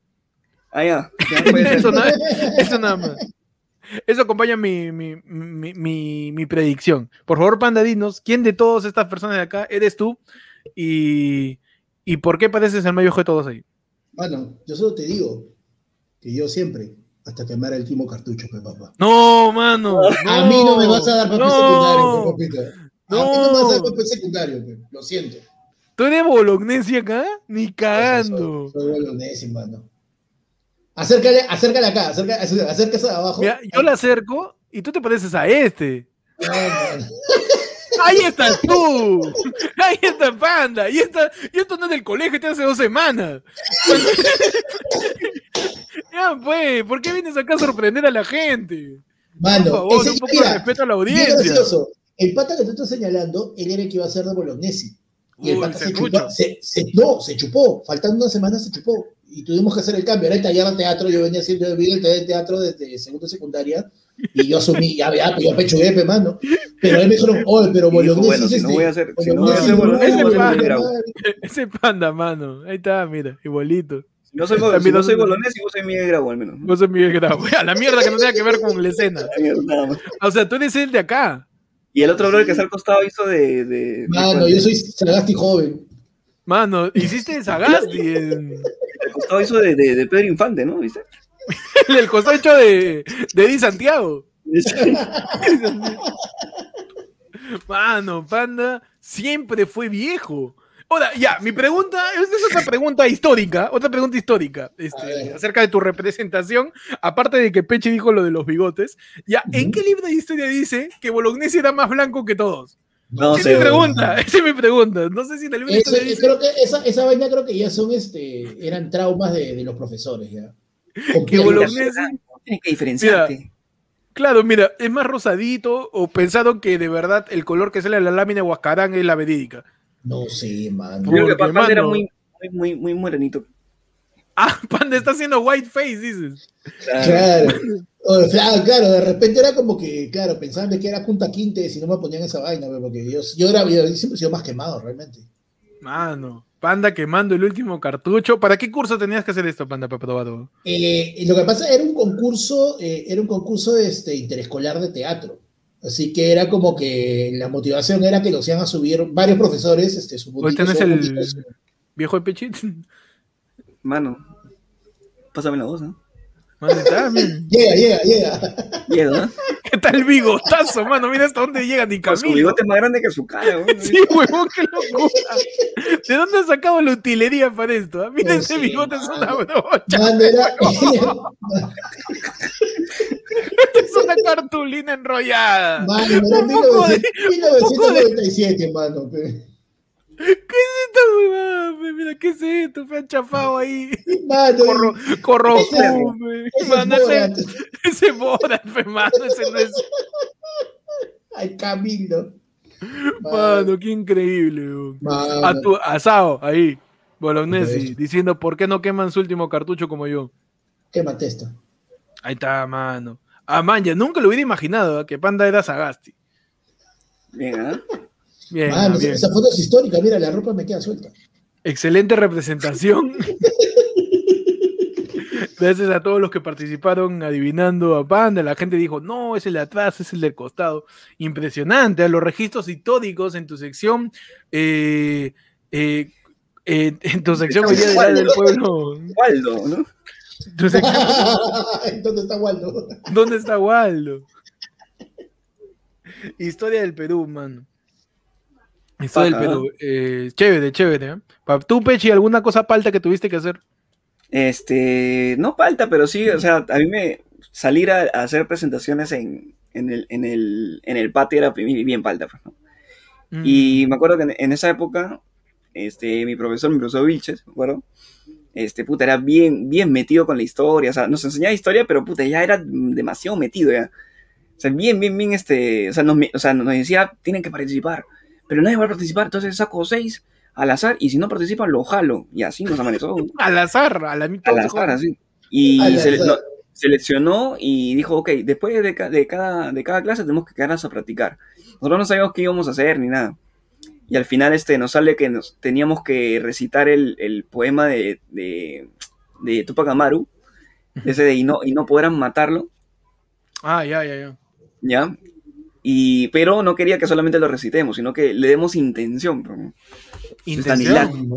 Ah, ya. Ya puede ser. (laughs) Eso, nada- eso nada más. Eso acompaña mi, mi, mi, mi- mi predicción. Por favor, Panda, dinos, ¿quién de todas estas personas de acá eres tú? Y, y por qué pareces el mayor de todos ahí. Bueno, yo solo te digo que yo siempre, hasta quemar el último cartucho, pe papá. No, mano. a mí no me vas a dar papel secundario, no. pe, papito. A mí no me vas a dar papel secundario, pe. lo siento. ¿Tú eres bolognesi acá? Ni cagando. Soy, soy bolognese, mano. Acércale, acércale acá, acércale, acércase abajo. Mira, yo la acerco y tú te pareces a este. Ay. Ahí estás tú. Ahí está Panda. Y, esta, y esto no es del colegio, te hace dos semanas. (laughs) ya, pues, ¿por qué vienes acá a sorprender a la gente? Mano, Por favor, ese- un poco mira, de respeto a la audiencia. El pata que te estoy señalando, él era el que iba a ser de Bolognesi. Y el pata se serrucho. chupó, se, se- no, se chupó. Faltando una semana se chupó. Y tuvimos que hacer el cambio. Era el taller de teatro. Yo venía haciendo el taller de teatro desde segundo secundaria. Y yo asumí, ya, ya, pues yo pechugué, pe, mano. Pero él me dijeron, oye, pero Bolognesi bueno, si no este- voy a hacer, si no voy a hacer Ese Panda, mano. Ahí está, mira, igualito. No soy, si no soy (laughs) soy- bolognesi, vos soy Miguel Grau al menos. Vos sos Miguel Grau. A la mierda que no tenga que ver con la escena. (laughs) O sea, tú eres el de acá. Y el otro brother que está al costado hizo de. de Mano, de- yo soy Sagasti joven. Mano, (laughs) hiciste Sagasti en Al costado hizo de, de, de Pedro Infante, ¿no? ¿Viste? (laughs) el costado hecho de, de Eddie Santiago. (laughs) Mano, Panda siempre fue viejo. Ahora, ya, mi pregunta, esta es otra pregunta histórica, otra pregunta histórica, este, acerca de tu representación, apaparte de que Peche dijo lo de los bigotes, ya, ¿en qué libro de historia dice que Bolognesi era más blanco que todos? No Esa sé. es mi pregunta, (laughs) esa es mi pregunta. No sé si en el historia dice... creo que esa, esa vaina creo que ya son, este, eran traumas de, de los profesores, ya. (laughs) Que. Tienes que diferenciarte. Claro, mira, es más rosadito o pensaron que de verdad el color que sale de la lámina de Huascarán es la verídica. No sé, man. Yo creo que Porque, era mano- muy, muy, muy, muy morenito. Ah, (laughs) Panda está haciendo white face, dices. Claro. O sea, claro, de repente era como que, claro, pensaban de que era Punta Quinte si no me ponían esa vaina, porque yo, yo, era, yo siempre he sido más quemado, realmente. Mano, Panda quemando el último cartucho. ¿Para qué curso tenías que hacer esto, Panda, para probarlo? Eh, lo que pasa era un concurso, eh, era un concurso este, interescolar de teatro. Así que era como que la motivación era que los iban a subir varios profesores, este, su Hoy tenés su el viejo de Pechit. Mano, pásame la voz, ¿no? Mano, está bien. (laughs) Llega, llega, llega. Llega, ¿no? ¿Qué tal bigotazo, mano? Mira hasta dónde llega ni Con su camino. bigote más grande que su cara. (laughs) Sí, huevón, qué locura. ¿De dónde has sacado la utilería para esto? ah? Mira No ese bigote, es una mano. brocha. Man, era- (laughs) Es una cartulina enrollada. Mano, era Un poco de- 1997, mano. pe. ¿Qué es esta huevada? Mira, ¿qué es esto? Me han chafado ahí. Mano, Corro, corro, Ese es- ese es Mano, ese, Borat. ese Borat, mano, ese no es. Ay, Camilo. Mano, qué increíble. Mano. A tu asado, ahí, Bolognesi, diciendo por qué no queman su último cartucho como yo. ¿Qué matesta? Ahí está, mano. Ah, man, ya nunca lo hubiera imaginado ¿eh? que Panda era Sagasti. Bien, ¿eh? Bien, Mano, bien. esa foto es histórica, mira, la ropa me queda suelta. Excelente representación. (laughs) Gracias a todos los que participaron adivinando a Panda. La gente dijo, no, es el de atrás, es el del costado. Impresionante. A los registros históricos en tu sección. eh, eh, eh, en tu sección hoy día del pueblo. Waldo, ¿no? Tu sección, (laughs) ¿Dónde está Waldo? ¿Dónde está Waldo? Historia del Perú, mano. Historia del Perú. Eh, chévere, chévere. ¿eh? ¿Tú, Pechi, alguna cosa palta que tuviste que hacer? Este, no falta, pero sí, o sea, a mí me salir a, a hacer presentaciones en, en el, en, el, en el patio era bien, falta, pues, ¿no? Mm. Y me acuerdo que en, en esa época, este, mi profesor, mi profesor Vilches, me acuerdo, este, puta, era bien, bien metido con la historia, o sea, nos enseñaba historia, pero puta, ya era demasiado metido, ya. O sea, bien, bien, bien, este, o sea, nos, o sea, nos decía, tienen que participar, pero nadie va a participar, entonces saco seis al azar, y si no participan, lo jalo, y así nos amaneció. (laughs) Al azar, a la mitad. Al azar, así. Y Al sele- azar. no, seleccionó y dijo, ok, después de, ca- de cada, de cada clase tenemos que quedarnos a practicar. Nosotros no sabíamos qué íbamos a hacer ni nada. Y al final este, nos sale que nos, teníamos que recitar el, el poema de, de, de Tupac Amaru, ese de y no, y no podrán matarlo, Ah, ya, ya, ya. ¿ya? Y, pero no quería que solamente lo recitemos, sino que le demos intención. bro. Intención.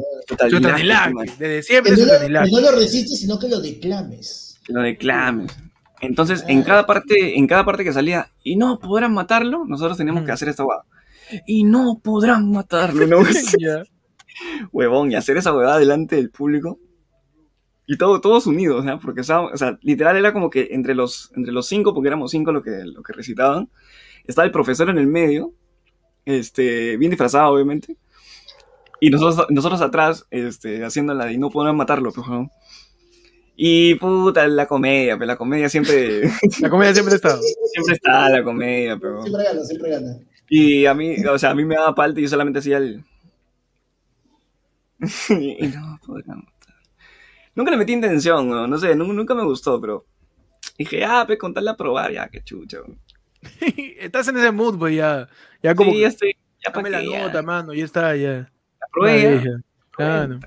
Desde Que siempre no, lo, Chutanilac. que no lo resistes, sino que lo declames. Lo declames. Entonces, en cada parte, en cada parte que salía, y no podrán matarlo, nosotros teníamos Mm. que hacer esta huevada. Y no podrán matarlo, ¿no? (laughs) Huevón, y hacer esa huevada delante del público. Y todo, todos unidos, ¿no? Porque, estaba- o sea, literal era como que entre los, entre los cinco, porque éramos cinco lo que, lo que recitaban, estaba el profesor en el medio, este, bien disfrazado, obviamente. Y nosotros, nosotros atrás, este, haciendo la de y no podrán matarlo, pues, huevón. Y puta, la comedia, pero la comedia siempre, (laughs) La comedia siempre estado. siempre está la comedia, pero... Siempre gana, siempre gana. Y a mí, o sea, a mí me daba palta y yo solamente hacía el... (laughs) y no, podrán matar. Nunca le metí intención, no, no sé, nu- nunca me gustó, pero... Dije, ah, pues contarle a probar, ya, qué chucho. (laughs) Estás en ese mood, pues ya. Ya como sí, ya estoy, ya dame la qué, nota, ya, mano, ya está, ya. la probé, Ya, ya. ya. Claro.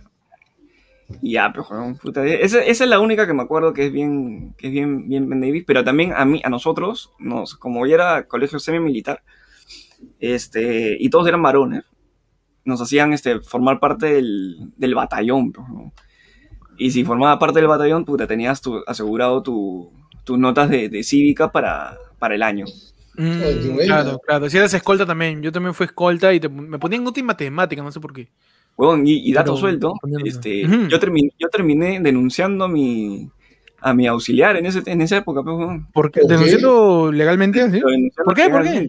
Ya, pero joder, puta, esa, esa es la única que me acuerdo que es bien, que es bien, bien Ben Davis, pero también a mí, a nosotros, nos, como ya era colegio semi-militar, este, y todos eran varones, nos hacían este, formar parte del, del batallón, pues, ¿no? Y si formaba parte del batallón, puta, tenías tu, asegurado tu, tus notas de, de cívica para, para el año. Mm, bueno. claro, claro. Si eras escolta también. Yo también fui escolta y te- me ponían nota en matemática, no sé por qué. Huevón, y, y dato Pero, suelto, este, Ujú. yo, terminé, yo terminé denunciando a mi, a mi auxiliar en, ese, en esa época, pues. ¿Por qué? ¿Denunciando legalmente? ¿sí? ¿Por qué? ¿Por qué?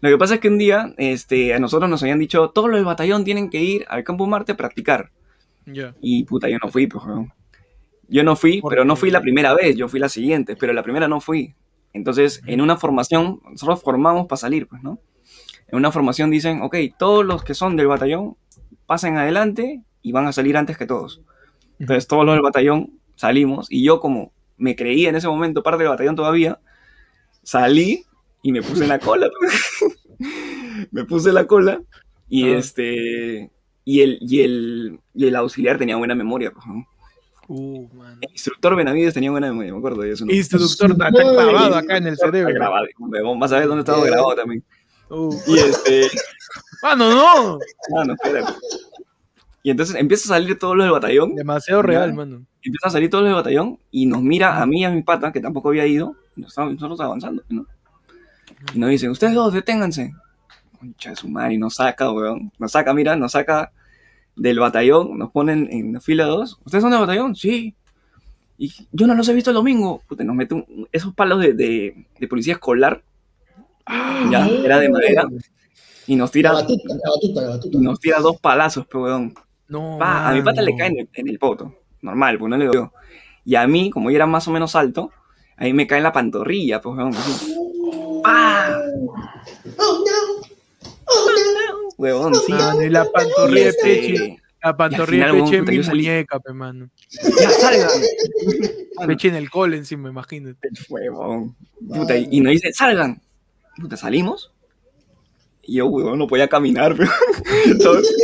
Lo que pasa es que un día este, a nosotros nos habían dicho, todos los del batallón tienen que ir al Campo Marte a practicar. Ya. Y puta, yo no fui, pues. Yo no fui, ¿Por pero no fui la primera vez, yo fui la siguiente, pero la primera no fui. Entonces, en una formación, nosotros formamos para salir, pues, ¿no? En una formación dicen, ok, todos los que son del batallón pasen adelante y van a salir antes que todos. Entonces, todos los del batallón salimos y yo, como me creía en ese momento parte del batallón todavía, salí y me puse en la (laughs) cola. (laughs) me puse en la cola y Ah. este y el, y, el, y el auxiliar tenía buena memoria. pues, ¿no? Uh, man. El instructor Benavides tenía buena memoria, me acuerdo de eso. ¿no? Instructor, está clavado acá en el Está cerebro. grabado, huevón, vas a ver dónde estaba grabado también. Uh. Y este, Mano, no. ah, no, espérate. Y entonces empieza a salir todos los del batallón, Demasiado real, mano. empiezan a salir todos los del batallón y nos mira a mí y a mi pata, que tampoco había ido, nosotros avanzando, ¿no? Y nos dicen, ustedes dos, deténganse. Concha de su madre, y nos saca, weón. Nos saca, mira, nos saca del batallón, nos ponen en la fila dos. ¿Ustedes son del batallón? Sí. Y yo no los he visto el domingo. Puta, nos mete un- esos palos de, de, de policía escolar. Ya, era de madera. Y nos La tira, batuta, la batuta, la batuta. y nos tira dos palazos, pues, weón. No. Pa, a mi pata le cae en el, en el poto. Normal, pues no le veo. Y a mí, como yo era más o menos alto, a mí me cae en la pantorrilla, pues, weón. Oh no, oh no. Huevón, sí. Mano, y la pantorrilla de este, Pechi. La pantorrilla peche en mi muñeca, pe, mano. Ya, salgan. (laughs) Peche en el cole encima, imagínate. Huevón. Puta, y, y nos dice, salgan. Puta, salimos. Y yo, huevón, no podía caminar, pero. (laughs) Entonces,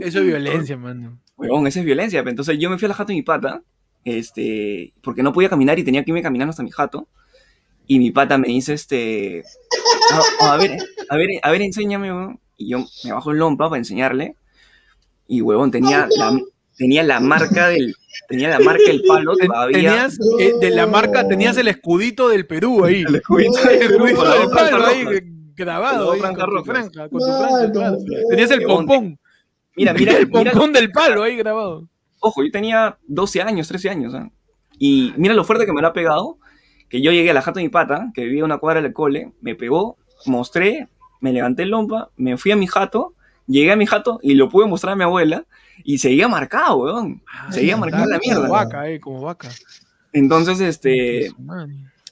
Eso es violencia, mano. Huevón, esa es violencia. Entonces yo me fui a la jato de mi pata, este, porque no podía caminar y tenía que irme caminando hasta mi jato. Y mi pata me dice, este, a, a ver, a ver, a ver, enséñame, huevón. Y yo me bajo el lompa para enseñarle. Y huevón, tenía la, tenía la marca del, tenía la marca del palo todavía. Tenías eh, de la marca, tenías el escudito del Perú ahí. El escudito del El escudito del palo ahí grabado ahí, dos con tu con tu claro. Tenías el pompón, Mira, mira, el mira, pompón del palo ahí grabado. Ojo, yo tenía 12 años, 13 años. ¿ah? Y mira lo fuerte que me lo ha pegado. Que yo llegué a la jato de mi pata, que vivía a una cuadra del cole, me pegó, mostré, me levanté el lompa, me fui a mi jato, llegué a mi jato y lo pude mostrar a mi abuela y seguía marcado, weón. Seguía marcada la Como mierda. vaca, eh, como vaca. Entonces, este,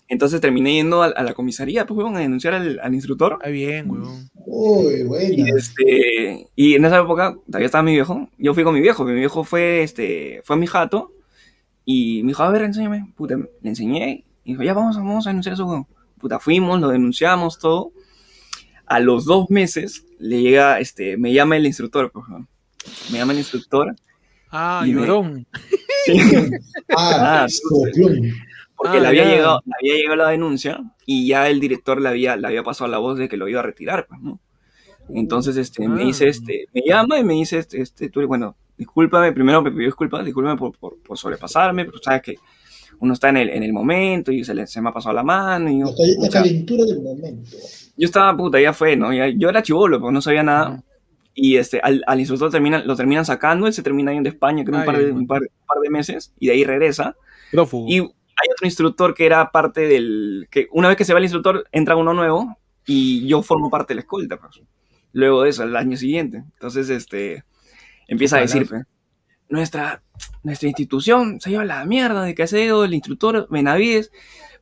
entonces terminé yendo a, a la comisaría, pues, weón, a denunciar al, al instructor. Está bien, weón. Uy, Y, este, y en esa época todavía estaba mi viejo. Yo fui con mi viejo, mi viejo fue, este, fue a mi jato y me dijo, a ver, enséñame. Puta, le enseñé y dijo, ya vamos, vamos a denunciar eso, weón. Puta, fuimos, lo denunciamos, todo. A los dos meses le llega, este, me llama el instructor, pues, weón. Me llama el instructor Ah, Y me- llorón. (laughs) Ah, Ah, copión. porque Ah, le, había ya. llegado, le había llegado la denuncia y ya el director le había, le había pasado la voz de que lo iba a retirar, pues, ¿no? Entonces, este, me Ah. dice, este, me llama y me dice, este, este, tú, bueno, discúlpame, primero me pidió disculpas, discúlpame por, por, por sobrepasarme, pero sabes que uno está en el, en el momento y se, le, se me ha pasado la mano y yo, La, calentura del momento. Yo estaba, puta, ya fue, ¿no? Ya- yo era chivolo, pues no sabía nada. Y este, al, al instructor terminan, lo terminan sacando, él se termina yendo a España, creo, un Ay, par, de, bueno. un, par, un par de meses, y de ahí regresa. Y hay otro instructor que era parte del. que una vez que se va el instructor, entra uno nuevo y yo formo parte de la escolta, pues. Luego de eso, el año siguiente. Entonces, este. Empieza a decir, pues, nuestra, nuestra institución se lleva la mierda de sido el instructor Benavides,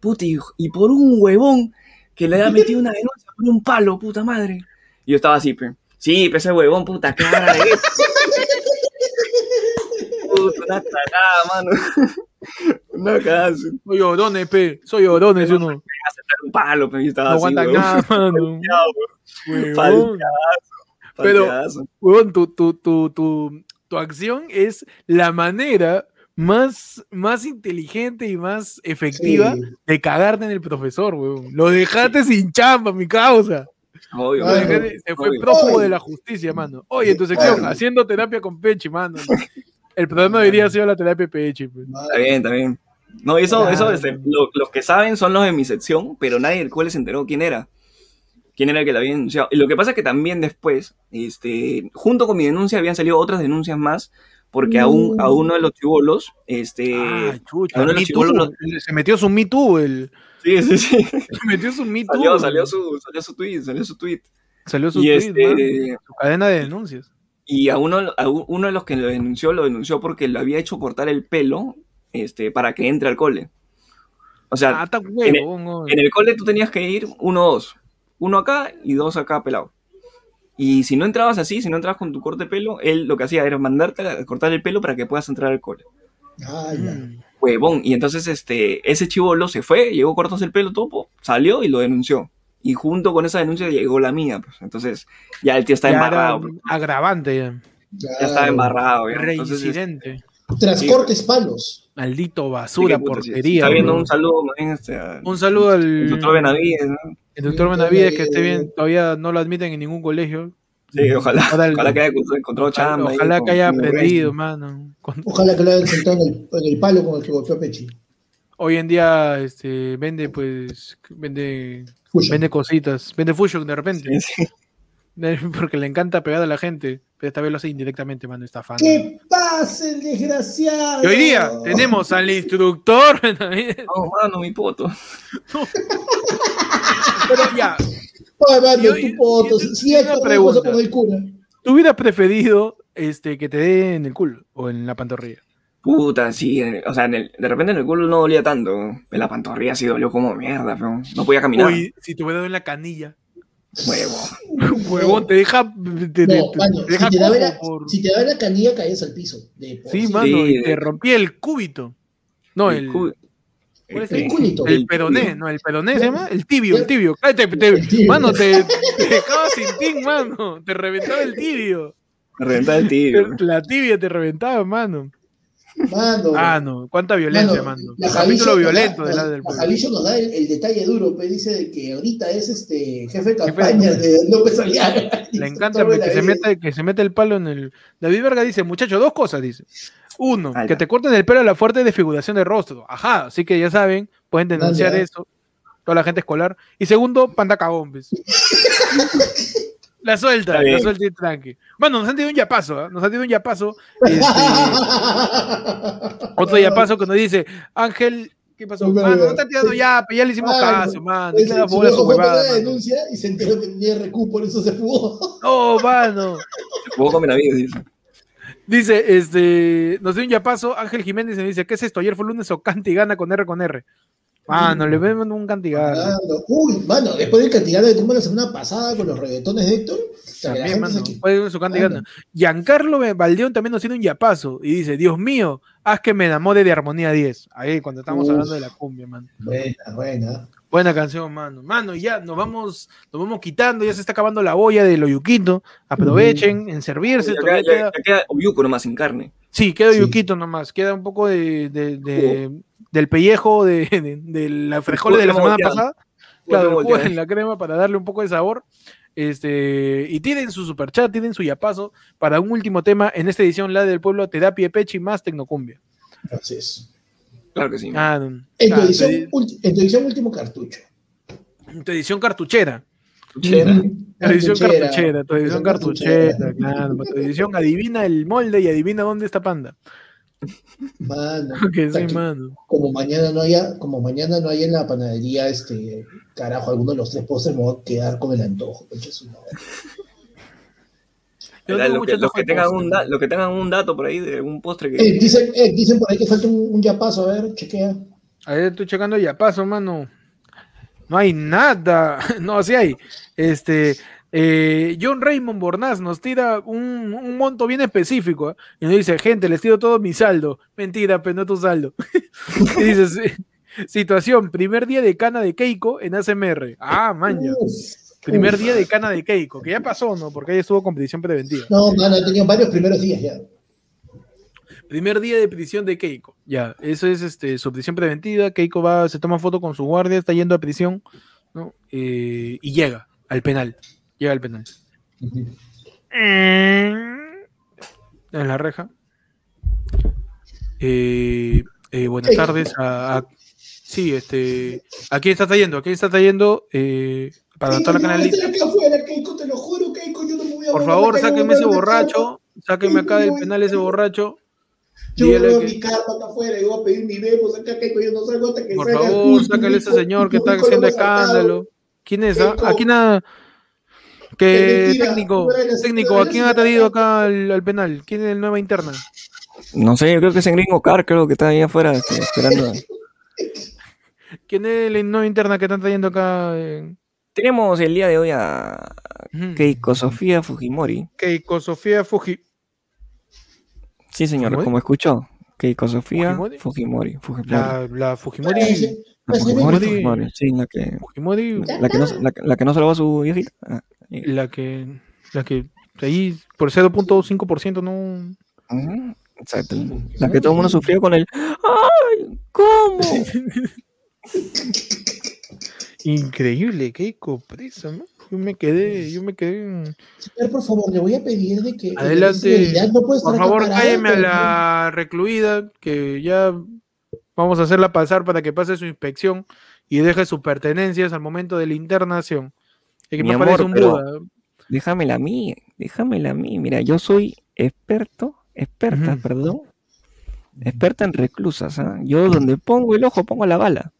puta, y, y por un huevón que le ha metido una denuncia por un palo, puta madre. Y yo estaba así, pues. Sí, pues ese huevón, puta, cara de (laughs) Puta, una cagada, mano. (laughs) Una cagada. Soy Orones, pe. Soy Orones, yo no. No aceptar un palo, pero yo estaba así, aguanta huevón. nada, mano. Pero-. Huevón, tu, tu, tu, tu, tu acción es la manera más, más inteligente y más efectiva Sí. de cagarte en el profesor, huevón. Lo dejaste sin chamba, mi causa. Obvio, Ay, dejaste- se fue obvio. prófugo de la justicia, mano. Oye, en tu sección, Ay. haciendo terapia con Pechi, mano. (laughs) El programa debería ser la terapia Pechi. pues. Está bien, está bien. No, eso, eso, este, lo- los que saben son los de mi sección, pero nadie del cual se enteró quién era. Quién era el que la había denunciado. Y lo que pasa es que también después, este, junto con mi denuncia, habían salido otras denuncias más, porque a, un, a uno de los chivolos, este. Ah, chucha. uno de los chibolos Se metió su Me Too, el... sí, sí, sí. (laughs) Se metió su Me Too. Salió, salió su, salió su tweet, salió su tweet. Salió su Y tweet, este. su cadena de denuncias. Y a uno, a uno de los que lo denunció, lo denunció porque le había hecho cortar el pelo este, para que entre al cole. O sea, Ah, está en el- en el cole tú tenías que ir uno o dos. Uno acá y dos acá pelado. Y si no entrabas así, si no entrabas con tu corte de pelo, él lo que hacía era mandarte a cortar el pelo para que puedas entrar al cole. Ah, ya. Mm. Huevón. Y entonces este, ese chivolo se fue, llegó a cortarse el pelo, todo, salió y lo denunció. Y junto con esa denuncia llegó la mía. Pues. Entonces ya el tío está Ya embarrado. pues. agravante ya. Ya estaba embarrado. ya. Entonces, Reincidente. Transportes palos. Maldito basura, que puta, sí, porquería. Está viendo bro. un saludo este, Un saludo al doctor Benavides, ¿no? el doctor Benavides, que esté bien. Todavía no lo admiten en ningún colegio. Sí, ojalá, Ojalá el- ojalá que haya encontrado chamba. Ojalá que haya aprendido, mano. Con- Ojalá que lo hayan sentado en el, en el palo con el que golpeó Pechi. Hoy en día este, vende, pues, vende, Fusion. vende cositas. Vende Fusion de repente. Sí, sí. (laughs) Porque le encanta pegar a la gente. Pero esta vez lo hace indirectamente, mano, estafando. ¿Qué pasa, el desgraciado? Y hoy día tenemos al instructor. (laughs) No, mano, mi poto. (laughs) Pero ya, Ay, mano, Yo- tu poto. cosa pregunta. con el cura. ¿tú hubieras preferido este, que te dé en el culo o en la pantorrilla? Puta, sí. o sea, en el- de repente en el culo no dolía tanto. En la pantorrilla sí dolió como mierda, pero no podía caminar. Uy, si te hubiera dado en la canilla. Huevo. (laughs) Huevón, te deja. Te, No, te- mano, te deja si, te daba la, por- si te daba la canilla, caías al piso. De por Sí, sí. mano, y te rompía el cúbito. No, el. cu- ¿cuál es el el- culito. El peroné, no, el peroné se llama el tibio, el tibio. Ay, te- te- El tibio. Mano, te, te dejaba sin tin, mano. Te reventaba el tibio. Me reventaba el tibio. (laughs) La tibia te reventaba, mano. Mano. Ah, no, cuánta violencia, mano. la Capítulo Javillo violento del da- lado del la nos da el, el detalle duro, pues dice de que ahorita es este jefe de Jefe de campaña de López Aliaga. (laughs) Le encanta que se, mete, que se mete el palo en el. David Verga dice, muchacho, dos cosas, dice. Uno, que te corten el pelo a la fuerte desfiguración de rostro. Ajá, así que ya saben, pueden denunciar Dale, eso. Toda la gente escolar. Y segundo, panda cagón. (laughs) La suelta, la suelta y tranqui. Bueno, nos han tirado un yapazo, ¿ah? Nos han tirado un yapazo. este, otro yapazo que nos dice, Ángel, ¿qué pasó? No, no, Mano, no. no te han tirado ya, ya le hicimos Mano, caso, la bola su huevada, mano. denuncia y se enteró que tenía RQ, por eso se fugó. No, mano. Jugó con Benavides, dice. Dice, este, nos dio un yapazo, Ángel Jiménez y me dice, ¿qué es esto? Ayer fue lunes o cantigana con R con R. Mano, le vemos un cantigana. Mano, Uy, mano, después del castigado que tuvimos la semana pasada con los reggaetones de Héctor, También, mano, fue su. Giancarlo Valdeón también nos tiene un yapazo y dice, Dios mío, haz que me enamore de Armonía 10. Ahí, cuando estamos Uf. hablando de la cumbia, mano. Buena, buena. Buena canción, mano. Mano, ya nos vamos, nos vamos quitando, ya se está acabando la olla de lo yuquito. Aprovechen en servirse. Ya queda, ya, ya queda Oyuco nomás sin carne. Sí, queda Sí. yuquito nomás, queda un poco de, de- de- del pellejo de, (laughs) de, de la frijoles de la semana volteada. pasada. Claro, jugo en la crema para darle un poco de sabor. Este, y tienen su superchat, tienen su yapazo para un último tema en esta edición, la del pueblo, te da pie pechi más tecnocumbia. Entonces, Claro que sí. Ah, en tu, edición, ulti- en tu edición último cartucho. tu edición cartuchera. Chera. Ujú. Tu edición Cartuchera. cartuchera, tu edición cartuchera, claro. Tu edición adivina el molde y adivina dónde está panda. Mano, (laughs) Que sí, Aquí. mano. como mañana no haya, como mañana no haya en la panadería, este, carajo, alguno de los tres postres me voy a quedar con el antojo. concha su madre. Yo Mira, tengo Los que, los, tengan un da- los que tengan un dato por ahí de algún postre que. Eh, dicen, eh, dicen por ahí que falta un, un yapazo, a ver, chequea. A ver, estoy checando ya paso, mano. No hay nada. (laughs) No, sí hay. Este, eh, John Raymond Bornaz nos tira un, un monto bien específico ¿eh? y nos dice, gente, les tiro todo mi saldo. Mentira, pero no tu saldo. (laughs) y dice, "Sí, situación, primer día de cana de Keiko en ACMR. Ah, maña. Uf, Primer día de cana de Keiko, que ya pasó, ¿no? Porque ahí estuvo competición preventiva. No, mano, he tenido varios primeros días ya. Primer día de prisión de Keiko. Ya, eso es este, su prisión preventiva. Keiko va, se toma foto con su guardia, está yendo a prisión, ¿no? Eh, y llega al penal. Llega al penal. En la reja. Eh, eh, buenas tardes. A, a- sí, este. ¿A quién está trayendo? ¿A quién está trayendo? Eh, para toda la canalita. estar acá afuera, Keiko, te lo juro, Keiko, yo no me voy a Por favor, sáquenme ese borracho. Sáquenme acá del penal ese borracho. Yo voy a que- mi carpa acá afuera y voy a pedir mi bebo, saca Keiko, yo no salgo hasta que Por el favor, sácale a ese señor que está haciendo escándalo. ¿Quién es? ah? Keiko. ¿A quién ha- Qué ¿Qué mentira, técnico? la Técnico, ¿a quién ha traído acá al, al penal? ¿Quién es el nueva interna? No sé, yo creo que es en Gringo Car, creo que está ahí afuera este, esperando. (laughs) ¿Quién es el nueva interna que están trayendo acá? eh? Tenemos el día de hoy a. Keiko Sofía Fujimori. Keiko Sofía Fuji. Sí, señor, ¿Fujimori? como escuchó. Keiko Sofía ¿Fujimori? Fujimori. Fujimori. La, la Fujimori. La Fujimori. Fujimori, Sí, la que, Fujimori, la que, no, la, la que no salvó a su viejita. Ah. La que, la que ahí por 0.5% no. Exacto. La que todo el mundo sufrió con el. ¡Ay! ¿Cómo? (laughs) Increíble, Keiko presa, ¿no? Yo me quedé, yo me quedé. en- Señor, por favor, le voy a pedir de que. Adelante. No Por favor, cálleme a la recluida, que ya vamos a hacerla pasar para que pase su inspección y deje sus pertenencias al momento de la internación. Que Mi me amor, parece un pero- Buda. Déjamela a mí, déjamela a mí. Mira, yo soy experto, experta, perdón. Experta en reclusas, ¿ah? Yo donde pongo el ojo pongo la bala.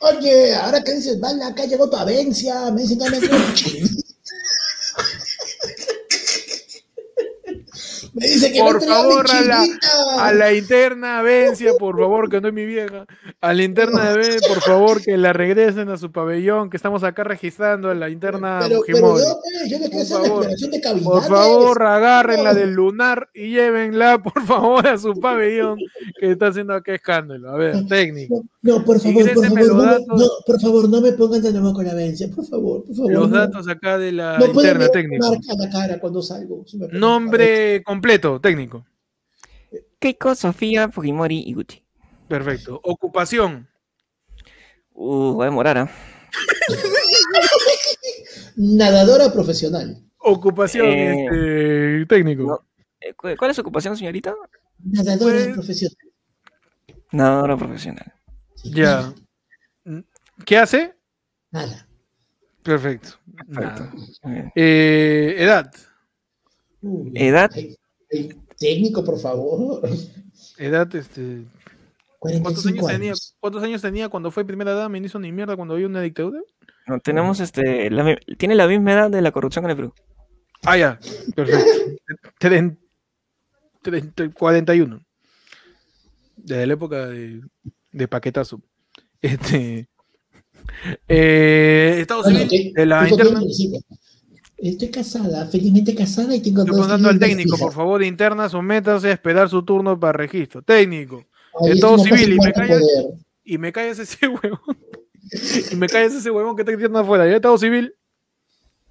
Oye, ahora que dices, bala, acá llegó tu avencia, me dicen que me (laughs) Me dice que Por favor, a la, a la interna Vencia, por favor, que no es mi vieja. A la interna de Ben, por favor, que la regresen a su pabellón, que estamos acá registrando a la interna Pero, pero yo, eh, yo Por favor, de. Por favor, agárrenla del lunar y llévenla, por favor, a su pabellón, que está haciendo acá escándalo. A ver, técnico. No, por favor, por favor, no, me- datos. no, por favor, no me pongan de nuevo con la vencia, por favor, por favor. Los datos acá de la interna, mirar técnico. marca la cara cuando salgo. si Nombre completo, técnico. Keiko, Sofía, Fujimori y Gucci. Perfecto. Ocupación. Uh, va a demorar, ¿ah? Nadadora profesional. Ocupación, Eh, este, técnico. no. Eh, cu- ¿Cuál es su ocupación, señorita? Nadadora Pues- profesional. Nadadora profesional. Sí, Ya. ¿Qué hace? Nada. Perfecto. Nada. Eh, edad. Uy, Edad. Ay, técnico, por favor. Edad, este. ¿Cuántos 45 años, tenía, años. ¿Cuántos años tenía cuando fue primera dama y no hizo ni mierda cuando había una dictadura? No, tenemos este. la tiene la misma edad de la corrupción en el Perú. Ah, ya. Perfecto. Tren- treinta- 41. Desde la época de, de paquetazo. Este. Eh, Estado Bueno, civil ¿qué- de la qué interna. Estoy casada, felizmente casada y tengo Estoy dos preguntando al técnico, por favor, de interna, sométase a esperar su turno para registro. Técnico. Ay, Estado es una civil, y me callas. poder. Y me callas ese (laughs) huevón. y me callas ese huevón que está interna afuera. ¿Ya Estado civil?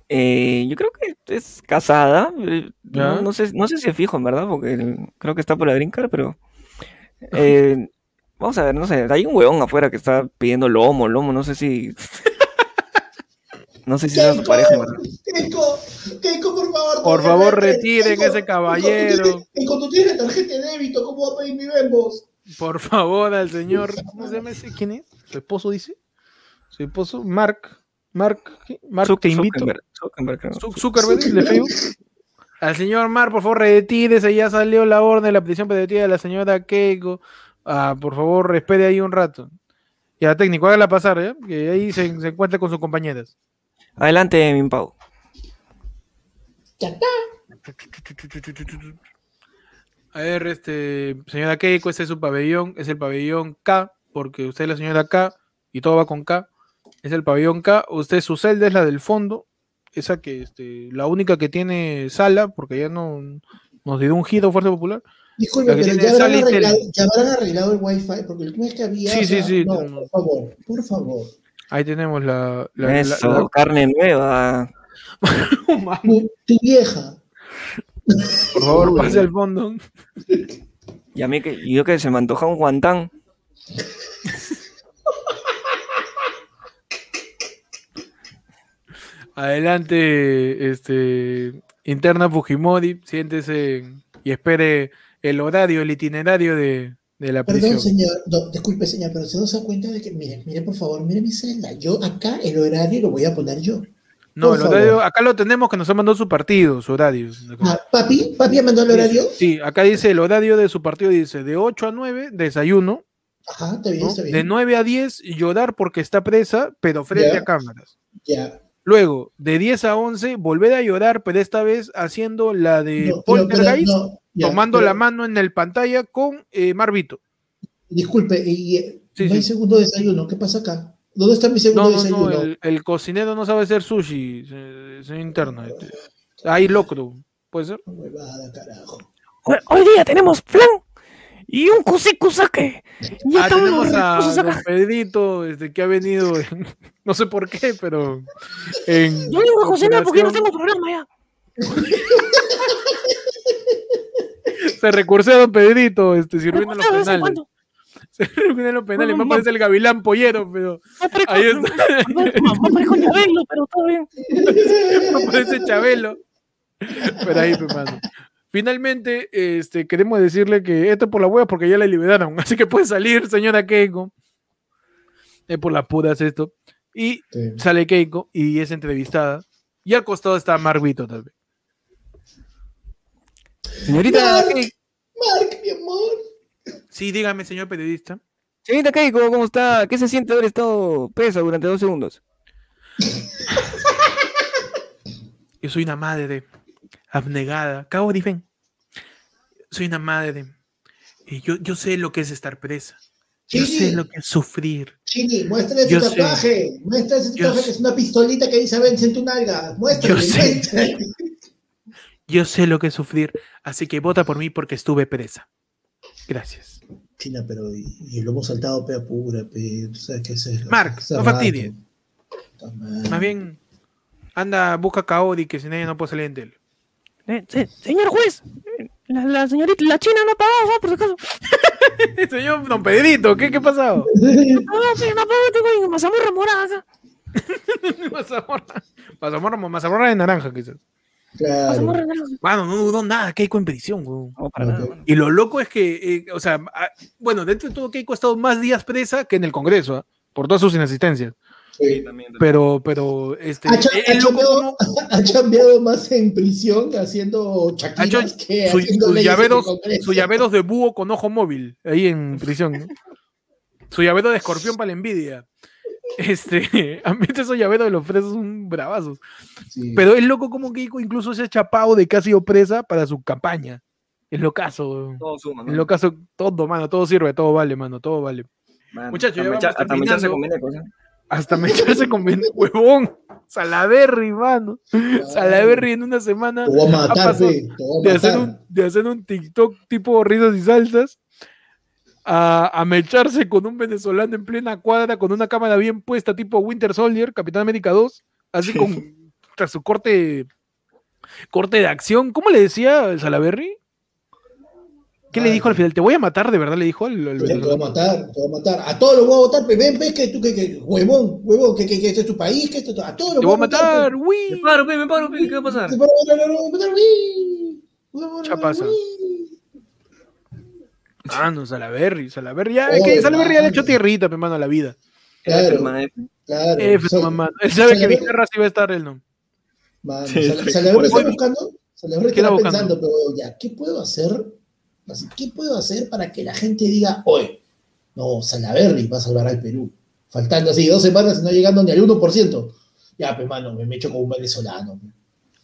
Eh, yo creo que es casada. eh. No, no sé, no sé si es fijo, en verdad, porque el- creo que está por la green card, pero. (laughs) eh, vamos a ver, no sé. Hay un huevón afuera que está pidiendo lomo, lomo, no sé si. No sé si sea su pareja. Keiko, Keiko, por favor. Por favor, retiren Keiko, ese caballero. Keiko, tú tienes- Keiko, tú tienes tarjeta de débito, ¿cómo va a pedir mi Bembos? Por favor, al señor. ¿Cómo se llama ese? ¿Quién es? ¿Su esposo dice? ¿Su esposo? Mark. Mark. Mark, Zuck- te invito. Zuckerberg, Zuckerberg, Zuckerberg, el de Facebook. Al señor Mar, por favor, retírese. Ya salió la orden de la petición petitiva de la señora Keiko. Ah, por favor, espere ahí un rato. Ya, técnico, hágala pasar, ¿ya? Que ahí se, se encuentra con sus compañeras. Adelante, Minpau. Ya está. A ver, este, señora Keiko, este es su pabellón, es el pabellón K, porque usted es la señora K y todo va con K. Es el pabellón K. Usted, su celda es la del fondo, esa que, este, la única que tiene sala, porque ya no nos dio un giro Fuerza Popular. Disculpe, pero ya habrán, arreglado, ya habrán arreglado el wifi, porque el vez que había. Sí, o sí, sea, sí, No, por favor, por favor. Ahí tenemos la. la- la- Eso, la- carne nueva. (laughs) Tu, tu vieja. por favor, pase al fondo. Y a mí que, y yo que se me antoja un guantán. Adelante, este, interna Fujimori, siéntese y espere el horario, el itinerario de, de la Perdón, prisión. señor. No, disculpe, señor, pero se da cuenta de que, mire, mire, por favor, mire mi celda. Yo acá el horario lo voy a poner yo. No, por el horario, favor. acá lo tenemos que nos ha mandado su partido, su horario. Ah, papi, papi ya mandó el horario. Sí, acá dice el horario de su partido, dice de 8 a 9, desayuno, Ajá, está bien, ¿no? está bien. de 9 a 10, llorar porque está presa, pero frente a cámaras. Ya. Luego, de 10 a 11, volver a llorar, pero esta vez haciendo la de No, pero- pero Poltergeist, no, ya, tomando pero- la mano en el pantalla con eh, Marvito. Disculpe, y, eh, Sí, no hay segundo desayuno. ¿Qué pasa acá? ¿Dónde está mi segundo No, no, desayuno? no, el, el cocinero no sabe hacer sushi, se, se interna. este. Hay locro, puede ser. Huevada, carajo. Hoy, hoy día tenemos flan y un kusake. Ya Ah, tenemos a don Pedrito, este, que ha venido, en- (laughs) no sé por qué, pero en Yo vengo a cocinar porque no tengo programa ya. (laughs) (laughs) se recursea a don Pedrito, este, sirviendo en los penales. Sirviendo (laughs) en los penales, más parece el gavilán pollero, pero ahí está. Chabelo, pero todo bien. (laughs) parece Chabelo. Pero ahí, pues, mano. Finalmente, este, queremos decirle que esto es por la hueá porque ya la liberaron. Así que puede salir, señora Keiko. Es por las puras esto. Y Sí. sale Keiko y es entrevistada. Y al costado está Marvito tal vez. Señorita Mark. Keiko, Mark, mi amor. Sí, dígame, señor periodista. señorita Keiko, ¿cómo está? ¿Qué se siente haber estado presa durante dos segundos? Yo soy una madre abnegada. Cabo ven. soy una madre. Y yo, yo sé lo que es estar presa. Yo sé lo que es sufrir. Chini, muéstrale tu tatuaje. Muéstrale ese tatuaje que es una pistolita que dice vence en tu nalga. Muéstrale, yo sé, Yo sé lo que es sufrir, así que vota por mí porque estuve presa. Gracias. China, pero y, lo hemos saltado pea pura, pe, ¿sabes qué es Mark, no fastidie. Más bien, anda, busca a Kaori que sin ella no puede salir en tele. Eh, señor juez, la, señorita, la china no ha pagado, por si acaso. (laughs) señor Don Pedrito, ¿qué, qué ha pasado? No, sí, no ha pagado, tengo mazamorra morada. (laughs) mazamorra, mazamorra, mazamorra de naranja, quizás. Claro. Bueno, no dudó nada, Keiko en prisión, Y lo loco es que, eh, o sea, ah, bueno, dentro de todo Keiko ha estado más días presa que en el Congreso, ¿ah? por todas sus inasistencias. Sí, también, Pero, pero, este. Ha, cambiado, más en prisión haciendo chaquiras que su, haciendo sus llaveros, de búho con ojo móvil, ahí en prisión. (laughs) Su llavero de escorpión para la envidia. Este, (laughs) a mí esos llaveros de los presos son bravazos. Pero es loco como que incluso se ha chapado de que ha sido presa para su campaña. Es lo caso. Todo suma, Es lo caso, todo, mano, todo sirve, todo vale, mano, todo vale. Muchachos, hasta mecharse conviene cosa. Hasta mecharse conviene, huevón. Salaberry, mano. Salaberry en una semana. de, hacer un, de hacer un TikTok tipo risas y salsas a, mecharse con un venezolano en plena cuadra con una cámara bien puesta, tipo Winter Soldier, Capitán América 2, así con tras su corte corte de acción. ¿Cómo le decía Salaberry? ¿Qué le dijo al final? Te voy a matar, de verdad le dijo al, al Te voy a matar, te voy a matar. A todos los voy a votar, ven, ves que tú, que, que, huevón, huevón, que, que, que este es tu país, que esto, a todos los voy a matar. Me paro, me paro, ¿qué va a pasar? Te paro, me paro, me paro, Ya pasa. Ah, no, Salaberry, Salaberry. Ya, es que Salaberry ya le hecho tierrita, me mano, a la vida. Claro, claro. F, mamá. Él sabe que Vizcarra sí va a estar él, ¿no? Mano, sí, Salaberry está buscando, Salaberry está pensando, pero ya, ¿qué puedo hacer? ¿Qué puedo hacer para que la gente diga, oye, no, Salaberry va a salvar al Perú? Faltando así dos semanas y no llegando ni al 1%. Ya, pues, mano, me echo como un venezolano.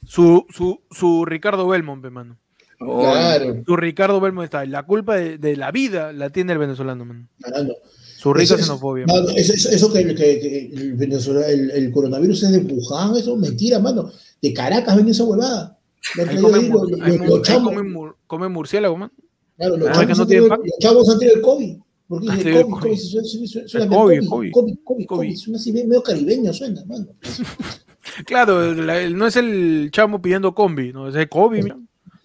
Su, su, su Ricardo Belmont, pe, mano. Claro. Tu Ricardo Belmo está. La culpa de, la vida la tiene el venezolano, man. Su rica xenofobia. eso, que, el, el, coronavirus es de Wuhan, eso es mentira, mano. De Caracas ven esa huevada. Come murciélago, man. Claro, los, ah, chavos, no tienen los chavos han tenido el COVID. Porque ah, dice COVID, COVID, suena COVID, COVID, COVID, COVID, suena así medio caribeño, suena, mano. (laughs) claro, no es el chamo pidiendo combi, no, es el COVID, mira.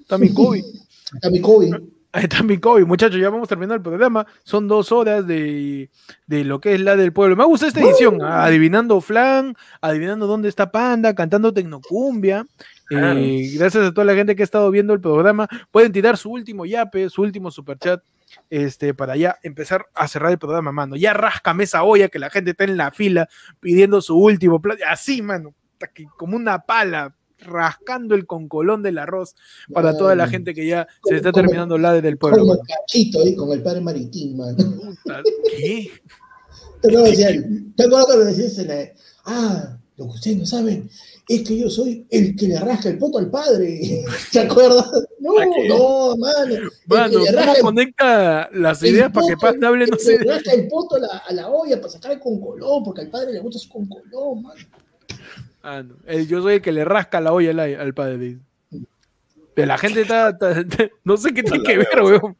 Está mi COVID. (laughs) Está mi COVID. Está mi COVID, muchachos, ya vamos terminando el programa. Son dos horas de, lo que es la del pueblo. Me gusta esta edición, ¿ah? adivinando flan, adivinando dónde está Panda, cantando Tecnocumbia. Eh, gracias a toda la gente que ha estado viendo el programa. Pueden tirar su último yape, su último superchat, este, para ya empezar a cerrar el programa, mano. Ya rascame esa olla que la gente está en la fila pidiendo su último plato. Así, mano, como una pala rascando el concolón del arroz para toda la gente que ya se está terminando la del pueblo. Como cachito ahí con el padre maritín, man. (laughs) ¿Qué? Te lo decía, te acuerdas que lo decías en la... Ah, lo que ustedes no saben es que yo soy el que le rasca el poto al padre. (laughs) ¿Te acuerdas? No, no, mano. Mano, ¿cómo conecta las ideas para que Paz hable? No sé. Le rasca el poto a la, a la olla para sacar el concolón, porque al padre le gusta su concolón, mano. Ah, yo soy el que le rasca la olla al, padre. De la gente está, no sé qué tiene (laughs) que ver, weón.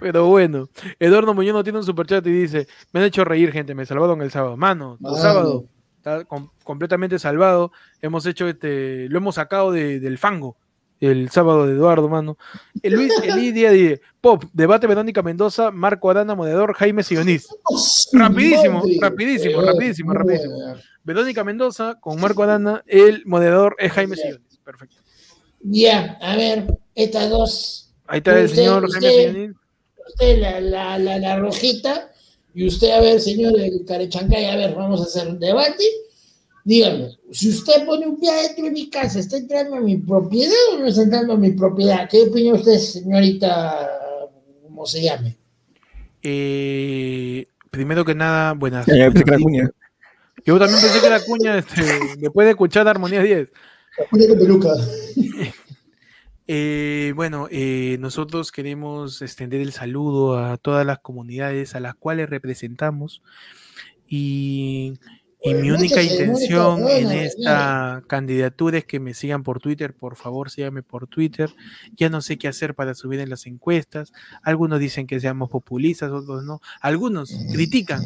Pero bueno, Eduardo Muñoz no tiene un superchat y dice: Me han hecho reír, gente, me salvaron el sábado. Mano, el sábado está completamente salvado. Hemos hecho este, lo hemos sacado del fango. El sábado de Eduardo, mano. El Luis (laughs) Elidia dice: Pop, debate Verónica Mendoza, Marco Arana, moderador, Jaime Sionís. (laughs) rapidísimo, rapidísimo, rapidísimo, rapidísimo. Verónica Mendoza con Marco Arana, el moderador es Jaime Sillones. Perfecto. Ya, a ver, estas dos. Ahí está el señor Jaime Sillones. Usted la, la, la, la, rojita y usted, a ver, señor el Carechancay, a ver, vamos a hacer un debate. Dígame, si usted pone un pie dentro de mi casa, ¿está entrando a mi propiedad o no está entrando a mi propiedad? ¿Qué opina usted, señorita, cómo se llame? Eh, primero que nada, buenas. Yo también pensé que la cuña este, después de escuchar Armonía 10. La cuña de peluca. (laughs) Eh, bueno, eh, nosotros queremos extender el saludo a todas las comunidades a las cuales representamos y, y mi única intención en esta candidatura es que me sigan por Twitter, por favor, síganme por Twitter. Ya no sé qué hacer para subir en las encuestas. Algunos dicen que seamos populistas, otros no. Algunos critican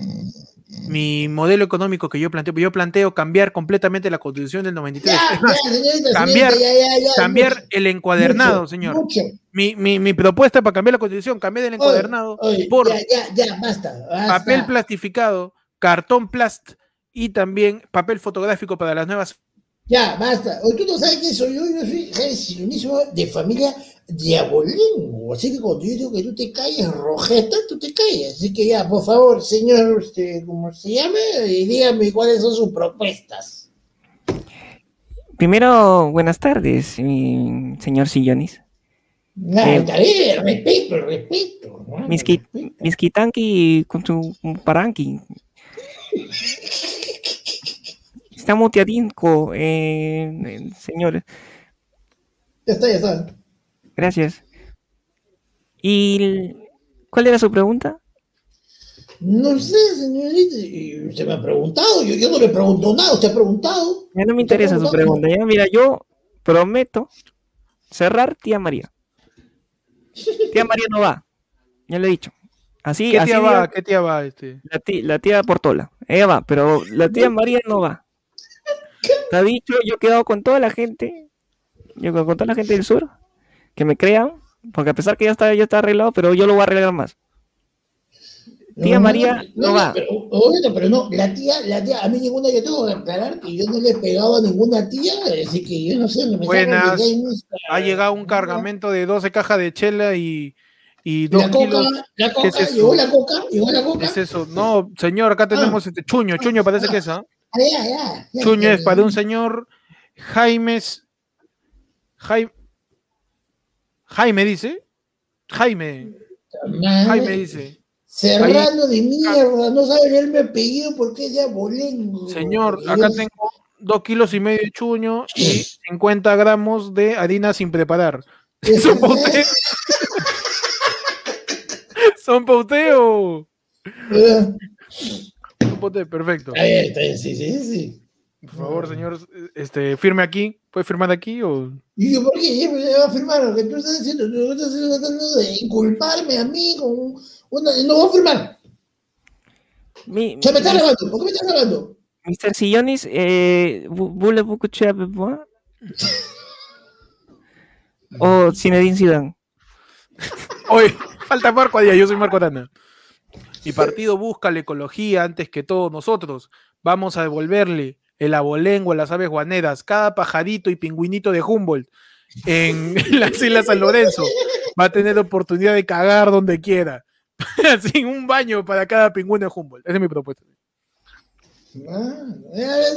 mi modelo económico que yo planteo. Yo planteo cambiar completamente la constitución del 93. cambiar, cambiar el encuadernado, señor. Mi, mi, mi, propuesta para cambiar la constitución, cambiar el encuadernado por papel plastificado, cartón plast y también papel fotográfico para las nuevas ya, basta. Hoy tú no sabes quién soy yo, yo soy, ¿sabes? de familia diabolengo. Así que cuando yo digo que tú te calles, rojeta, tú te calles. Así que ya, por favor, señor, usted, ¿cómo se llama? Y dígame cuáles son sus propuestas. Primero, buenas tardes, señor Sillonis. Nah, eh, respeto, respeto. Miskitanki con su paranqui. (laughs) Está muteadinco, eh, señores. Ya está, ya está. Gracias. ¿Y cuál era su pregunta? No sé, señorita. Usted me ha preguntado. Yo, no le pregunto nada. Usted ha preguntado. Ya no me interesa su pregunta. Ya, mira, yo prometo cerrar tía María. Tía María no va. Ya le he dicho. Así, ¿Qué tía va? ¿Qué tía va? Este? La, tía, la tía Portola. Ella va, pero la tía María no va. Está dicho, yo he quedado con toda la gente, yo con toda la gente del sur, que me crean, porque a pesar que ya está, ya está arreglado, pero yo lo voy a arreglar más. Tía María no, va. Pero, no, la tía, la tía, a mí ninguna, yo tengo que aclarar que yo no le he pegado a ninguna tía, así que yo no sé. Me Buenas, ha llegado un cargamento de 12 cajas de chela y, y dos la coca, kilos. La coca, ¿Qué es ¿Llegó la coca? ¿Llegó la coca? ¿Qué es eso? No, señor, acá tenemos ah. este chuño, chuño parece que es, ¿ah? Chuño es para un señor Jaimes. Jaime, Jaime dice. Jaime. Jaime dice. Serrano de mierda, no sabe leer mi apellido porque es abolengo. Señor, acá tengo dos kilos y medio de chuño y 50 gramos de harina sin preparar. ¿Son para perfecto. sí, sí, sí. Por favor, señor, este, firme aquí. ¿Puede firmar aquí o...? ¿Y yo por qué? ¿Me va a firmar? Lo que tú estás diciendo, tú estás tratando de inculparme a mí con una... No voy a firmar. Mi, ¿Se me está grabando? ¿Por qué me estás grabando? Mr. Sillonis, eh, ¿voulez-vous coucher avec moi? ¿O Zinedine Zidane? Oye, falta Marco Díaz, yo soy Marco Arana. Mi partido busca la ecología antes que todos nosotros. Vamos a devolverle el abolengo a las aves guaneras, cada pajarito y pingüinito de Humboldt en (laughs) las Islas San Lorenzo va a tener oportunidad de cagar donde quiera. (laughs) Sin un baño para cada pingüino de Humboldt. Esa es mi propuesta. Ah,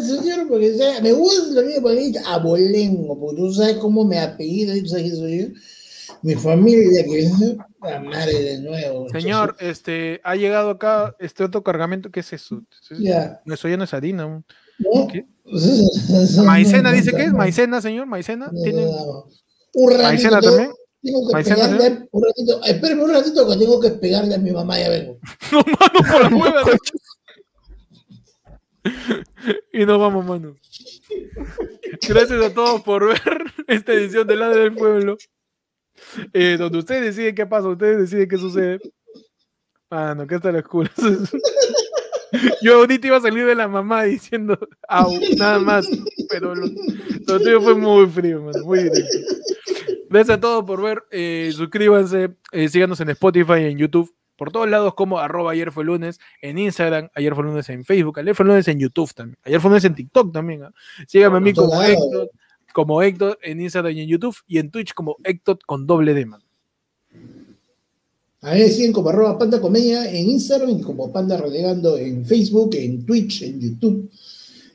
señor, porque me gusta lo mismo abolengo, porque tú sabes cómo me apellido, tú sabes que soy yo mi familia que la madre de nuevo. Señor, este, ha llegado acá este otro cargamento, ¿qué es eso? Eso ya no es harina. ¿No? ¿Qué? Maicena dice que es maicena, señor, maicena. ¿Tiene... Un ratito, maicena también. Tengo que maicena, pegarle, un ratito, espérame un ratito que tengo que pegarle a mi mamá, ya vengo. (laughs) no, mano, por la hueva. y nos vamos, mano. Gracias a todos por ver (laughs) esta edición de Ladre del Pueblo. Eh, donde ustedes deciden qué pasa, ustedes deciden qué sucede. Ah, no, que está la escuela. (laughs) Yo ahorita iba a salir de la mamá diciendo, au, nada más. Pero lo, lo fue muy frío, muy directo. Gracias a todos por ver. Eh, suscríbanse, eh, síganos en Spotify, en YouTube, por todos lados como arroba ayer fue lunes, en Instagram, ayer fue lunes en Facebook, ayer fue lunes en YouTube también, ayer fue lunes en TikTok también. ¿ah? Síganme a mí como Héctor como Héctor en Instagram y en YouTube y en Twitch como Héctor con doble D, man. A mí siguen como arroba panda comedia en Instagram y como panda relegando en Facebook, en Twitch, en YouTube.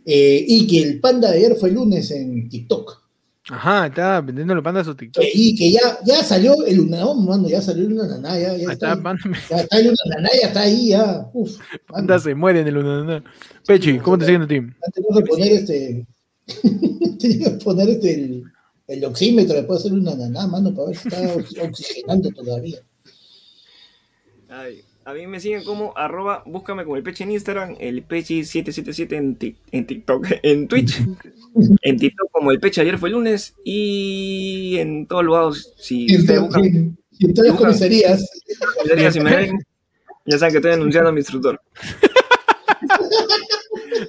Eh, y que el panda de ayer fue el lunes en TikTok. Ajá, está vendiendo los pandas a su TikTok. Eh, y que ya, ya salió el no, mano, ya salió el Unaná, ya, ya, está, ya está el Unaná, ya está ahí, ya. Uf, panda se muere en el Unaná. Pechi, ¿cómo te siguen a ti? Tengo que poner este (laughs) Tenía que poner este, el oxímetro le puede hacer una naná, mano, para ver si está (laughs) oxigenando todavía. Ay, a mí me siguen como arroba, búscame como el peche en Instagram, el peche777 en, en TikTok, (laughs) en Twitch, en TikTok como el peche ayer fue el lunes y en todos lados, si y ustedes buscan, y en todas las comisarías. comisarías si me ven, ya saben que estoy anunciando a mi instructor.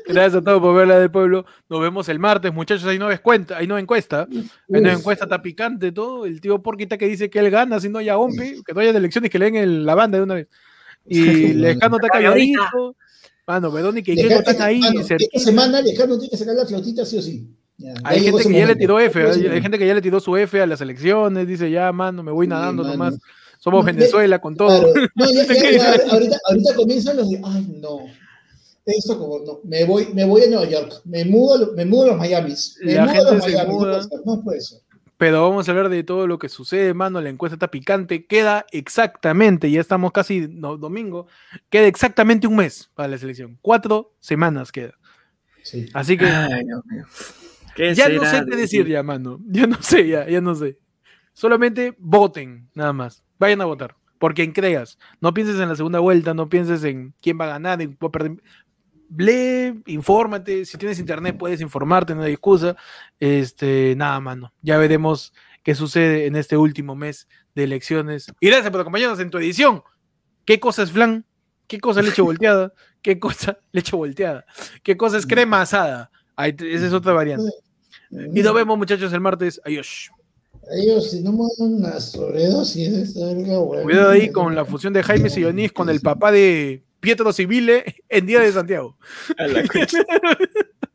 Gracias a todos por ver la del pueblo. Nos vemos el martes, muchachos. Ahí no ves cuenta, ahí no encuesta. Ahí no encuesta, está picante todo. El tío Porquita que dice que él gana, si no haya Ompi, que no haya elecciones, que leen el, la banda de una vez. Y Lejano está calladito. Mano, perdón, y que Diego están ahí. Mano, esta semana Lejano tiene que sacar la flautita sí o sí. Ya, hay gente que momento. ya le tiró F, hay, hay, gente que ya le tiró su F a las elecciones, dice ya, mano, me voy nadando sí, nomás. Somos Venezuela con todo. Claro. No, ya, (laughs) ya, ahorita, ahorita comienzan los de, ay, no, eso como no, me voy, me voy a Nueva York, me mudo, me mudo a los Miami, me la mudo gente a los se Miami, muda. no puede ser. Pero vamos a hablar de todo lo que sucede, mano. La encuesta está picante. Queda exactamente, ya estamos casi no, domingo, queda exactamente un mes para la selección. Cuatro semanas queda. Sí. Así que Ay, Dios mío. ¿Qué ya no sé qué de decir ya, mano. Ya no sé, ya, ya no sé. Solamente voten, nada más. Vayan a votar. Por quien creas. No pienses en la segunda vuelta, no pienses en quién va a ganar, en va a perder. Lee, infórmate. Si tienes internet, puedes informarte, no hay excusa. Este, nada, mano. Ya veremos qué sucede en este último mes de elecciones. Y gracias por acompañarnos en tu edición. ¿Qué cosa es flan? ¿Qué cosa es leche volteada? ¿Qué cosa (laughs) leche volteada? ¿Qué cosa es crema asada? Ahí esa es otra variante. Y nos vemos, muchachos, el martes. Adiós. Ellos, si no me dan una sobredosis. Cuidado ahí con la fusión de Jaime Sillonis con el papá de Pietro Civile en Día de Santiago. A la. (laughs)